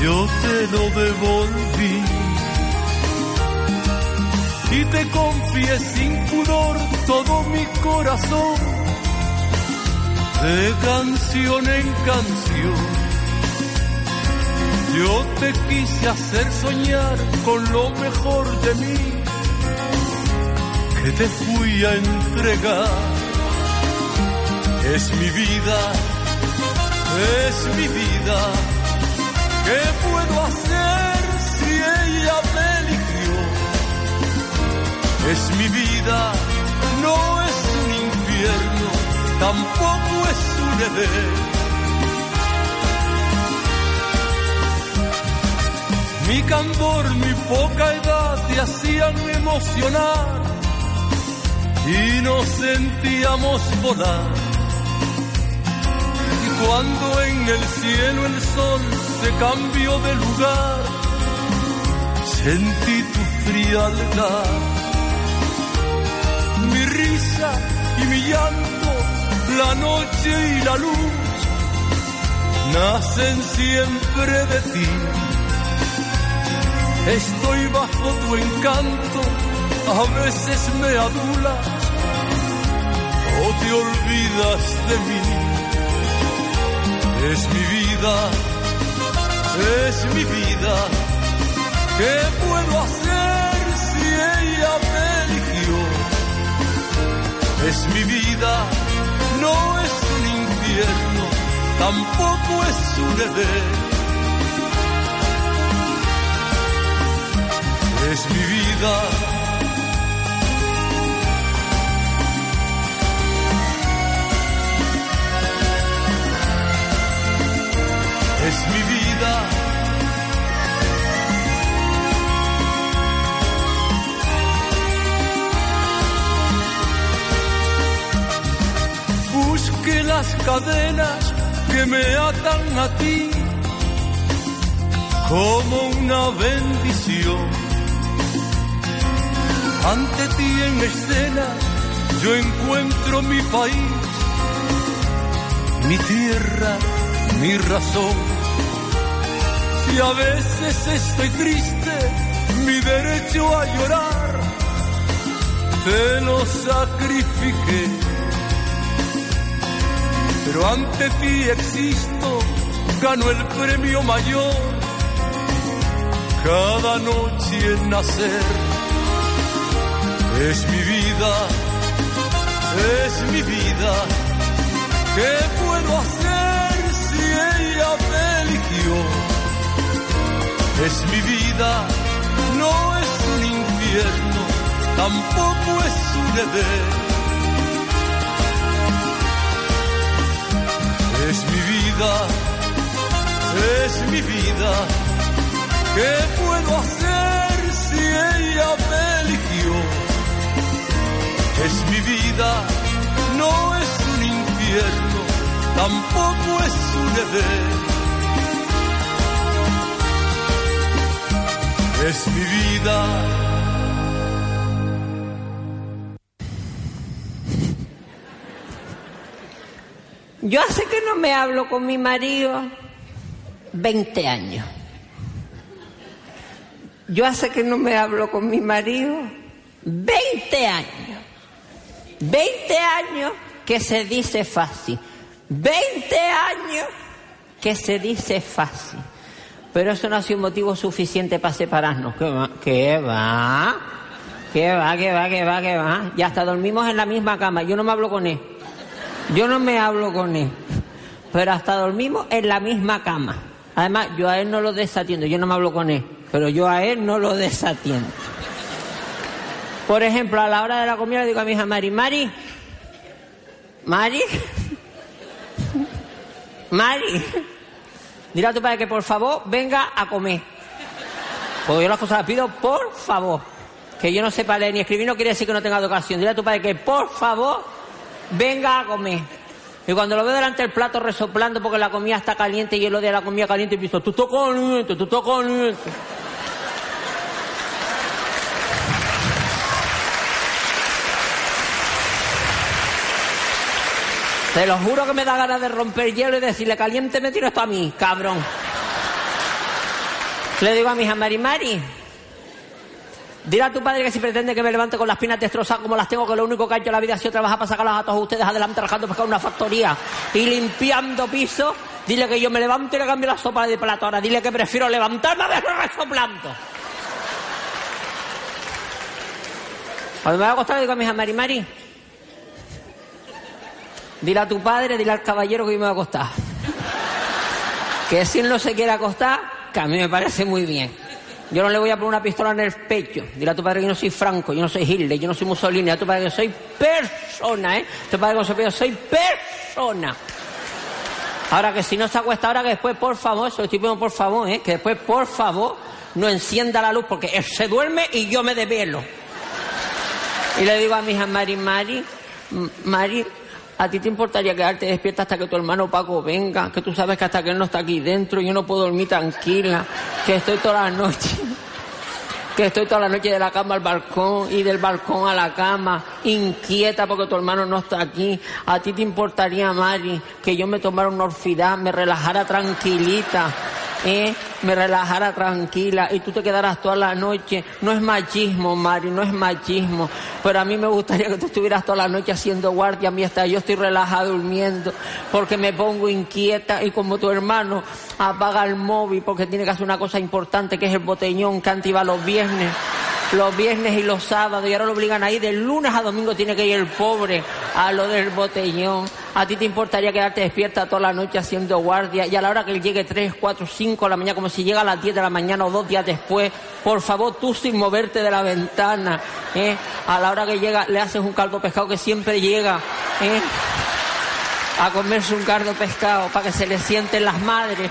Yo te lo devolví. Y te confié sin pudor todo mi corazón. De canción en canción yo te quise hacer soñar con lo mejor de mí, que te fui a entregar. Es mi vida, es mi vida. ¿Qué puedo hacer si ella me eligió? Es mi vida, no es un infierno, tampoco es un deber Mi candor, mi poca edad te hacían emocionar y nos sentíamos volar. Y cuando en el cielo el sol se cambió de lugar, sentí tu frialdad. Mi risa y mi llanto, la noche y la luz, nacen siempre de ti Estoy bajo tu encanto, a veces me adulas o te olvidas de mí. Es mi vida, es mi vida. ¿Qué puedo hacer si ella me eligió? Es mi vida, no es un infierno, tampoco es un deber es mi vida. Es mi vida. Busque las cadenas que me atan a ti como una bendición ante ti en escena yo encuentro mi país, mi tierra, mi razón. Si a veces estoy triste, mi derecho a llorar, te lo sacrifiqué. Pero ante ti existo, gano el premio mayor, cada noche en nacer es mi vida, es mi vida. ¿Qué puedo hacer si ella me eligió? Es mi vida, no es un infierno, tampoco es un deber. Es mi vida, es mi vida. ¿Qué puedo hacer si ella me eligió? Es mi vida, no es un infierno, tampoco es un deber. Es mi vida. Yo hace que no me hablo con mi marido 20 años. Yo hace que no me hablo con mi marido 20 años. 20 años que se dice fácil. 20 años que se dice fácil. Pero eso no ha sido motivo suficiente para separarnos. ¿Qué va? ¿Qué va? ¿Qué va? ¿Qué va? ¿Qué va? ¿Qué va? Ya hasta dormimos en la misma cama. Yo no me hablo con él. Yo no me hablo con él. Pero hasta dormimos en la misma cama. Además, yo a él no lo desatiendo. Yo no me hablo con él. Pero yo a él no lo desatiendo. Por ejemplo, a la hora de la comida le digo a mi hija Mari, Mari, Mari, Mari, dile a tu padre que por favor venga a comer. Porque yo las cosas las pido por favor. Que yo no sepa leer ni escribir no quiere decir que no tenga educación. Dile a tu padre que por favor venga a comer. Y cuando lo veo delante del plato resoplando porque la comida está caliente y él odia la comida caliente, empiezo, tú estás caliente, tú estás caliente. Te lo juro que me da ganas de romper hielo y decirle, caliente me tiro esto a mí, cabrón. Le digo a mi hija, Mari Mari, dile a tu padre que si pretende que me levante con las pinas destrozadas como las tengo, que lo único que ha hecho en la vida ha sido trabajar para sacarlas a todos ustedes adelante trabajando para una factoría y limpiando pisos, dile que yo me levanto y le cambio la sopa de plato. Ahora dile que prefiero levantarme a verlo resoplando. Cuando me voy a acostar digo a mi hija, Mari Mari, Dile a tu padre, dile al caballero que yo me voy a acostar. Que si él no se quiere acostar, que a mí me parece muy bien. Yo no le voy a poner una pistola en el pecho. Dile a tu padre que yo no soy Franco, yo no soy Hitler, yo no soy Mussolini. Dile a tu padre que yo soy persona, ¿eh? Tu padre que yo soy persona. Ahora que si no se acuesta ahora, que después, por favor, eso estoy pidiendo por favor, ¿eh? Que después, por favor, no encienda la luz porque él se duerme y yo me desvelo. Y le digo a mi hija Mari, Mari, Mari, ¿A ti te importaría quedarte despierta hasta que tu hermano Paco venga? Que tú sabes que hasta que él no está aquí dentro yo no puedo dormir tranquila. Que estoy toda la noche. Que estoy toda la noche de la cama al balcón y del balcón a la cama, inquieta porque tu hermano no está aquí. ¿A ti te importaría, Mari, que yo me tomara una orfidad, me relajara tranquilita? ¿eh? Me relajara tranquila y tú te quedaras toda la noche. No es machismo, Mari, no es machismo. Pero a mí me gustaría que tú estuvieras toda la noche haciendo guardia mientras yo estoy relajada durmiendo, porque me pongo inquieta y como tu hermano apaga el móvil porque tiene que hacer una cosa importante que es el botellón que los viernes los viernes y los sábados y ahora lo obligan ahí de lunes a domingo tiene que ir el pobre a lo del botellón. A ti te importaría quedarte despierta toda la noche haciendo guardia y a la hora que él llegue 3, 4, 5 de la mañana, como si llega a las 10 de la mañana o dos días después, por favor tú sin moverte de la ventana, ¿eh? a la hora que llega le haces un caldo pescado que siempre llega. ¿eh? a comerse un caldo pescado para que se le sienten las madres.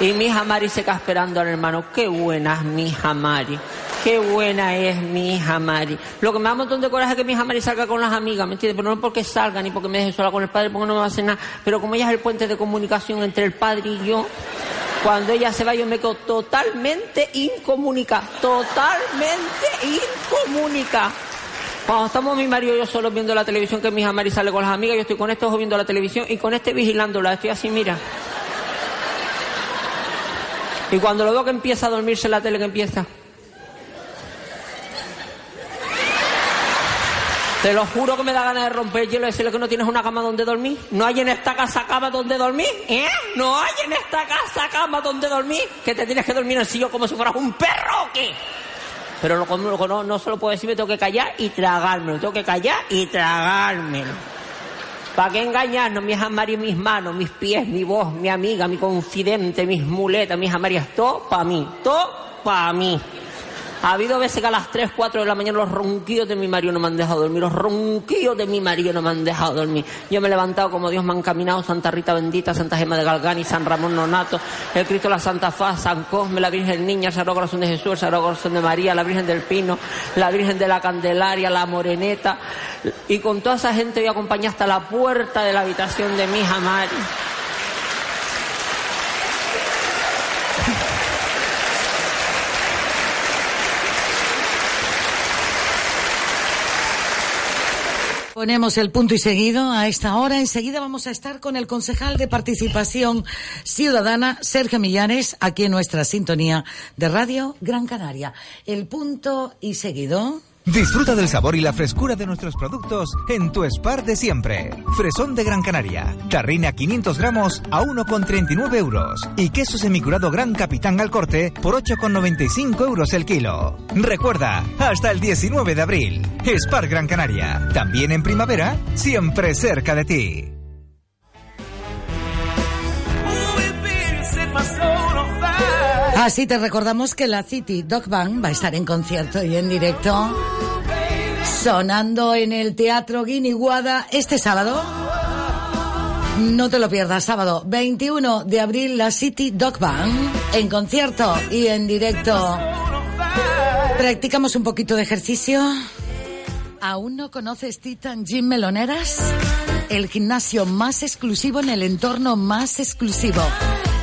Y mi hija Mari se queda esperando al hermano. Qué buena es mi hija Mari. Qué buena es mi hija Mari. Lo que me da un montón de coraje es que mi hija Mari salga con las amigas, ¿me entiendes? Pero no porque salga ni porque me deje sola con el padre, porque no me va a hacer nada. Pero como ella es el puente de comunicación entre el padre y yo, cuando ella se va yo me quedo totalmente incomunicada. Totalmente incomunicada. Cuando estamos mi marido y yo solo viendo la televisión, que mi hija Mari sale con las amigas, yo estoy con este ojo viendo la televisión y con este vigilándola. Estoy así, mira. Y cuando lo veo que empieza a dormirse la tele, que empieza. Te lo juro que me da ganas de romper el hielo y decirle que no tienes una cama donde dormir. No hay en esta casa cama donde dormir, ¿eh? No hay en esta casa cama donde dormir. Que te tienes que dormir en el sillón como si fueras un perro o qué. Pero lo, lo, no, no se lo puedo decir, me tengo que callar y tragármelo. Tengo que callar y tragármelo. ¿Para qué engañarnos, mis amaris, mis manos, mis pies, mi voz, mi amiga, mi confidente, mis muletas, mis amarillas? Todo para mí, todo para mí. Ha habido veces que a las 3, 4 de la mañana los ronquidos de mi marido no me han dejado dormir, los ronquidos de mi marido no me han dejado dormir. Yo me he levantado como Dios me ha encaminado, Santa Rita Bendita, Santa Gema de Galgani, San Ramón Nonato, el Cristo la Santa Faz, San Cosme, la Virgen Niña, el Sagrado Corazón de Jesús, el Sagrado Corazón de María, la Virgen del Pino, la Virgen de la Candelaria, la Moreneta. Y con toda esa gente voy a acompañar hasta la puerta de la habitación de mi hija Mari. Ponemos el punto y seguido a esta hora. Enseguida vamos a estar con el concejal de Participación Ciudadana, Sergio Millares, aquí en nuestra sintonía de Radio Gran Canaria. El punto y seguido. Disfruta del sabor y la frescura de nuestros productos en tu Spar de siempre. Fresón de Gran Canaria, tarrina 500 gramos a 1,39 euros y queso semicurado Gran Capitán al corte por 8,95 euros el kilo. Recuerda, hasta el 19 de abril. Spar Gran Canaria, también en primavera, siempre cerca de ti. Así te recordamos que la City Dog Band va a estar en concierto y en directo sonando en el Teatro Guiniguada este sábado. No te lo pierdas, sábado 21 de abril la City Dog Band en concierto y en directo. Practicamos un poquito de ejercicio. ¿Aún no conoces Titan Gym Meloneras? El gimnasio más exclusivo en el entorno más exclusivo.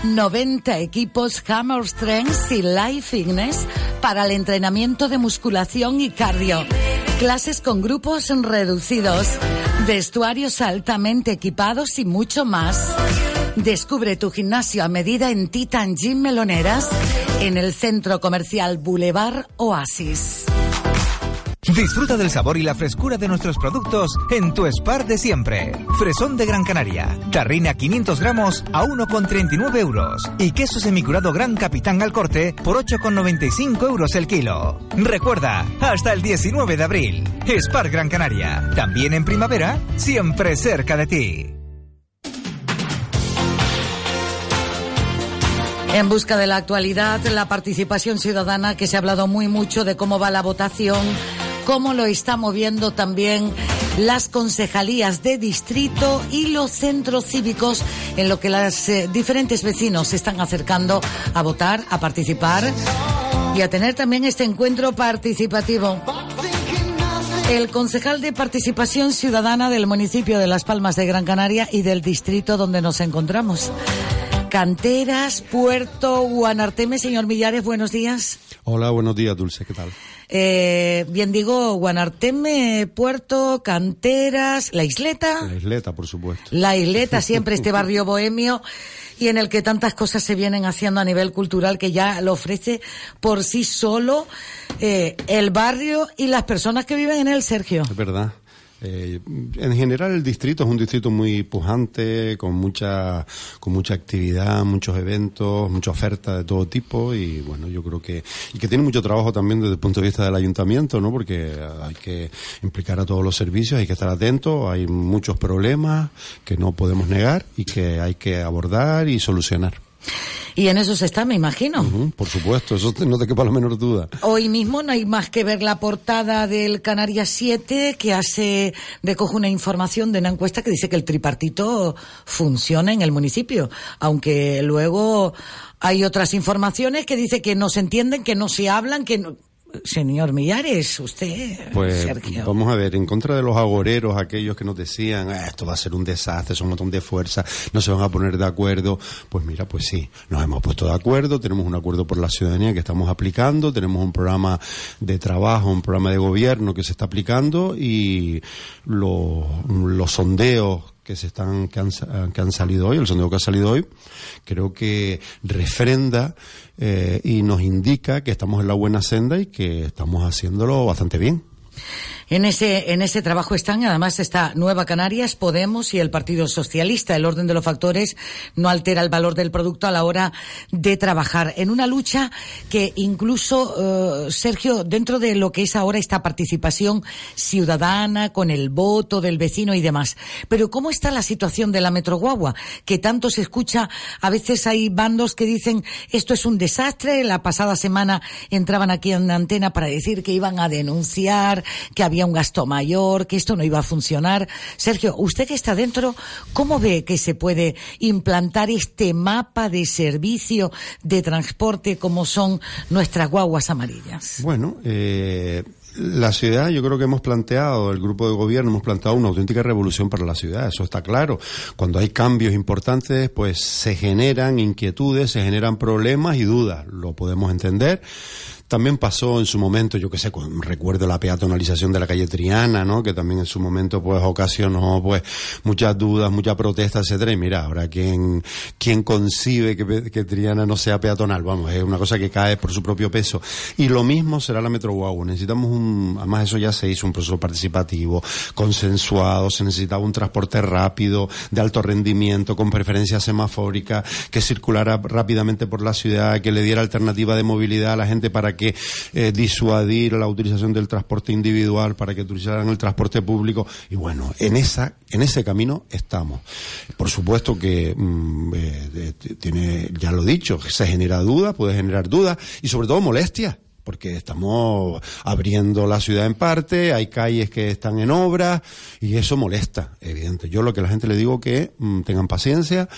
90 equipos Hammer Strength y Life Fitness para el entrenamiento de musculación y cardio. Clases con grupos reducidos, vestuarios altamente equipados y mucho más. Descubre tu gimnasio a medida en Titan Gym Meloneras en el centro comercial Boulevard Oasis. Disfruta del sabor y la frescura de nuestros productos en tu Spar de siempre. Fresón de Gran Canaria, tarrina 500 gramos a 1,39 euros y queso semicurado Gran Capitán al corte por 8,95 euros el kilo. Recuerda, hasta el 19 de abril. Spar Gran Canaria, también en primavera, siempre cerca de ti. En busca de la actualidad, la participación ciudadana, que se ha hablado muy mucho de cómo va la votación, cómo lo está moviendo también las concejalías de distrito y los centros cívicos en lo que los eh, diferentes vecinos se están acercando a votar, a participar y a tener también este encuentro participativo. El concejal de participación ciudadana del municipio de Las Palmas de Gran Canaria y del distrito donde nos encontramos. Canteras, Puerto, Guanarteme, señor Millares, buenos días. Hola, buenos días, Dulce, ¿qué tal? Eh, bien digo, Guanarteme, Puerto, Canteras, La Isleta. La Isleta, por supuesto. La Isleta, siempre este barrio bohemio y en el que tantas cosas se vienen haciendo a nivel cultural que ya lo ofrece por sí solo eh, el barrio y las personas que viven en él, Sergio. Es verdad. Eh, en general el distrito es un distrito muy pujante, con mucha, con mucha actividad, muchos eventos, mucha oferta de todo tipo y bueno, yo creo que, y que tiene mucho trabajo también desde el punto de vista del ayuntamiento, ¿no? Porque hay que implicar a todos los servicios, hay que estar atentos, hay muchos problemas que no podemos negar y que hay que abordar y solucionar. Y en eso se está, me imagino. Por supuesto, eso no te quepa la menor duda. Hoy mismo no hay más que ver la portada del Canarias 7 que hace, recoge una información de una encuesta que dice que el tripartito funciona en el municipio, aunque luego hay otras informaciones que dice que no se entienden, que no se hablan, que no... Señor Millares, usted, Pues Sergio. vamos a ver, en contra de los agoreros, aquellos que nos decían, "Ah, esto va a ser un desastre, son un montón de fuerza, no se van a poner de acuerdo, pues mira, pues sí, nos hemos puesto de acuerdo, tenemos un acuerdo por la ciudadanía que estamos aplicando, tenemos un programa de trabajo, un programa de gobierno que se está aplicando y los, los sondeos que se están que han, que han salido hoy, el sondeo que ha salido hoy, creo que refrenda eh, y nos indica que estamos en la buena senda y que estamos haciéndolo bastante bien. En ese, en ese trabajo están, además, está Nueva Canarias, Podemos y el Partido Socialista. El orden de los factores no altera el valor del producto a la hora de trabajar. En una lucha que incluso, eh, Sergio, dentro de lo que es ahora esta participación ciudadana, con el voto del vecino y demás. Pero ¿cómo está la situación de la Metro Guagua? Que tanto se escucha, a veces hay bandos que dicen esto es un desastre. La pasada semana entraban aquí en antena para decir que iban a denunciar, que había un gasto mayor, que esto no iba a funcionar. Sergio, usted que está dentro, ¿cómo ve que se puede implantar este mapa de servicio de transporte como son nuestras guaguas amarillas? Bueno, eh, la ciudad, yo creo que hemos planteado, el grupo de gobierno hemos planteado una auténtica revolución para la ciudad, eso está claro. Cuando hay cambios importantes, pues se generan inquietudes, se generan problemas y dudas, lo podemos entender. También pasó en su momento, yo que sé, cu- recuerdo la peatonalización de la calle Triana, ¿no? Que también en su momento pues ocasionó pues muchas dudas, mucha protesta, etcétera. Y mira, ahora quién quién concibe que, que Triana no sea peatonal, vamos, es una cosa que cae por su propio peso. Y lo mismo será la Metro Guagua. Necesitamos un, además eso ya se hizo un proceso participativo, consensuado, se necesitaba un transporte rápido, de alto rendimiento, con preferencia semafórica, que circulara rápidamente por la ciudad, que le diera alternativa de movilidad a la gente para que eh, disuadir la utilización del transporte individual, para que utilizaran el transporte público. Y bueno, en esa, en ese camino estamos. Por supuesto que mm, eh, tiene, ya lo dicho, se genera duda, puede generar dudas y sobre todo molestia porque estamos abriendo la ciudad en parte, hay calles que están en obra y eso molesta, evidente. Yo lo que la gente le digo que mm, tengan paciencia,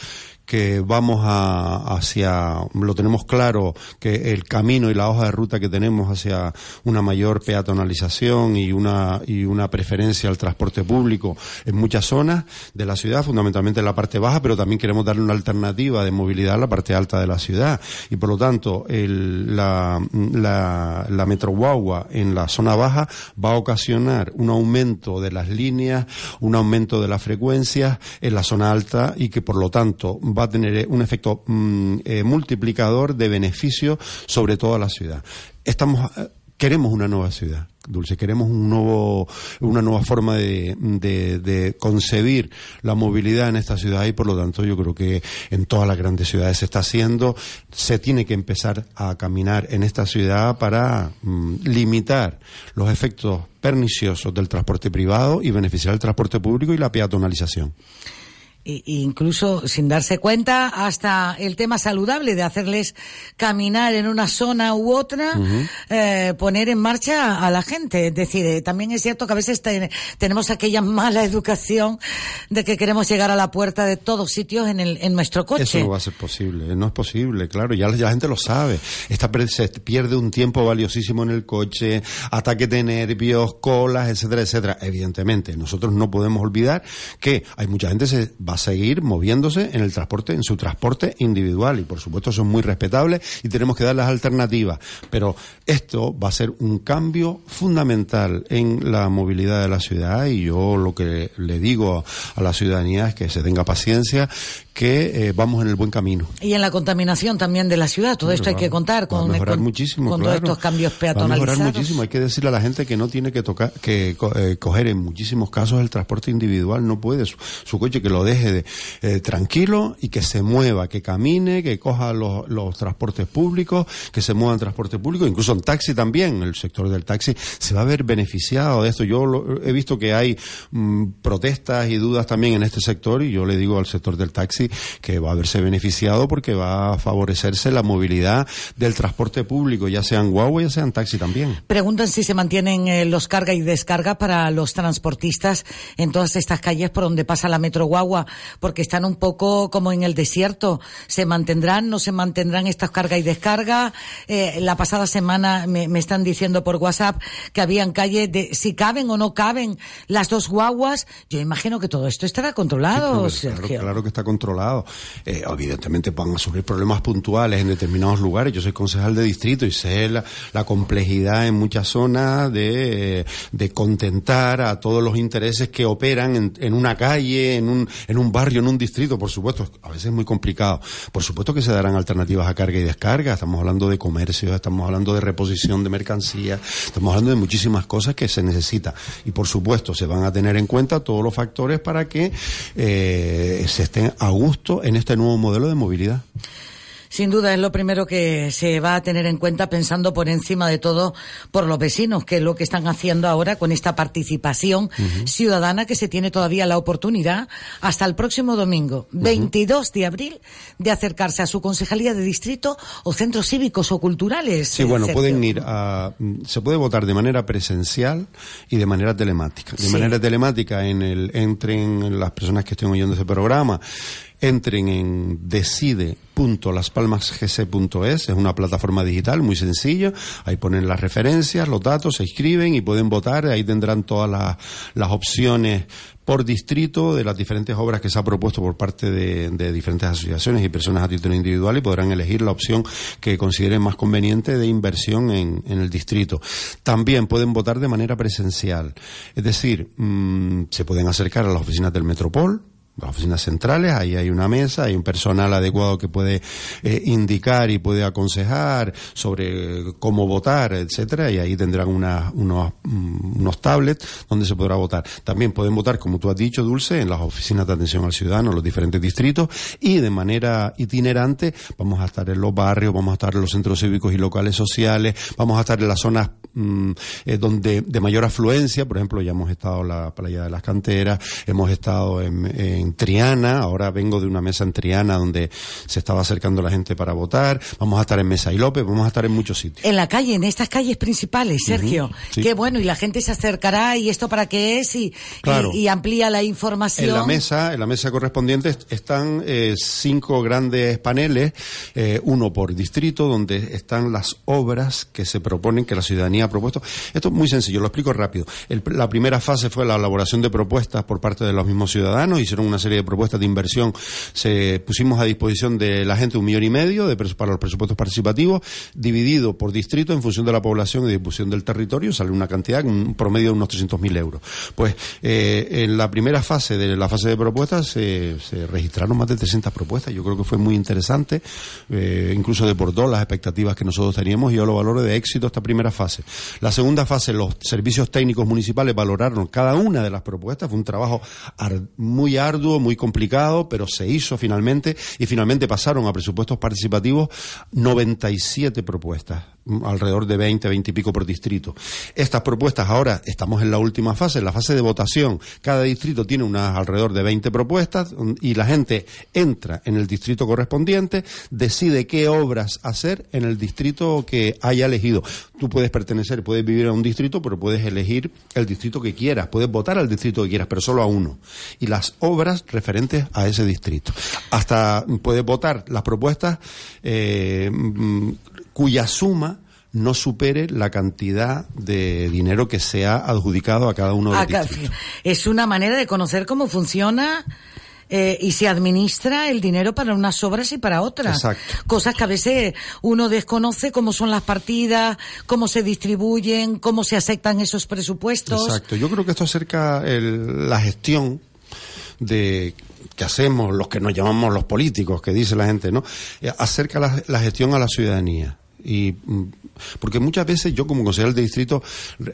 que vamos a, hacia, lo tenemos claro, que el camino y la hoja de ruta que tenemos hacia una mayor peatonalización y una, y una preferencia al transporte público en muchas zonas de la ciudad, fundamentalmente en la parte baja, pero también queremos darle una alternativa de movilidad a la parte alta de la ciudad. Y por lo tanto, el, la, la, la Metro Guagua en la zona baja va a ocasionar un aumento de las líneas, un aumento de las frecuencias en la zona alta y que por lo tanto va a tener un efecto mm, eh, multiplicador de beneficio sobre toda la ciudad. Estamos, eh, queremos una nueva ciudad. Dulce, queremos un nuevo, una nueva forma de concebir la movilidad en esta ciudad y por lo tanto yo creo que en todas las grandes ciudades se está haciendo. Se tiene que empezar a caminar en esta ciudad para mm, limitar los efectos perniciosos del transporte privado y beneficiar el transporte público y la peatonalización. I- incluso sin darse cuenta hasta el tema saludable de hacerles caminar en una zona u otra, eh, poner en marcha a la gente. Es decir, eh, también es cierto que a veces te- tenemos aquella mala educación de que queremos llegar a la puerta de todos sitios en, el, en nuestro coche. Eso no va a ser posible, no es posible, claro, ya, la gente lo sabe. Esta se pierde un tiempo valiosísimo en el coche, ataques de nervios, colas, etcétera, etcétera. Evidentemente, nosotros no podemos olvidar que hay mucha gente que se va seguir moviéndose en el transporte, en su transporte individual, y por supuesto es muy respetable y tenemos que dar las alternativas. Pero esto va a ser un cambio fundamental en la movilidad de la ciudad y yo lo que le digo a la ciudadanía es que se tenga paciencia, que eh, vamos en el buen camino. Y en la contaminación también de la ciudad. Todo esto hay que contar con, mejorar con- muchísimo, con claro. todos estos cambios Va a mejorar peatonalizados. muchísimo. Hay que decirle a la gente que no tiene que tocar, que co- eh, coger en muchísimos casos el transporte individual, no puede su, su coche que lo deje de, eh, tranquilo y que se mueva, que camine, que coja los, los transportes públicos, que se mueva en transporte público, incluso en taxi también. El sector del taxi se va a ver beneficiado de esto. Yo lo- he visto que hay mm, protestas y dudas también en este sector y yo le digo al sector del taxi que va a verse beneficiado porque va a favorecerse la movilidad del transporte público, ya sean guagua, ya sean taxi también. Preguntan si se mantienen eh, los carga y descarga para los transportistas en todas estas calles por donde pasa la metro guagua, porque están un poco como en el desierto. ¿Se mantendrán, no se mantendrán estas carga y descarga? Eh, la pasada semana me, me están diciendo por WhatsApp que habían calles de si caben o no caben las dos guaguas. Yo imagino que todo esto estará controlado, Sí, claro, Sergio. claro que está controlado. Eh, evidentemente van a surgir problemas puntuales en determinados lugares. Yo soy concejal de distrito y sé la, la complejidad en muchas zonas de, de contentar a todos los intereses que operan en, en una calle, en un, en un barrio, en un distrito. Por supuesto, a veces es muy complicado. Por supuesto que se darán alternativas a carga y descarga. Estamos hablando de comercio, estamos hablando de reposición de mercancías, estamos hablando de muchísimas cosas que se necesita. Y por supuesto, se van a tener en cuenta todos los factores para que eh, se estén a gusto en este nuevo modelo de movilidad. Sin duda es lo primero que se va a tener en cuenta pensando por encima de todo por los vecinos, que es lo que están haciendo ahora con esta participación ciudadana que se tiene todavía la oportunidad hasta el próximo domingo, 22 de abril, de acercarse a su concejalía de distrito o centros cívicos o culturales. Sí, bueno, Sergio. pueden ir a. mm, Se puede votar de manera presencial y de manera telemática. De Sí. manera telemática, en el, entren las personas que estén oyendo ese programa entren en decide.laspalmasgc.es, es una plataforma digital muy sencilla, ahí ponen las referencias, los datos, se inscriben y pueden votar, ahí tendrán todas las, las opciones por distrito de las diferentes obras que se ha propuesto por parte de, diferentes asociaciones y personas a título individual y podrán elegir la opción que consideren más conveniente de inversión en, en el distrito. También pueden votar de manera presencial, es decir, mmm, se pueden acercar a las oficinas del Metropol, las oficinas centrales, ahí hay una mesa, hay un personal adecuado que puede eh, indicar y puede aconsejar sobre cómo votar, etcétera, y ahí tendrán una, unos, mm, unos tablets donde se podrá votar. También pueden votar, como tú has dicho, Dulce, en las oficinas de atención al ciudadano, los diferentes distritos, y de manera itinerante vamos a estar en los barrios, vamos a estar en los centros cívicos y locales sociales, vamos a estar en las zonas mm, eh, donde de mayor afluencia, por ejemplo, ya hemos estado en la playa de las canteras, hemos estado en Triana, ahora vengo de una mesa en Triana donde se estaba acercando la gente para votar, vamos a estar en Mesa y López, vamos a estar en muchos sitios. En la calle, en estas calles principales, Sergio. Sí. Qué bueno, y la gente se acercará y esto para qué es y, Claro. y, y amplía la información. En la mesa, en la mesa correspondiente est- están eh, cinco grandes paneles, eh, uno por distrito, donde están las obras que se proponen, que la ciudadanía ha propuesto. Esto es muy sencillo, lo explico rápido. El- la primera fase fue la elaboración de propuestas por parte de los mismos ciudadanos, hicieron una serie de propuestas de inversión, se pusimos a disposición de la gente un millón y medio de para los presupuestos participativos, dividido por distrito en función de la población y distribución del territorio, sale una cantidad, un promedio de unos 300.000 euros. Pues eh, en la primera fase de la fase de propuestas se, registraron más de 300 propuestas. Yo creo que fue muy interesante, eh, incluso deportó las expectativas que nosotros teníamos y yo lo valoro de éxito esta primera fase. La segunda fase, los servicios técnicos municipales valoraron cada una de las propuestas. Fue un trabajo muy arduo, muy complicado, pero se hizo finalmente y finalmente pasaron a presupuestos participativos 97 propuestas, alrededor de 20, 20 y pico por distrito. Estas propuestas ahora estamos en la última fase, en la fase de votación. Cada distrito tiene unas alrededor de 20 propuestas mm, y la gente entra en el distrito correspondiente, decide qué obras hacer en el distrito que haya elegido. Tú puedes pertenecer, puedes vivir a un distrito, pero puedes elegir el distrito que quieras, puedes votar al distrito que quieras, pero solo a uno. Y las obras referentes a ese distrito. Hasta puedes votar las propuestas eh, mm, cuya suma no supere la cantidad de dinero que se ha adjudicado a cada uno de los distritos. es una manera de conocer cómo funciona eh, y se administra el dinero para unas obras y para otras. Exacto. Cosas que a veces uno desconoce cómo son las partidas, cómo se distribuyen, cómo se aceptan esos presupuestos. Exacto. Yo creo que esto acerca el- la gestión de que hacemos los que nos llamamos los políticos, que dice la gente, ¿no? Eh, Acerca la, la gestión a la ciudadanía. Y mm, porque muchas veces yo como concejal de distrito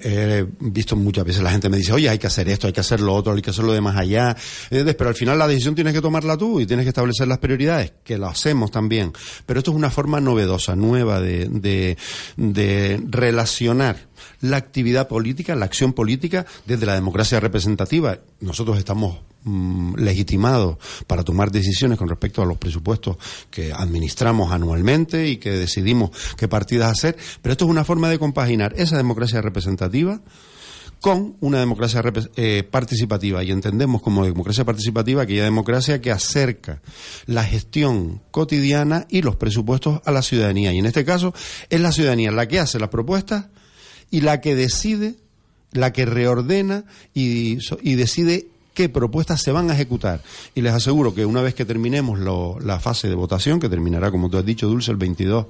eh, he visto muchas veces la gente me dice, oye, hay que hacer esto, hay que hacer lo otro, hay que hacerlo de más allá. Eh, Pero al final la decisión tienes que tomarla tú y tienes que establecer las prioridades, que lo hacemos también. Pero esto es una forma novedosa, nueva de, de, de relacionar la actividad política, la acción política desde la democracia representativa. Nosotros estamos mm, legitimados para tomar decisiones con respecto a los presupuestos que administramos anualmente y que decidimos qué partidas hacer, pero esto es una forma de compaginar esa democracia representativa con una democracia eh, participativa y entendemos como democracia participativa aquella democracia que acerca la gestión cotidiana y los presupuestos a la ciudadanía y en este caso es la ciudadanía la que hace las propuestas y la que decide, la que reordena y, decide qué propuestas se van a ejecutar. Y les aseguro que una vez que terminemos lo- la fase de votación, que terminará, como tú has dicho, Dulce, el 22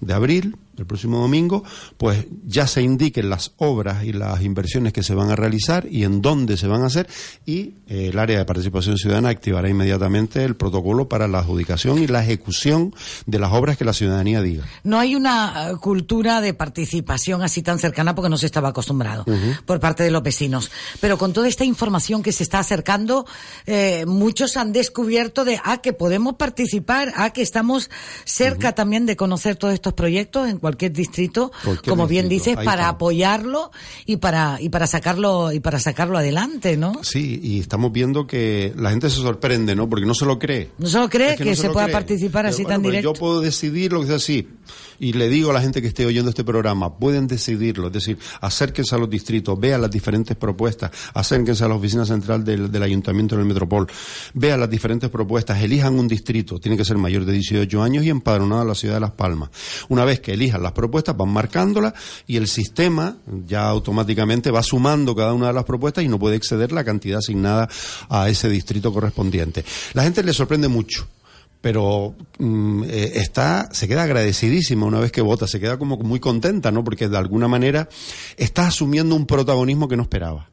de abril, el próximo domingo, pues ya se indiquen las obras y las inversiones que se van a realizar y en dónde se van a hacer y eh, el área de participación ciudadana activará inmediatamente el protocolo para la adjudicación y la ejecución de las obras que la ciudadanía diga. No hay una eh, cultura de participación así tan cercana porque no se estaba acostumbrado por parte de los vecinos. Pero con toda esta información que se está acercando, eh, muchos han descubierto de, ah, que podemos participar, ah, que estamos cerca también de conocer todos estos proyectos en cualquier distrito, Cualquier como bien distrito, dices, ahí para está. apoyarlo y para y para sacarlo y para sacarlo adelante, ¿no? Sí, y estamos viendo que la gente se sorprende, ¿no? Porque no se lo cree. No se lo cree Es que, no se pueda cree. participar Pero así bueno, tan directo. Yo puedo decidir lo que sea así. Y le digo a la gente que esté oyendo este programa, pueden decidirlo. Es decir, acérquense a los distritos, vean las diferentes propuestas, acérquense a la oficina central del, del Ayuntamiento del Metropol, vean las diferentes propuestas, elijan un distrito, tiene que ser mayor de 18 años y empadronado a la ciudad de Las Palmas. Una vez que elijan las propuestas, van marcándolas y el sistema ya automáticamente va sumando cada una de las propuestas y no puede exceder la cantidad asignada a ese distrito correspondiente. La gente le sorprende mucho pero eh, está se queda agradecidísima una vez que vota, se queda como muy contenta, ¿no? Porque de alguna manera está asumiendo un protagonismo que no esperaba.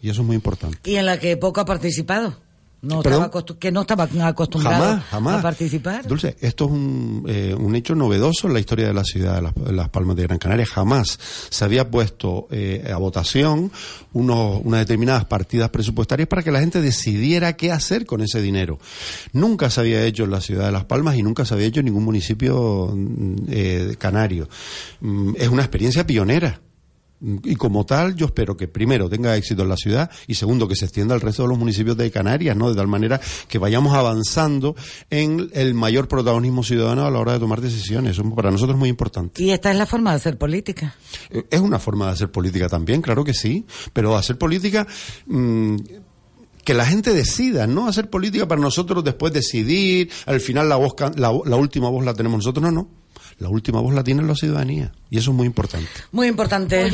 Y eso es muy importante. Y en la que poco ha participado. No estaba que no estaba acostumbrado Jamás, jamás. a participar. Dulce, esto es un, eh, un hecho novedoso en la historia de la ciudad de Las, de Las Palmas de Gran Canaria. Jamás se había puesto eh, a votación unos, unas determinadas partidas presupuestarias para que la gente decidiera qué hacer con ese dinero. Nunca se había hecho en la ciudad de Las Palmas y nunca se había hecho en ningún municipio mm, eh, canario. Mm, Es una experiencia pionera. Y como tal, yo espero que primero tenga éxito en la ciudad y segundo que se extienda al resto de los municipios de Canarias, ¿no? De tal manera que vayamos avanzando en el mayor protagonismo ciudadano a la hora de tomar decisiones. Eso para nosotros es muy importante. Y esta es la forma de hacer política. Eh, Es una forma de hacer política también, claro que sí, pero hacer política mm, que la gente decida, no hacer política para nosotros después decidir, al final la voz la última voz la tenemos nosotros, no, no. La última voz la tiene la ciudadanía y eso es muy importante. Muy importante.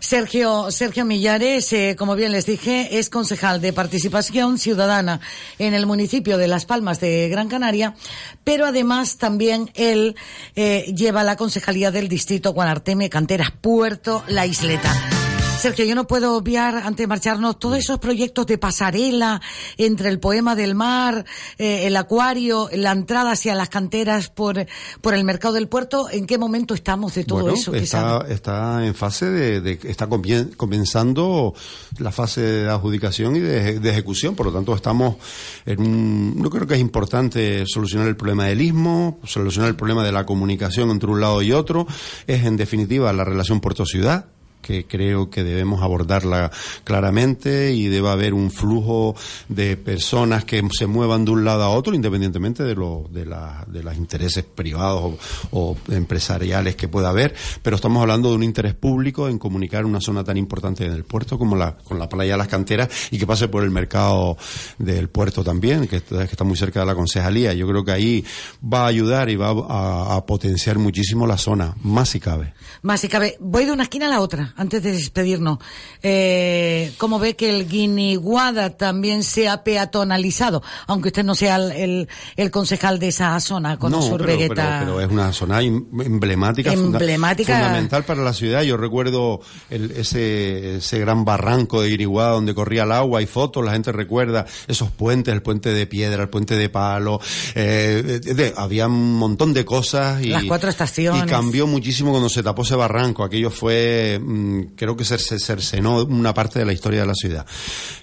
Sergio, Sergio Millares, eh, como bien les dije, es concejal de participación ciudadana en el municipio de Las Palmas de Gran Canaria, pero además también él eh, lleva la concejalía del distrito Guanarteme, Canteras, Puerto, La Isleta. Sergio, yo no puedo obviar, antes de marcharnos, todos esos proyectos de pasarela entre el poema del mar, eh, el acuario, la entrada hacia las canteras por, por el mercado del puerto. ¿En qué momento estamos de todo bueno, eso? ¿Qué está, en fase de, de- está comenzando la fase de adjudicación y de, de ejecución, por lo tanto estamos en un, no creo que es importante solucionar el problema del istmo, solucionar el problema de la comunicación entre un lado y otro, es en definitiva la relación puerto-ciudad que creo que debemos abordarla claramente y debe haber un flujo de personas que se muevan de un lado a otro independientemente de, lo, de, la- de los intereses privados o, empresariales que pueda haber, pero estamos hablando de un interés público en comunicar una zona tan importante del puerto como la, con la playa de las canteras y que pase por el mercado del puerto también, que está, que está muy cerca de la concejalía. Yo creo que ahí va a ayudar y va a, a potenciar muchísimo la zona, más si cabe. Más si cabe. Voy de una esquina a la otra, antes de despedirnos. Eh, ¿Cómo ve que el Guiniguada también se ha peatonalizado? Aunque usted no sea el, el, el concejal de esa zona, con no, su pero, pero, pero es una zona em- emblemática, funda- Emblemática. fundamental para la ciudad. Yo recuerdo el- ese, ese gran barranco de Iriguada donde corría el agua, hay fotos, la gente recuerda esos puentes, el puente de piedra, el puente de palo, eh, de- de- había un montón de cosas y, Las cuatro estaciones. y cambió muchísimo cuando se tapó ese barranco. Aquello fue, mm, creo que se cercenó una parte de la historia de la ciudad.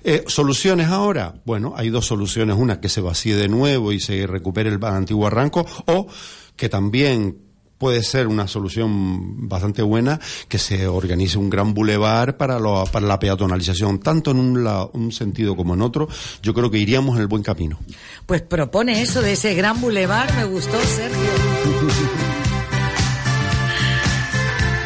Eh, ¿Soluciones ahora? Bueno, hay dos soluciones. Una, que se vacíe de nuevo y se recupere el antiguo barranco, o que también puede ser una solución bastante buena que se organice un gran bulevar para, lo- para la peatonalización, tanto en un, la- un sentido como en otro. Yo creo que iríamos en el buen camino. Pues propone eso de ese gran bulevar, me gustó, Sergio.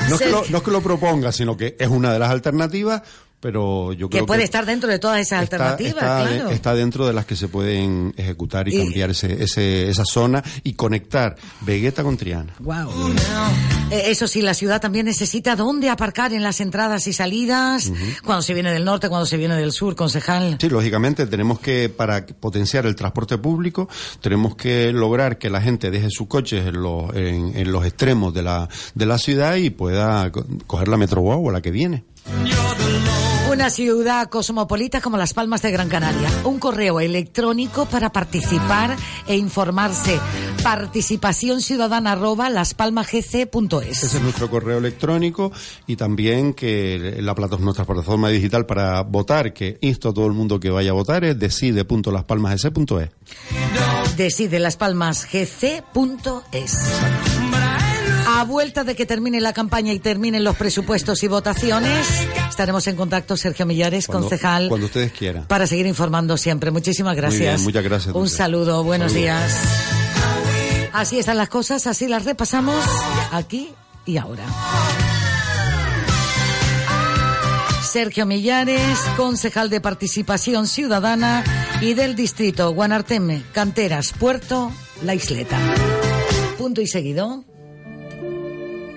No es, que lo, Sergio. no es que lo proponga, sino que es una de las alternativas, pero yo Que creo puede que estar dentro de todas esas está, alternativas, está- claro. está dentro de las que se pueden ejecutar y, Y- cambiar ese, ese- esa zona y conectar Vegueta con Triana. Wow. Eh, eso sí, la ciudad también necesita dónde aparcar en las entradas y salidas, cuando se viene del norte, cuando se viene del sur, concejal. Sí, lógicamente tenemos que, para potenciar el transporte público, tenemos que lograr que la gente deje sus coches en los, en, en los extremos de la, de la ciudad y pueda co- coger la Metro Guagua, la que viene. Una ciudad cosmopolita como Las Palmas de Gran Canaria. Un correo electrónico para participar e informarse. Participación ciudadana arroba laspalmagc.es. Ese es nuestro correo electrónico y también que la plata, nuestra plataforma digital para votar, que insto a todo el mundo que vaya a votar, es decide.laspalmasgc.es. Decide laspalmasgc.es. Vuelta de que termine la campaña y terminen los presupuestos y votaciones, estaremos en contacto, Sergio Millares, Cuando- concejal, Cuando ustedes quieran. para seguir informando siempre. Muchísimas gracias. Muy bien, muchas gracias, Un saludo, buenos días. Así están las cosas, así las repasamos aquí y ahora. Sergio Millares, concejal de Participación Ciudadana y del distrito Guanarteme, Canteras, Puerto, La Isleta. Punto y seguido.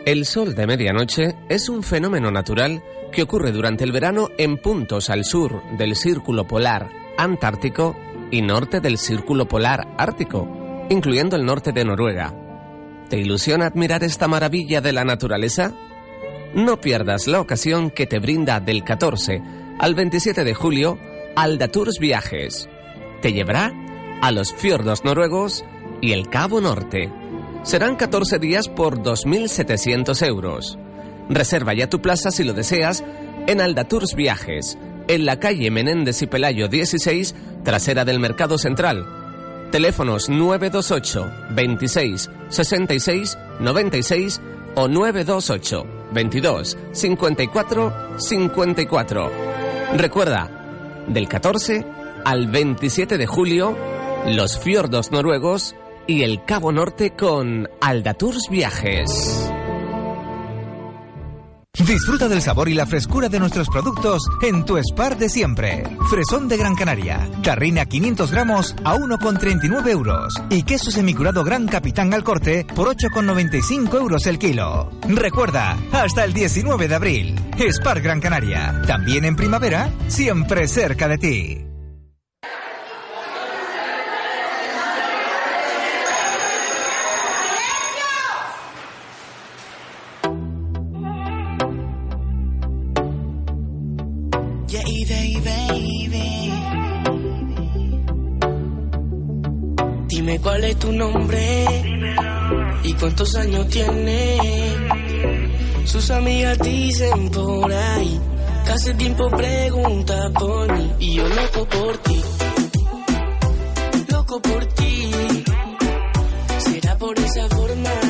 El sol de medianoche es un fenómeno natural que ocurre durante el verano en puntos al sur del círculo polar antártico y norte del círculo polar ártico, incluyendo el norte de Noruega. ¿Te ilusiona admirar esta maravilla de la naturaleza? No pierdas la ocasión que te brinda del 14 al 27 de julio Alda Tours Viajes. Te llevará a los fiordos noruegos y el Cabo Norte. Serán 14 días por 2.700 euros. Reserva ya tu plaza si lo deseas en Alda Tours Viajes, en la calle Menéndez y Pelayo 16, trasera del Mercado Central. Teléfonos 928 26 66 96 o 928 22 54 54. Recuerda, del 14 al 27 de julio, los fiordos noruegos y el Cabo Norte con Alda Tours Viajes. Disfruta del sabor y la frescura de nuestros productos en tu Spar de siempre. Fresón de Gran Canaria, tarrina 500 gramos a 1,39 euros y queso semicurado Gran Capitán al corte por 8,95 euros el kilo. Recuerda, hasta el 19 de abril. Spar Gran Canaria, también en primavera, siempre cerca de ti. Cuál es tu nombre y cuántos años tiene. Sus amigas dicen por ahí que hace tiempo pregunta por mí y yo loco por ti. Loco por ti. Será por esa forma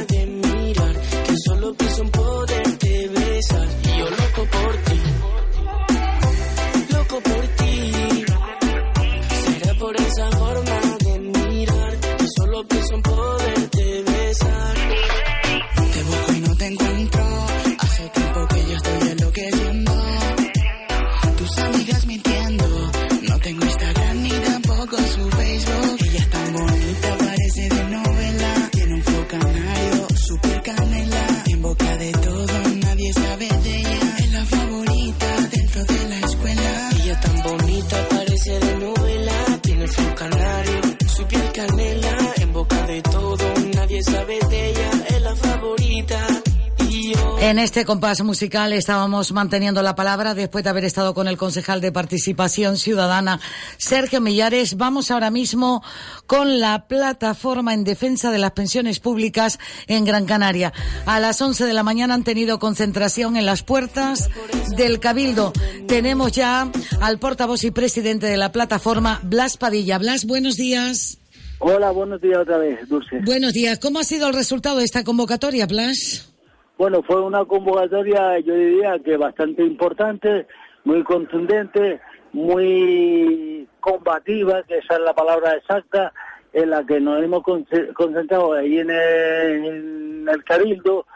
este compás musical estábamos manteniendo la palabra después de haber estado con el concejal de Participación Ciudadana, Sergio Millares. Vamos ahora mismo con la plataforma en defensa de las pensiones públicas en Gran Canaria. A las 11 de la mañana han tenido concentración en las puertas del Cabildo. Tenemos ya al portavoz y presidente de la plataforma, Blas Padilla. Blas, buenos días. Hola, buenos días otra vez, Dulce. Buenos días. ¿Cómo ha sido el resultado de esta convocatoria, Blas? Bueno, fue una convocatoria, yo diría que bastante importante, muy contundente, muy combativa, que esa es la palabra exacta, en la que nos hemos conce- concentrado ahí en el, en Cabildo,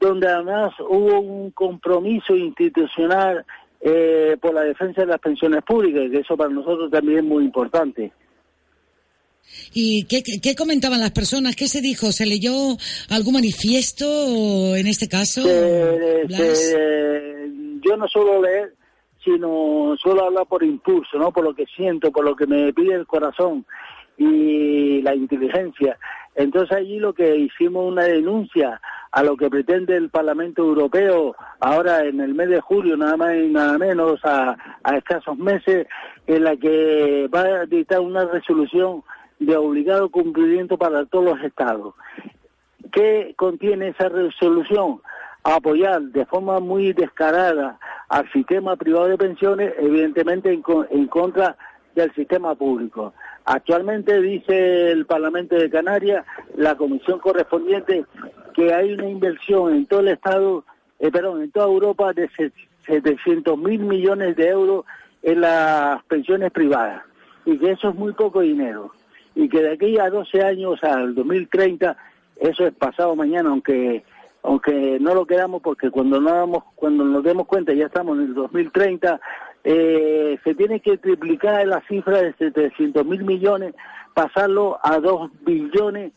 donde además hubo un compromiso institucional eh, por la defensa de las pensiones públicas, que eso para nosotros también es muy importante. ¿Y qué, qué- comentaban las personas? ¿Qué se dijo? ¿Se leyó algún manifiesto en este caso? que, que yo no suelo leer, sino suelo hablar por impulso, ¿no? Por lo que siento, por lo que me pide el corazón y la inteligencia. Entonces allí lo que hicimos una denuncia a lo que pretende el Parlamento Europeo ahora en el mes de julio, nada más y nada menos, a, a escasos meses, en la que va a dictar una resolución de obligado cumplimiento para todos los estados. ¿Qué contiene esa resolución? Apoyar de forma muy descarada al sistema privado de pensiones, evidentemente en, co- en contra del sistema público. Actualmente dice el Parlamento de Canarias, la comisión correspondiente, que hay una inversión en todo el Estado, eh, perdón, en toda Europa de 700 mil millones de euros en las pensiones privadas y que eso es muy poco dinero y que de aquí a 12 años al 2030 eso es pasado mañana aunque aunque no lo quedamos porque cuando no cuando nos demos cuenta ya estamos en el 2030 eh, se tiene que triplicar la cifra de 700 mil millones pasarlo a 2 billones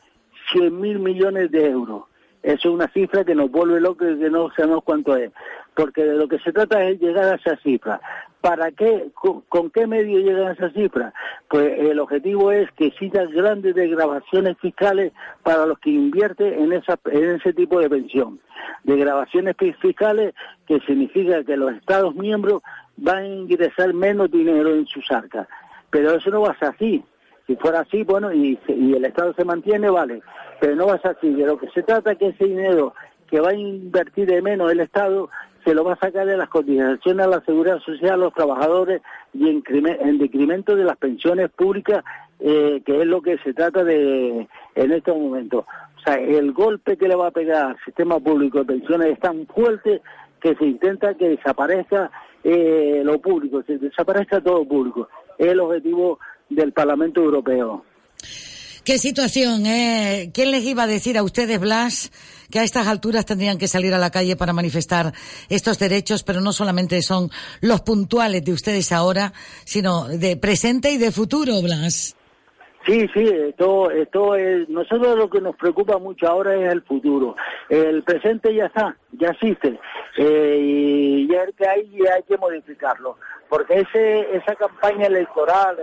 100 mil millones de euros eso es una cifra que nos vuelve locos y que no sabemos cuánto es. Porque de lo que se trata es llegar a esa cifra. ¿Para qué? ¿Con, qué medio llegan a esa cifra? Pues el objetivo es que existan grandes degradaciones fiscales para los que invierten en, ese tipo de pensión. Degradaciones fiscales que significa que los Estados miembros van a ingresar menos dinero en sus arcas. Pero eso no va a ser así. Si fuera así, bueno, y, y el Estado se mantiene, vale pero no va a ser así. De lo que se trata es que ese dinero que va a invertir de menos el Estado se lo va a sacar de las cotizaciones a la seguridad social a los trabajadores y en, en decremento de las pensiones públicas, eh, que es lo que se trata de en estos momentos. O sea, el golpe que le va a pegar al sistema público de pensiones es tan fuerte que se intenta que desaparezca eh, lo público, que desaparezca todo público. Es el objetivo del Parlamento Europeo. ¿Qué situación? Eh? ¿Quién les iba a decir a ustedes, Blas, que a estas alturas tendrían que salir a la calle para manifestar estos derechos, pero no solamente son los puntuales de ustedes ahora, sino de presente y de futuro, Blas? Sí, sí, esto, esto es, nosotros lo que nos preocupa mucho ahora es el futuro. El presente ya está, ya existe, eh, y ya que hay, hay que modificarlo, porque ese, esa campaña electoral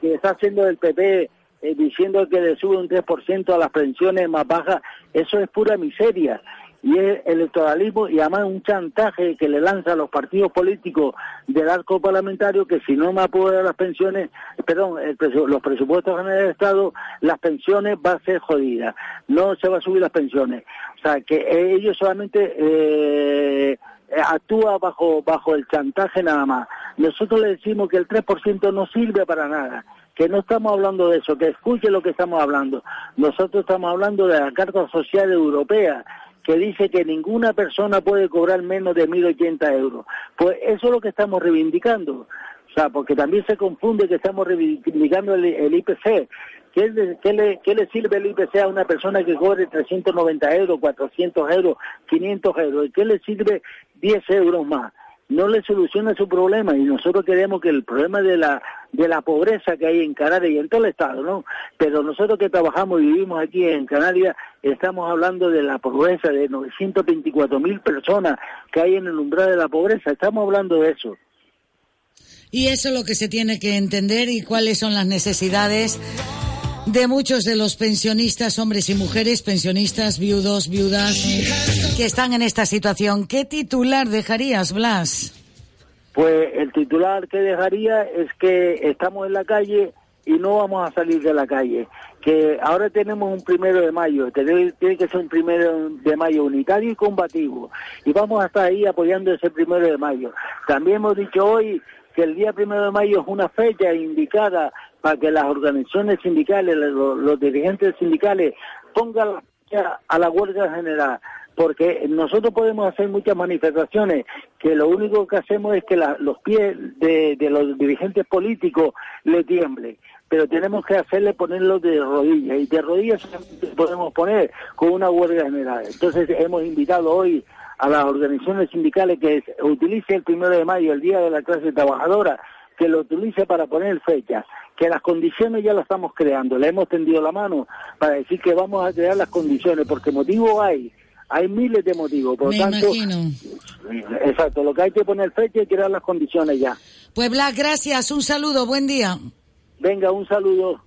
que está haciendo el PP eh, diciendo que le sube un 3% a las pensiones más bajas, eso es pura miseria. Y es electoralismo y además un chantaje que le lanza a los partidos políticos del arco parlamentario que si no me apoyan las pensiones, perdón, los presupuestos generales del Estado, las pensiones va a ser jodidas. No se va a subir las pensiones. O sea, que ellos solamente eh, actúa bajo, bajo el chantaje nada más. Nosotros le decimos que el 3% no sirve para nada que no estamos hablando de eso, que escuche lo que estamos hablando. Nosotros estamos hablando de la Carta Social Europea, que dice que ninguna persona puede cobrar menos de 1.080 euros. Pues eso es lo que estamos reivindicando. O sea, porque también se confunde que estamos reivindicando el, IPC. ¿Qué le, qué, le, ¿Qué le sirve el IPC a una persona que cobre 390 euros, 400 euros, 500 euros? ¿Y qué le sirve 10 euros más? No le soluciona su problema y nosotros queremos que el problema de la de la pobreza que hay en Canarias y en todo el estado, ¿no? Pero nosotros que trabajamos y vivimos aquí en Canarias estamos hablando de la pobreza de 924 mil personas que hay en el umbral de la pobreza, estamos hablando de eso. Y eso es lo que se tiene que entender y cuáles son las necesidades de muchos de los pensionistas, hombres y mujeres, pensionistas, viudos, viudas, que están en esta situación. ¿Qué titular dejarías, Blas? Pues el titular que dejaría es que estamos en la calle y no vamos a salir de la calle. Que ahora tenemos un primero de mayo, tiene, tiene que ser un primero de mayo unitario y combativo. Y vamos a estar ahí apoyando ese primero de mayo. También hemos dicho hoy que el día primero de mayo es una fecha indicada para que las organizaciones sindicales, los, dirigentes sindicales pongan a la huelga general, porque nosotros podemos hacer muchas manifestaciones que lo único que hacemos es que los pies de, los dirigentes políticos le tiemblen, pero tenemos que hacerle ponerlo de rodillas, y de rodillas podemos poner con una huelga general. Entonces hemos invitado hoy a las organizaciones sindicales que utilice el primero de mayo, el Día de la Clase Trabajadora, que lo utilice para poner fecha, que las condiciones ya las estamos creando, le hemos tendido la mano para decir que vamos a crear las condiciones, porque motivos hay, hay miles de motivos, por lo tanto, exacto, lo que hay que poner fecha y crear las condiciones ya. Pues Blas, gracias, un saludo, buen día. Venga, un saludo.